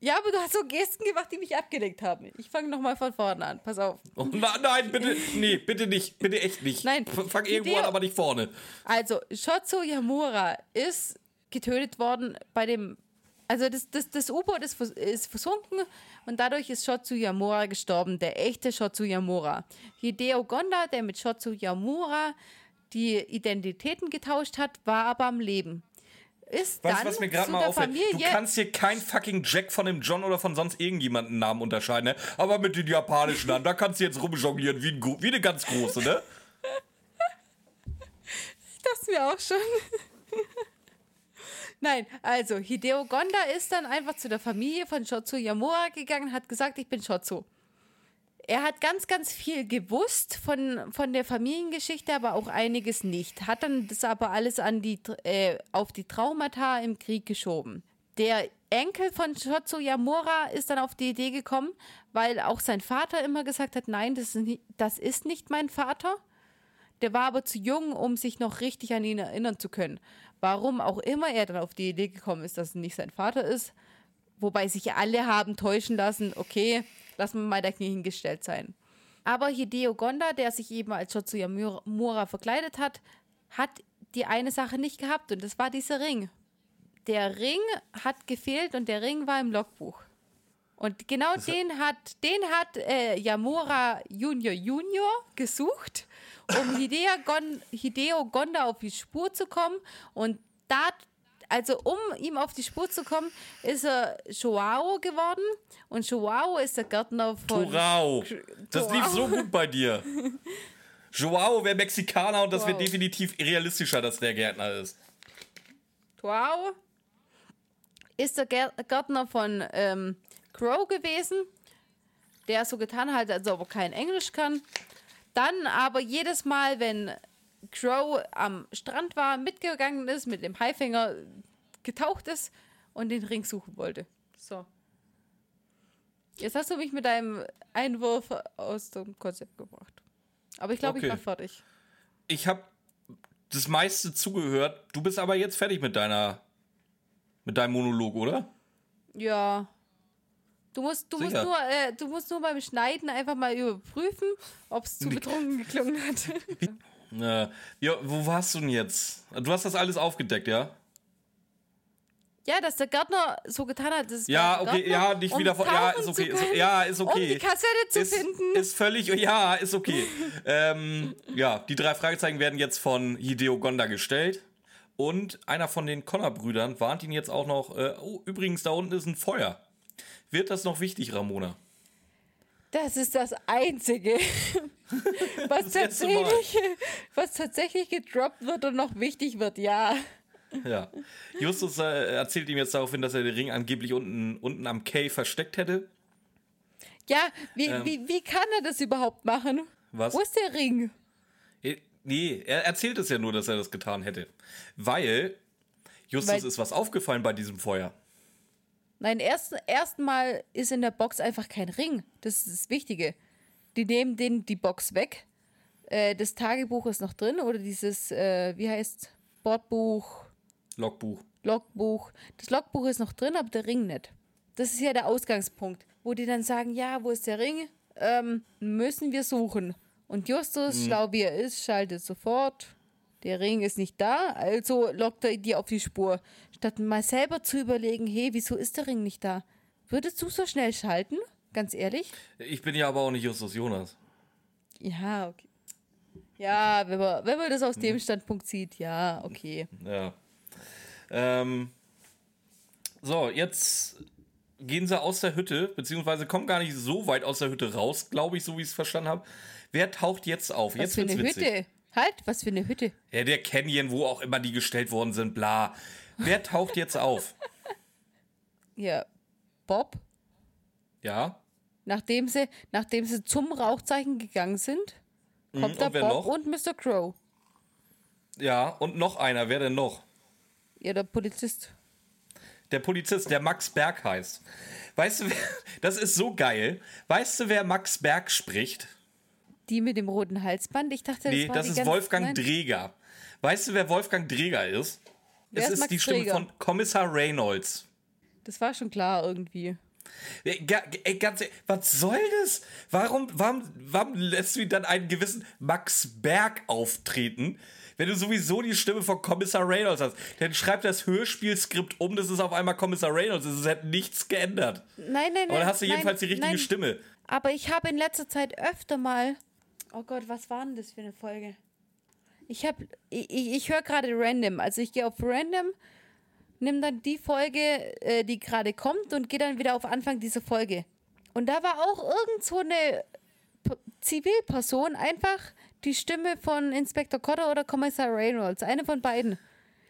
Ja, aber du hast so Gesten gemacht, die mich abgelenkt haben. Ich fange nochmal von vorne an. Pass auf. Oh, na, nein, bitte, nee, bitte nicht, bitte echt nicht. Nein. Fang irgendwo an, aber nicht vorne. Also, Shotsu Yamura ist getötet worden bei dem. Also, das, das, das U-Boot ist, ist versunken und dadurch ist Shotsu Yamura gestorben, der echte Shotsu Yamura. Hideo Gonda, der mit Shotsu Yamura die Identitäten getauscht hat, war aber am Leben ist weißt, dann was mir gerade mal auffällt? Du kannst hier kein fucking Jack von dem John oder von sonst irgendjemanden Namen unterscheiden, ne? Aber mit den japanischen Namen, da kannst du jetzt rumjonglieren wie, ein, wie eine ganz große, ne? (laughs) ich dachte mir auch schon. (laughs) Nein, also Hideo Gonda ist dann einfach zu der Familie von Shotsu Yamura gegangen, hat gesagt, ich bin Shotsu er hat ganz, ganz viel gewusst von, von der Familiengeschichte, aber auch einiges nicht. Hat dann das aber alles an die, äh, auf die Traumata im Krieg geschoben. Der Enkel von Shotsu Yamura ist dann auf die Idee gekommen, weil auch sein Vater immer gesagt hat, nein, das ist nicht, das ist nicht mein Vater. Der war aber zu jung, um sich noch richtig an ihn erinnern zu können. Warum auch immer er dann auf die Idee gekommen ist, dass es nicht sein Vater ist, wobei sich alle haben täuschen lassen, okay, Lassen wir mal dahingestellt sein. Aber Hideo Gonda, der sich eben als Shotsuyamura verkleidet hat, hat die eine Sache nicht gehabt und das war dieser Ring. Der Ring hat gefehlt und der Ring war im Logbuch. Und genau das den hat, den hat äh, Yamura Junior Junior gesucht, um (laughs) Hideo, Gon, Hideo Gonda auf die Spur zu kommen. Und da also um ihm auf die Spur zu kommen, ist er Joao geworden. Und Joao ist der Gärtner von. Torao. Das lief so gut bei dir. (laughs) Joao wäre Mexikaner und das wow. wird definitiv realistischer, dass der Gärtner ist. Joao ist der Gärtner von ähm, Crow gewesen, der so getan hat, als ob er kein Englisch kann. Dann aber jedes Mal, wenn Crow am Strand war, mitgegangen ist, mit dem Haifinger getaucht ist und den Ring suchen wollte. So. Jetzt hast du mich mit deinem Einwurf aus dem Konzept gebracht. Aber ich glaube, okay. ich war fertig. Ich habe das meiste zugehört. Du bist aber jetzt fertig mit deiner mit deinem Monolog, oder? Ja. Du musst, du musst, nur, äh, du musst nur beim Schneiden einfach mal überprüfen, ob es zu betrunken geklungen hat. (laughs) Äh, ja, wo warst du denn jetzt? Du hast das alles aufgedeckt, ja? Ja, dass der Gärtner so getan hat. Das ja, okay, Gärtner, ja, nicht um wieder vor. Ja, ist okay. Ist, ja, ist okay. Um die Kassette zu ist, finden. Ist völlig. Ja, ist okay. (laughs) ähm, ja, die drei Fragezeichen werden jetzt von Hideo Gonda gestellt. Und einer von den Connor-Brüdern warnt ihn jetzt auch noch. Äh, oh, übrigens, da unten ist ein Feuer. Wird das noch wichtig, Ramona? Das ist das Einzige, (laughs) was, das tatsächlich, was tatsächlich gedroppt wird und noch wichtig wird, ja. Ja. Justus äh, erzählt ihm jetzt daraufhin, dass er den Ring angeblich unten, unten am Kay versteckt hätte. Ja, wie, ähm, wie, wie kann er das überhaupt machen? Was? Wo ist der Ring? Äh, nee, er erzählt es ja nur, dass er das getan hätte. Weil Justus Weil, ist was aufgefallen bei diesem Feuer. Nein, erst erstmal ist in der Box einfach kein Ring. Das ist das Wichtige. Die nehmen den die Box weg. Äh, das Tagebuch ist noch drin oder dieses, äh, wie heißt Bordbuch? Logbuch. Logbuch. Das Logbuch ist noch drin, aber der Ring nicht. Das ist ja der Ausgangspunkt, wo die dann sagen, ja, wo ist der Ring? Ähm, müssen wir suchen. Und Justus, mhm. schlau wie er ist, schaltet sofort. Der Ring ist nicht da, also lockt er die auf die Spur. Statt mal selber zu überlegen, hey, wieso ist der Ring nicht da? Würdest du so schnell schalten? Ganz ehrlich? Ich bin ja aber auch nicht Justus Jonas. Ja, okay. Ja, wenn man, wenn man das aus dem Standpunkt sieht, ja, okay. Ja. Ähm, so, jetzt gehen sie aus der Hütte, beziehungsweise kommen gar nicht so weit aus der Hütte raus, glaube ich, so wie ich es verstanden habe. Wer taucht jetzt auf? Was jetzt für eine witzig. Hütte? Halt, was für eine Hütte? Ja, der Canyon, wo auch immer die gestellt worden sind, bla. Wer taucht jetzt auf? Ja, Bob. Ja. Nachdem sie, nachdem sie zum Rauchzeichen gegangen sind, mhm, kommt mhm, da Bob noch? und Mr. Crow. Ja, und noch einer. Wer denn noch? Ja, der Polizist. Der Polizist, der Max Berg heißt. Weißt du, wer, das ist so geil. Weißt du, wer Max Berg spricht? Die mit dem roten Halsband? Ich dachte, das nee, war das ist Wolfgang Nein. Dreger. Weißt du, wer Wolfgang Dreger ist? Wer es ist Max die Stimme Träger? von Kommissar Reynolds. Das war schon klar irgendwie. Ey, ganz ehrlich, was soll das? Warum, warum, warum lässt du dann einen gewissen Max Berg auftreten, wenn du sowieso die Stimme von Kommissar Reynolds hast? Dann schreib das Hörspielskript um, das ist auf einmal Kommissar Reynolds. Es hat nichts geändert. Nein, nein, nein. Aber dann hast du nein, jedenfalls die richtige nein. Stimme. Aber ich habe in letzter Zeit öfter mal. Oh Gott, was war denn das für eine Folge? Ich habe, ich, ich, ich höre gerade random. Also ich gehe auf random, nimm dann die Folge, äh, die gerade kommt und gehe dann wieder auf Anfang dieser Folge. Und da war auch irgend so eine P Zivilperson einfach die Stimme von Inspektor Cotter oder Kommissar Reynolds. Eine von beiden.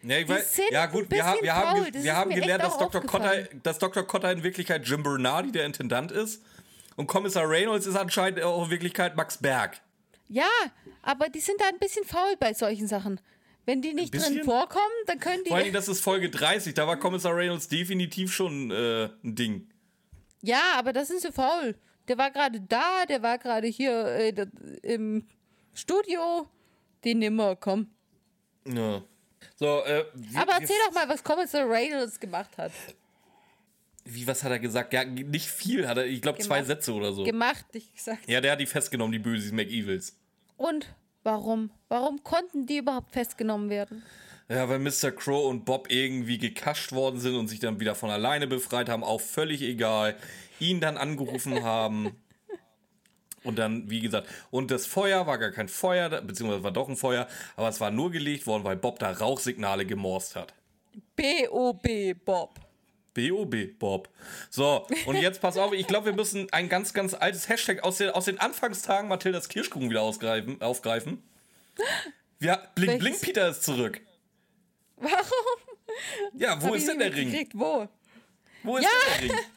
Ja, ich weiß, ja gut, wir, haben, wir haben, das wir haben gelernt, dass Dr. Cotter, dass Dr. Cotter in Wirklichkeit Jim Bernardi, der Intendant ist. Und Kommissar Reynolds ist anscheinend auch in Wirklichkeit Max Berg. Ja, aber die sind da ein bisschen faul bei solchen Sachen. Wenn die nicht drin vorkommen, dann können die. Vor allem, das ist Folge 30, da war Kommissar Reynolds definitiv schon äh, ein Ding. Ja, aber das sind sie faul. Der war gerade da, der war gerade hier äh, im Studio. Den nimmer, komm. Ja. So, äh, wie, Aber erzähl doch mal, was Kommissar Reynolds gemacht hat. Wie, was hat er gesagt? Ja, nicht viel hat er, ich glaube zwei. Sätze oder so. Gemacht, ich gesagt. ja, der hat die festgenommen, die Böses McEvils. Und warum? Warum konnten die überhaupt festgenommen werden? Ja, weil Mr. Crow und Bob irgendwie gekascht worden sind und sich dann wieder von alleine befreit haben, auch völlig egal. Ihn dann angerufen (laughs) haben. Und dann, wie gesagt, und das Feuer war gar kein Feuer, beziehungsweise war doch ein Feuer, aber es war nur gelegt worden, weil Bob da Rauchsignale gemorst hat. B.O.B. Bob. B.O.B. Bob. So, und jetzt pass auf, ich glaube, wir müssen ein ganz, ganz altes Hashtag aus den, aus den Anfangstagen Mathildas Kirschkuchen wieder ausgreifen, aufgreifen. Ja, Blink Welches? Blink Peter ist zurück. Warum? Ja, wo ist denn der Ring? Wo? Wo ist Ja. denn der Ring? (laughs)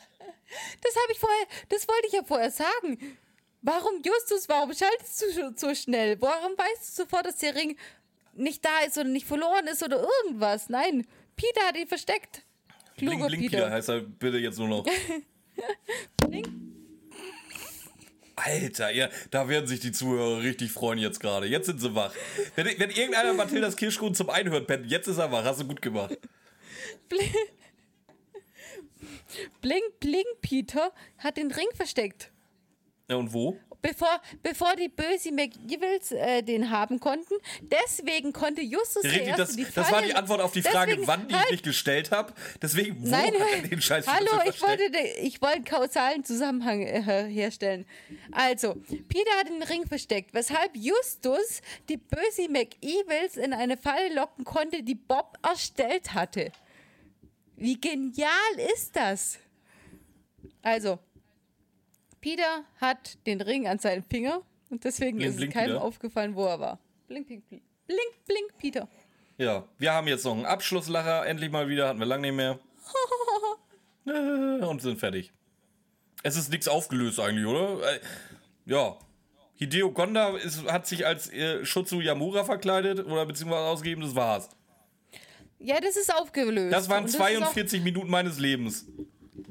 Das habe ich vorher, das wollte ich ja vorher sagen. Warum, Justus, warum schaltest du so schnell? Warum weißt du sofort, dass der Ring nicht da ist oder nicht verloren ist oder irgendwas? Nein, Peter hat ihn versteckt. Blink Peter. heißt er bitte jetzt nur noch. (laughs) Blink. Alter, ja, da werden sich die Zuhörer richtig freuen jetzt gerade. Jetzt sind sie wach. Wenn, wenn irgendeiner Mathildas Kirschkuchen zum Einhören pennt, jetzt ist er wach. Hast du gut gemacht. Blink, Blink, Blink Peter hat den Ring versteckt. Ja, und wo? Bevor, bevor die böse McEvils äh, den haben konnten. Deswegen konnte Justus der Richtig, das, Erste die das war Falle- die Antwort auf die Frage, Deswegen- wann die ich halt, nicht gestellt habe. Deswegen, wo Nein, hat er den Scheiß hallo, ich wollte, ich wollte einen kausalen Zusammenhang äh, herstellen. Also, Peter hat den Ring versteckt, weshalb Justus die böse McEvils in eine Falle locken konnte, die Bob erstellt hatte. Wie genial ist das? Also, Peter hat den Ring an seinem Finger und deswegen Blink, ist blink, es keinem Peter. aufgefallen, wo er war. Blink, blink, blink, blink, blink, Peter. Ja, wir haben jetzt noch einen Abschlusslacher. Endlich mal wieder. Hatten wir lange nicht mehr. (laughs) Und sind fertig. Es ist nichts aufgelöst eigentlich, oder? Äh, Ja. Hideo Gonda ist, hat sich als äh, Shotsu Yamura verkleidet oder beziehungsweise ausgegeben. Das war's. Ja, das ist aufgelöst. Das waren auch- 42 Minuten meines Lebens.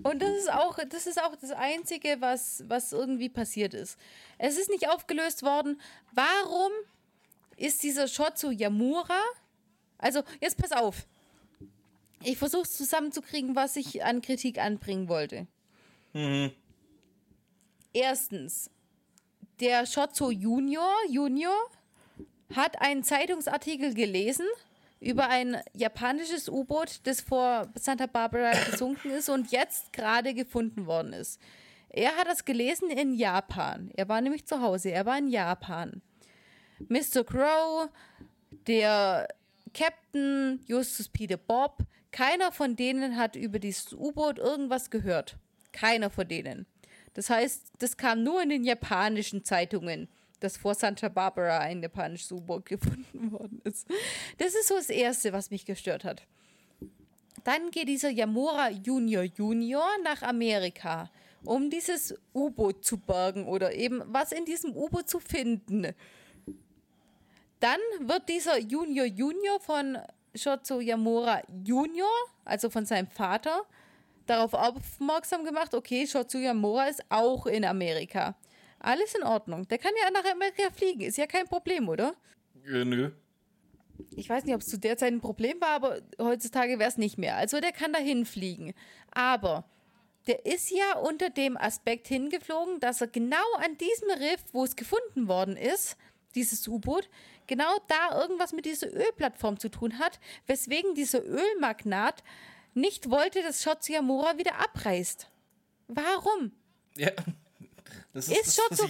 Und das ist auch, das ist auch das Einzige, was, was irgendwie passiert ist. Es ist nicht aufgelöst worden. Warum ist dieser Shot zu Yamura? Also, jetzt pass auf. Ich versuche es zusammenzukriegen, was ich an Kritik anbringen wollte. Erstens, der Shotzo Junior, Junior hat einen Zeitungsartikel gelesen über ein japanisches U-Boot, das vor Santa Barbara gesunken ist und jetzt gerade gefunden worden ist. Er hat das gelesen in Japan. Er war nämlich zu Hause. Er war in Japan. Mr. Crow, der Captain, Justus Peter Bob, keiner von denen hat über dieses U-Boot irgendwas gehört. Keiner von denen. Das heißt, das kam nur in den japanischen Zeitungen, dass vor Santa Barbara ein japanisches U-Boot (laughs) gefunden worden ist. Das ist so das Erste, was mich gestört hat. Dann geht dieser Yamura Junior Junior nach Amerika, um dieses U-Boot zu bergen oder eben was in diesem U-Boot zu finden. Dann wird dieser Junior Junior von Shotzo Yamura Junior, also von seinem Vater, darauf aufmerksam gemacht, okay, Shotzo Yamura ist auch in Amerika. Alles in Ordnung. Der kann ja nach Amerika fliegen, ist ja kein Problem, oder? Äh, nö. ich weiß nicht, ob es zu der Zeit ein Problem war, aber heutzutage wäre es nicht mehr. Also der kann dahin fliegen. Aber der ist ja unter dem Aspekt hingeflogen, dass er genau an diesem Riff, wo es gefunden worden ist, dieses U-Boot, genau da irgendwas mit dieser Ölplattform zu tun hat, weswegen dieser Ölmagnat nicht wollte, dass Shotsu Yamura wieder abreißt. Warum? Ja. Das ist, ist, Shotsu,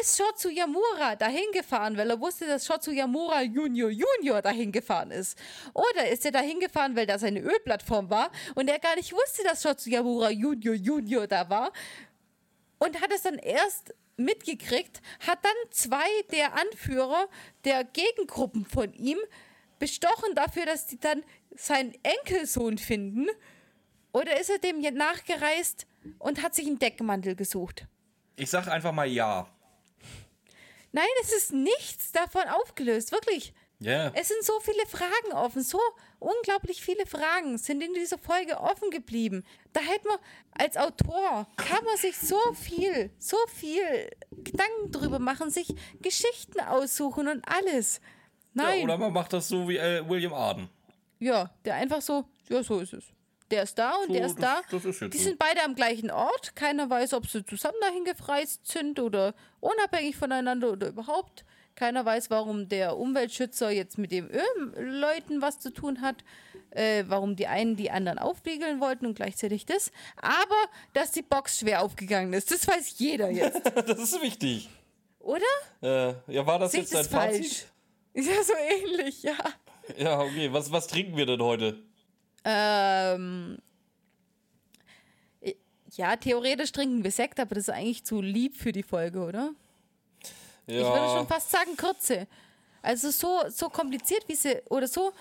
ist Shotsu Yamura dahin gefahren, weil er wusste, dass Shotsu Yamura Junior Junior dahin gefahren ist? Oder ist er dahin gefahren, weil da seine Ölplattform war und er gar nicht wusste, dass Shotsu Yamura Junior Junior da war? Und hat es dann erst mitgekriegt, hat dann zwei der Anführer der Gegengruppen von ihm bestochen dafür, dass die dann seinen Enkelsohn finden? Oder ist er dem nachgereist und hat sich einen Deckmantel gesucht? Ich sag einfach mal ja. Nein, es ist nichts davon aufgelöst, wirklich. Ja. Yeah. Es sind so viele Fragen offen, so unglaublich viele Fragen sind in dieser Folge offen geblieben. Da hätte man als Autor, kann man sich so viel, so viel Gedanken drüber machen, sich Geschichten aussuchen und alles. Nein. Ja, oder man macht das so wie äh, William Arden. Ja, der einfach so, ja, so ist es. Der ist da und so, der ist das, da. Das ist die so. sind beide am gleichen Ort. Keiner weiß, ob sie zusammen dahin gefreist sind oder unabhängig voneinander oder überhaupt. Keiner weiß, warum der Umweltschützer jetzt mit den Ölleuten was zu tun hat. Äh, warum die einen die anderen aufwiegeln wollten und gleichzeitig das. Aber, dass die Box schwer aufgegangen ist, das weiß jeder jetzt. (laughs) das ist wichtig. Oder? Äh, ja, war das Seht jetzt dein Fazit? Falsch? (laughs) Ja, so ähnlich, ja. Ja, okay. Was, was trinken wir denn heute? Ähm, ja, theoretisch trinken wir Sekt, aber das ist eigentlich zu lieb für die Folge, oder? Ja. Ich würde schon fast sagen Kürze. Also so, so kompliziert, wie sie, oder so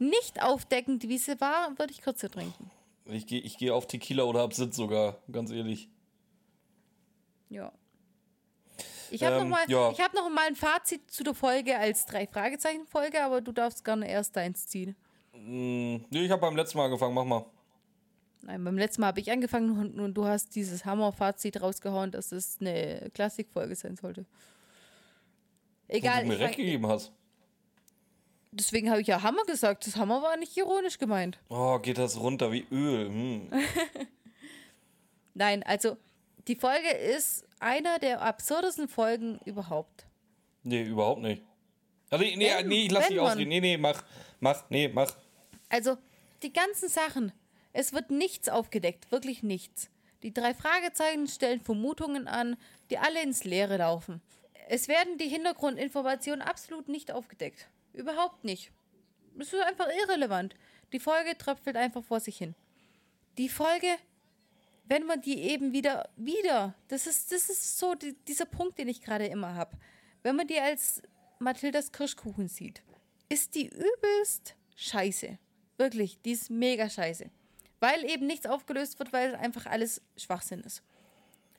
nicht aufdeckend, wie sie war, würde ich Kürze trinken. Ich gehe ich geh auf Tequila oder Absinth sogar, ganz ehrlich. Ja. Ich habe ähm, noch, mal, ja. hab noch mal ein Fazit zu der Folge als Drei-Fragezeichen-Folge, aber du darfst gerne erst deins ziehen. Mm, nee, ich habe beim letzten Mal angefangen, mach mal. Nein, beim letzten Mal habe ich angefangen und, du hast dieses Hammer-Fazit rausgehauen, dass es eine Klassikfolge sein sollte. Egal. Wo du mir recht gegeben hast. Deswegen habe ich ja Hammer gesagt. Das Hammer war nicht ironisch gemeint. Oh, geht das runter wie Öl. Hm. (laughs) Nein, also die Folge ist einer der absurdesten Folgen überhaupt. Nee, überhaupt nicht. Also, nee, wenn, nee, ich lass dich ausreden. Nee, nee, mach, mach, nee, mach. Also, die ganzen Sachen. Es wird nichts aufgedeckt, wirklich nichts. Die drei Fragezeichen stellen Vermutungen an, die alle ins Leere laufen. Es werden die Hintergrundinformationen absolut nicht aufgedeckt. Überhaupt nicht. Es ist einfach irrelevant. Die Folge tröpfelt einfach vor sich hin. Die Folge, wenn man die eben wieder, wieder, das ist, das ist so die, dieser Punkt, den ich gerade immer habe. Wenn man die als Mathildas Kirschkuchen sieht, ist die übelst scheiße. Wirklich, die ist mega scheiße. Weil eben nichts aufgelöst wird, weil einfach alles Schwachsinn ist.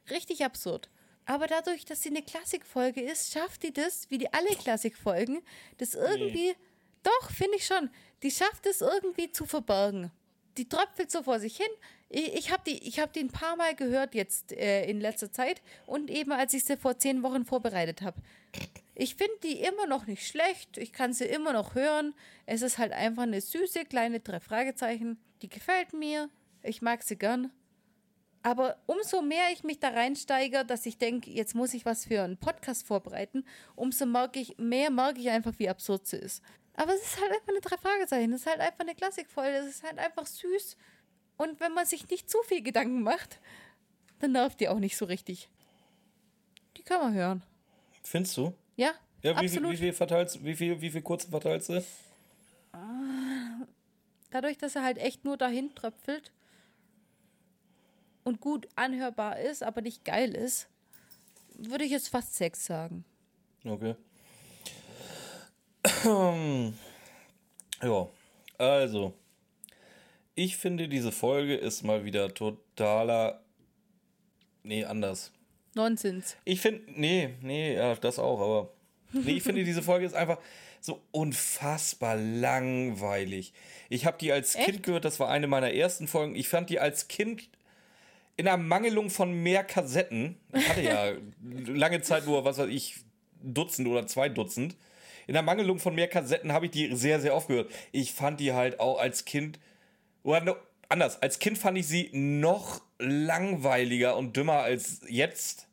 Richtig absurd. Aber dadurch, dass sie eine Klassikfolge ist, schafft die das, wie die alle Klassikfolgen, das irgendwie. Nee. Doch, finde ich schon. Die schafft es irgendwie zu verbergen. Die tröpfelt so vor sich hin. Ich, ich habe die, hab die ein paar Mal gehört jetzt äh, in letzter Zeit und eben als ich sie vor zehn Wochen vorbereitet habe. Ich finde die immer noch nicht schlecht. Ich kann sie immer noch hören. Es ist halt einfach eine süße kleine drei Fragezeichen. Die gefällt mir. Ich mag sie gern. Aber umso mehr ich mich da reinsteige, dass ich denke, jetzt muss ich was für einen Podcast vorbereiten, umso merke ich, mehr merke ich einfach, wie absurd sie ist. Aber es ist halt einfach eine drei Fragezeichen. Es ist halt einfach eine Klassikfolge. Es ist halt einfach süß. Und wenn man sich nicht zu viel Gedanken macht, dann nervt die auch nicht so richtig. Die kann man hören. Findest du? Ja, ja wie, absolut. Viel, wie, viel verteilst, wie, viel, wie viel kurze verteilst du? Dadurch, dass er halt echt nur dahin tröpfelt und gut anhörbar ist, aber nicht geil ist, würde ich jetzt fast sechs sagen. Okay. (clears throat) ja, also. Ich finde, diese Folge ist mal wieder totaler. Nee, anders. Nonsens. Ich finde, nee, nee, ja, das auch, aber. Nee, ich finde, diese Folge ist einfach so unfassbar langweilig. Ich habe die als Echt? Kind gehört, das war eine meiner ersten Folgen. Ich fand die als Kind in einer Mangelung von mehr Kassetten. Ich hatte ja lange Zeit nur, was weiß ich, Dutzend oder zwei Dutzend. in der Mangelung von mehr Kassetten habe ich die sehr, sehr oft gehört. Ich fand die halt auch als Kind, oder anders, als Kind fand ich sie noch langweiliger und dümmer als jetzt.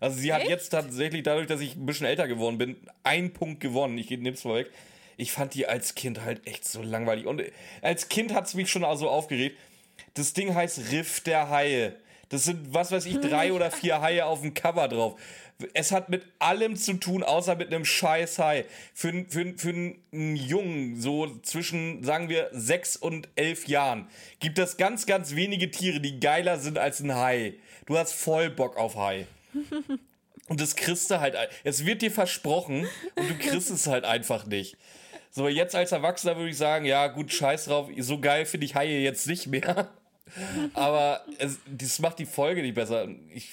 Also sie hat Echt? jetzt tatsächlich, dadurch, dass ich ein bisschen älter geworden bin, einen Punkt gewonnen. Ich nehme es vorweg. Ich fand die als Kind halt echt so langweilig. Und als Kind hat es mich schon also aufgeregt. Das Ding heißt Riff der Haie. Das sind, was weiß ich, drei (laughs) oder vier Haie auf dem Cover drauf. Es hat mit allem zu tun, außer mit einem scheiß Hai. Für, für, für einen Jungen, so zwischen, sagen wir, sechs und elf Jahren, gibt es ganz, ganz wenige Tiere, die geiler sind als ein Hai. Du hast voll Bock auf Hai. (laughs) Und das kriegst du halt. Es wird dir versprochen und du kriegst es halt einfach nicht. So, jetzt als Erwachsener würde ich sagen, ja, gut, scheiß drauf, so geil finde ich Haie jetzt nicht mehr. (laughs) Aber es, das macht die Folge nicht besser. Ich,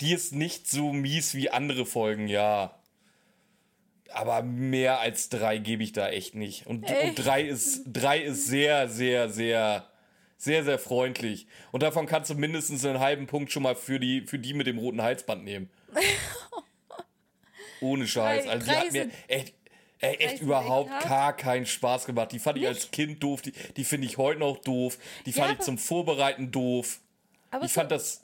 die ist nicht so mies wie andere Folgen, ja. Aber mehr als drei gebe ich da echt nicht. Und, und Echt? drei, ist, drei ist sehr, sehr, sehr, sehr, sehr freundlich. Und davon kannst du mindestens einen halben Punkt schon mal für die, für die mit dem roten Halsband nehmen. (laughs) Ohne Scheiß. Also die hat mir echt, echt überhaupt echt hart. gar keinen Spaß gemacht. Die fand ich als Kind doof, die, die finde ich heute noch doof. Die fand ich aber- zum Vorbereiten doof. Aber Ich fand das,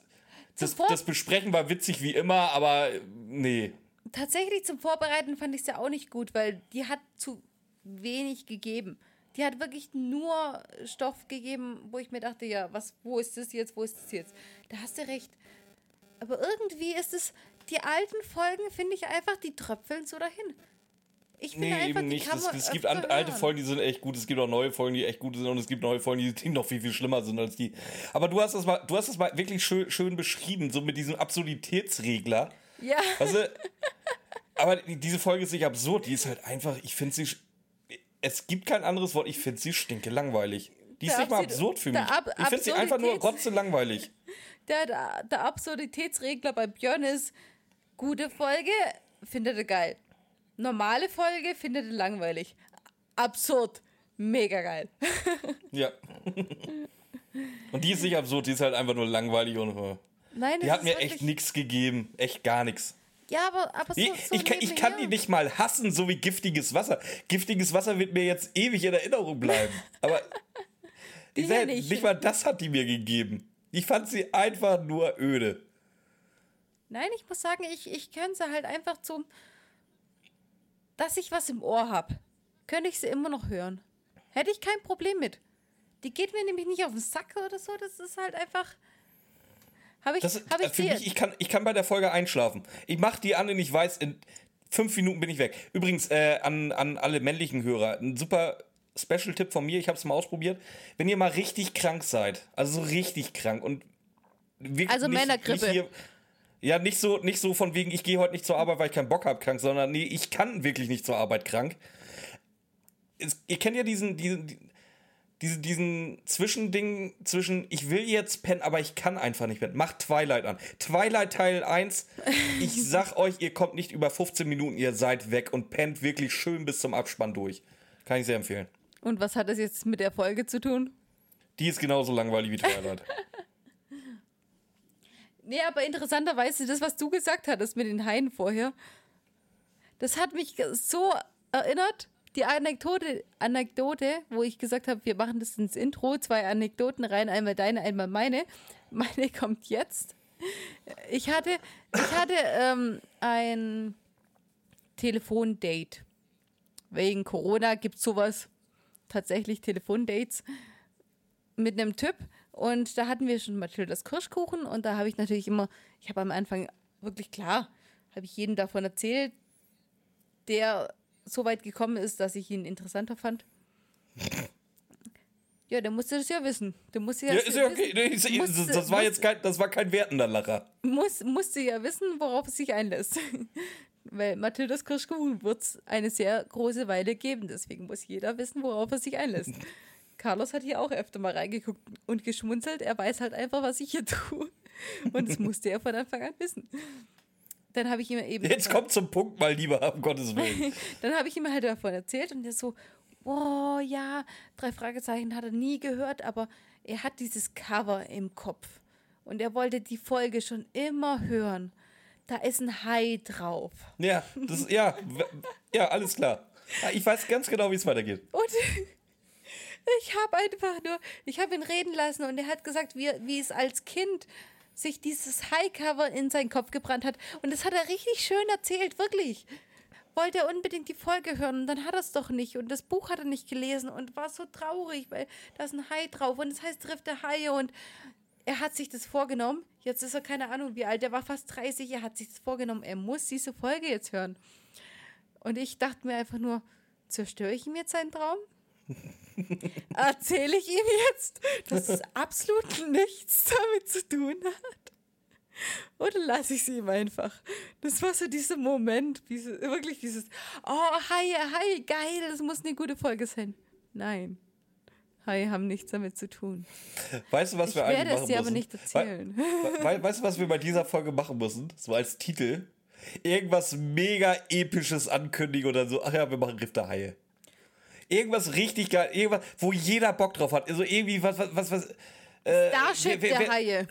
das, das Besprechen war witzig wie immer, aber äh, nee. tatsächlich zum Vorbereiten fand ich es ja auch nicht gut, weil die hat zu wenig gegeben. Die hat wirklich nur Stoff gegeben, wo ich mir dachte, ja, was, wo ist das jetzt, wo ist das jetzt? Da hast du recht. Aber irgendwie ist es, die alten Folgen finde ich einfach, die tröpfeln so dahin. Ich finde Nee, einfach, eben nicht. Es, es gibt alte hören. Folgen, die sind echt gut. Es gibt auch neue Folgen, die echt gut sind. Und es gibt neue Folgen, die (laughs) noch viel, viel schlimmer sind als die. Aber du hast das mal, du hast das mal wirklich schön, schön beschrieben, so mit diesem Absurditätsregler. Ja, Also, aber die- diese Folge ist nicht absurd. Die ist halt einfach, ich finde sie. Es gibt kein anderes Wort, ich finde sie stinke langweilig. Die ist Der nicht mal Absurd- für mich. Ab- ich finde sie einfach nur rotze langweilig. (laughs) der, der, der Absurditätsregler bei Björn ist, gute Folge findet er geil. Normale Folge findet er langweilig. Absurd, mega geil. (laughs) Ja. Und die ist nicht absurd, die ist halt einfach nur langweilig und. äh, Nein, Die hat mir wirklich- echt nichts gegeben. Echt gar nichts. Ja, aber, aber so, Ich, so ich, kann, ich kann die nicht mal hassen, so wie giftiges Wasser. Giftiges Wasser wird mir jetzt ewig in Erinnerung bleiben. Aber (laughs) Die sag, nicht. nicht mal das hat die mir gegeben. Ich fand sie einfach nur öde. Nein, ich muss sagen, ich, ich könnte sie halt einfach zum, dass ich was im Ohr habe, könnte ich sie immer noch hören. Hätte ich kein Problem mit. Die geht mir nämlich nicht auf den Sack oder so, das ist halt einfach. Habe ich, Das, hab äh, ich für dir- mich, ich kann, ich kann bei der Folge einschlafen. Ich mach die an und ich weiß, in fünf Minuten bin ich weg. Übrigens, äh, an, an alle männlichen Hörer, ein super Special-Tipp von mir, ich habe es mal ausprobiert. Wenn ihr mal richtig krank seid, also so richtig krank und wirklich Also nicht, Männergrippe. Nicht hier, ja, nicht so, nicht so von wegen, ich gehe heute nicht zur Arbeit, weil ich keinen Bock habe, krank, sondern nee, ich kann wirklich nicht zur Arbeit krank. Es, ihr kennt ja diesen, diesen, diese, diesen Zwischending zwischen, ich will jetzt pennen, aber ich kann einfach nicht pennen. Macht Twilight an. Twilight Teil 1, ich (laughs) sag euch, ihr kommt nicht über 15 Minuten, ihr seid weg und pennt wirklich schön bis zum Abspann durch. Kann ich sehr empfehlen. Und was hat das jetzt mit der Folge zu tun? Die ist genauso langweilig wie Twilight. (laughs) Nee, aber interessanterweise, das, was du gesagt hattest mit den Haien vorher, das hat mich so erinnert. Die Anekdote, Anekdote, wo ich gesagt habe, wir machen das ins Intro, zwei Anekdoten rein, einmal deine, einmal meine. Meine (laughs) kommt jetzt. Ich hatte, ich hatte ähm, ein Telefondate. Wegen Corona gibt es sowas, tatsächlich Telefondates mit einem Typ und da hatten wir schon Mathildas Kirschkuchen und da habe ich natürlich immer, ich habe am Anfang wirklich klar, habe ich jedem davon erzählt, der so weit gekommen ist, dass ich ihn interessanter fand. Ja, der musste das ja wissen. Der musste ja, ja, ist ja okay. Ist, Musste- das, war musste- jetzt kein, das war kein wertender Lacher. muss, musste ja wissen, worauf es sich einlässt. (laughs) Weil Mathildas Kirschkuchen wird es eine sehr große Weile geben. Deswegen muss jeder wissen, worauf er sich einlässt. Carlos hat hier auch öfter mal reingeguckt und geschmunzelt. Er weiß halt einfach, was ich hier (laughs) tue. Und das musste er von Anfang an wissen. Dann habe ich ihm eben. Jetzt kommt zum Punkt mal lieber, um Gottes Willen. (laughs) Dann habe ich ihm halt davon erzählt und er so, oh ja, drei Fragezeichen hat er nie gehört, aber er hat dieses Cover im Kopf. Und er wollte die Folge schon immer hören. da ist ein Hai drauf. Ja, das, ja, ja, alles klar. Ja, Ich weiß ganz genau, wie es weitergeht. Und ich habe einfach nur, ich habe ihn reden lassen und er hat gesagt, wie, wie es als Kind sich dieses High-Cover in seinen Kopf gebrannt hat. Und das hat er richtig schön erzählt, wirklich. Wollte er unbedingt die Folge hören und dann hat er es doch nicht. Und das Buch hat er nicht gelesen und war so traurig, weil da ist ein Hai drauf und es heißt Riff der Haie und er hat sich das vorgenommen. Jetzt ist er keine Ahnung wie alt, er war fast 30, er hat sich das vorgenommen, er muss diese Folge jetzt hören. Und ich dachte mir einfach nur, zerstöre ich ihm jetzt seinen Traum? (laughs) Erzähle ich ihm jetzt, dass es absolut nichts damit zu tun hat? Oder lasse ich es ihm einfach? Das war so dieser Moment, diese, wirklich dieses, oh, hi, hi, geil, das muss eine gute Folge sein. Nein, Hi haben nichts damit zu tun. Weißt du, was Ich wir eigentlich werde machen es dir aber müssen? nicht erzählen. We we weißt du, was wir bei dieser Folge machen müssen? So als Titel. Irgendwas mega episches ankündigen oder so. Ach ja, wir machen Riff der Haie. Irgendwas richtig geil, irgendwas, wo jeder Bock drauf hat. Also irgendwie was, was, was, was. Äh, Starship wer- wer- der wer- Haie.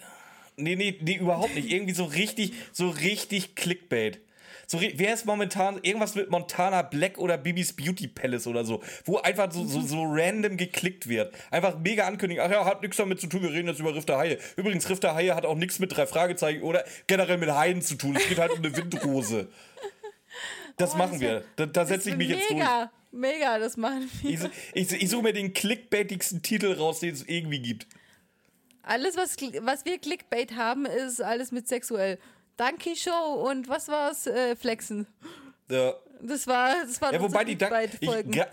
Nee, nee, nee, überhaupt nicht. Irgendwie so richtig, so richtig Clickbait. So, wer ist momentan irgendwas mit Montana Black oder Bibis Beauty Palace oder so, wo einfach so, so, so random geklickt wird. Einfach mega ankündigen. Ach ja, hat nichts damit zu tun, wir reden jetzt über Riff der Haie. Übrigens, Riff der Haie hat auch nichts mit drei Fragezeichen oder generell mit Haien zu tun. Es geht halt um eine Windrose. Das Oh, machen das wir. Da, da setze ich mich jetzt durch. Mega, mega, das machen wir. Ich, ich, ich suche mir den clickbaitigsten Titel raus, den es irgendwie gibt. Alles, was, was wir Clickbait haben, ist alles mit sexuell. Donkey Show und was war's? Äh, Flexen. Ja. Das war, das war Ja, wobei die Dank ich, Folgen. gra-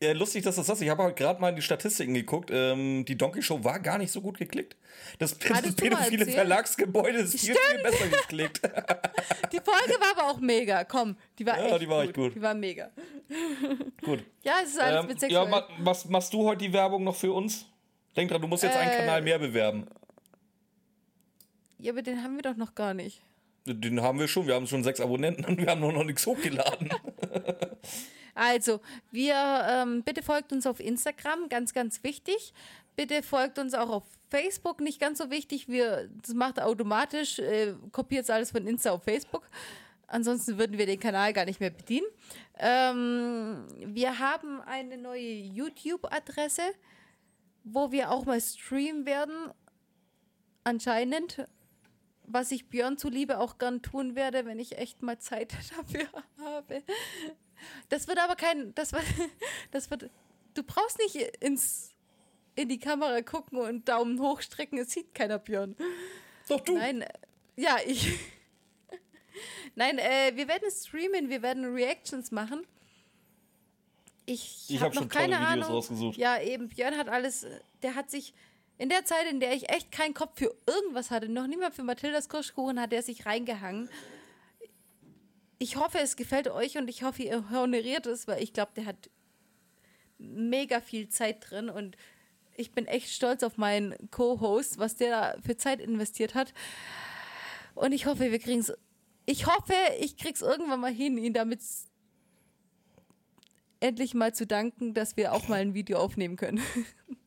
äh, lustig, dass das sagst. Ich habe heute gerade mal in die Statistiken geguckt. Ähm, die Donkey Show war gar nicht so gut geklickt. Das, das pädophile? Verlagsgebäude ist viel, viel besser geklickt. (laughs) Die Folge war aber auch mega. Komm, die war Ja, echt die war gut. echt gut. Die war mega. gut. (laughs) Ja, es ist alles Ähm, mit ja, sexuell. ma, machst, machst du heute die Werbung noch für uns? Denk dran, du musst jetzt einen Äh, Kanal mehr bewerben. ja, aber den haben wir doch noch gar nicht. Den haben wir schon. Wir haben schon sechs Abonnenten und wir haben noch, nichts hochgeladen. (laughs) Also, wir, ähm, bitte folgt uns auf Instagram, ganz, ganz wichtig. Bitte folgt uns auch auf Facebook, nicht ganz so wichtig. Wir, das macht automatisch, äh, kopiert alles von Insta auf Facebook. Ansonsten würden wir den Kanal gar nicht mehr bedienen. Ähm, wir haben eine neue YouTube-Adresse, wo wir auch mal streamen werden. Anscheinend. Was ich Björn zuliebe auch gern tun werde, wenn ich echt mal Zeit (laughs) dafür habe. Das wird aber kein, das wird, (laughs) das wird, du brauchst nicht ins, in die Kamera gucken und Daumen hoch strecken, es sieht keiner Björn. Doch du. Nein, äh, ja, ich. (laughs) Nein, äh, wir werden streamen, wir werden Reactions machen. Ich, Ich habe hab noch keine Videos Ahnung. rausgesucht. Ja, eben, Björn hat alles, der hat sich in der Zeit, in der ich echt keinen Kopf für irgendwas hatte, noch niemand für Mathildas Kirschkuchen, hat er sich reingehangen. Ich hoffe, es gefällt euch und ich hoffe, ihr honoriert es, weil ich glaube, der hat mega viel Zeit drin und ich bin echt stolz auf meinen Co-Host, was der da für Zeit investiert hat. Und ich hoffe, wir kriegen es. Ich hoffe, ich krieg's irgendwann mal hin, ihn damit endlich mal zu danken, dass wir auch mal ein Video aufnehmen können. (laughs)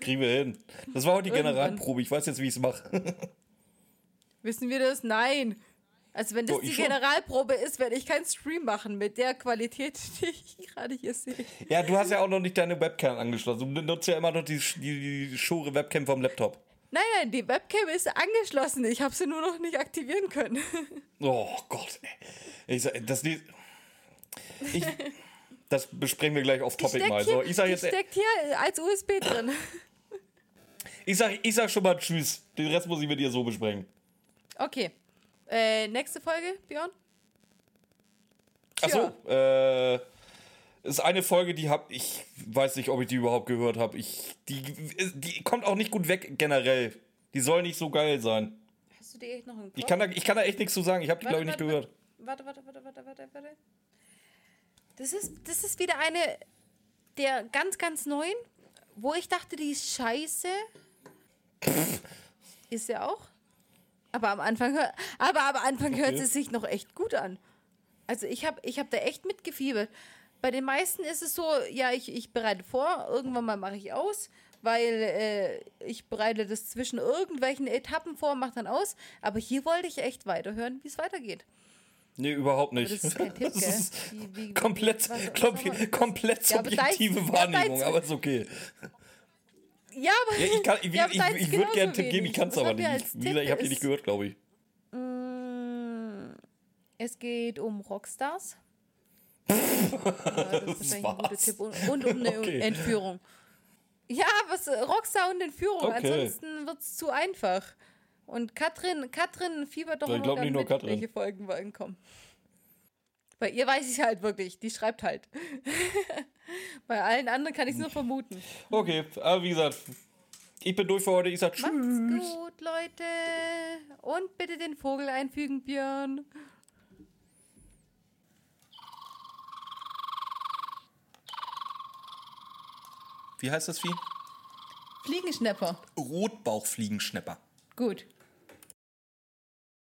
Kriegen wir hin. Das war heute die Irgendwann. Generalprobe. Ich weiß jetzt, wie ich es mache. (laughs) Wissen wir das? Nein. Also wenn das Doch, die schon. Generalprobe ist, werde ich keinen Stream machen mit der Qualität, (laughs) die ich gerade hier sehe. Ja, du hast ja auch noch nicht deine Webcam angeschlossen. Du nutzt ja immer noch die, die, die Shure Webcam vom Laptop. Nein, nein, die Webcam ist angeschlossen. Ich habe sie nur noch nicht aktivieren können. (laughs) Oh Gott, ey. Ich sag, das, Lied- ich, das besprechen wir gleich auf Topic steckt, mal. hier, So, ich sag jetzt, steckt hier als USB drin. (laughs) ich sag, ich sag schon mal Tschüss. Den Rest muss ich mit dir so besprechen. Okay. Äh, nächste Folge, Björn? Achso, äh, ist eine Folge, die hab ich weiß nicht, ob ich die überhaupt gehört habe. Ich die die kommt auch nicht gut weg generell. Die soll nicht so geil sein. Hast du die echt noch im Kopf? Ich kann da, ich kann da echt nichts zu sagen. Ich habe die glaube ich nicht gehört. Warte, warte, warte, warte, warte, warte. Das ist, das ist wieder eine der ganz, ganz neuen, wo ich dachte, die ist scheiße. ist ja auch. Aber am Anfang, aber am Anfang hört Okay. sie sich noch echt gut an. Also ich habe ich hab da echt mitgefiebert. Bei den meisten ist es so, ja, ich, ich bereite vor, irgendwann mal mache ich aus weil äh, ich bereite das zwischen irgendwelchen Etappen vor, mache dann aus. Aber hier wollte ich echt weiterhören, wie es weitergeht. Nee, überhaupt nicht. Das ist kein Tipp, (laughs) gell? ist Wie- wie- komplett, was- was komplett Ja, subjektive ja, Wahrnehmung, deins- aber ist okay. Ja, aber, Ja, ich kann- ich- (laughs) ja, ich- deins ich würde gerne einen Tipp geben, ich kann es aber nicht. Wie ich Tipp? habe die nicht gehört, glaube ich. Mm, Es geht um Rockstars. (laughs) ja, das ist ein guter. Tipp. Und, und um eine Okay. Entführung. Ja, was Rockstar und Entführung. Okay. Ansonsten wird es zu einfach. Und Katrin, Katrin fiebert doch Ich immer nicht nur mit, Katrin. welche Folgen wollen kommen. Bei ihr weiß ich halt wirklich, die schreibt halt. (laughs) Bei allen anderen kann ich es nur vermuten. Okay, aber wie gesagt, ich bin durch für heute. Ich sag tschüss. Macht's gut, Leute. Und bitte den Vogel einfügen, Björn. Wie heißt das Vieh? Fliegenschnepper. Rotbauchfliegenschnepper. Gut.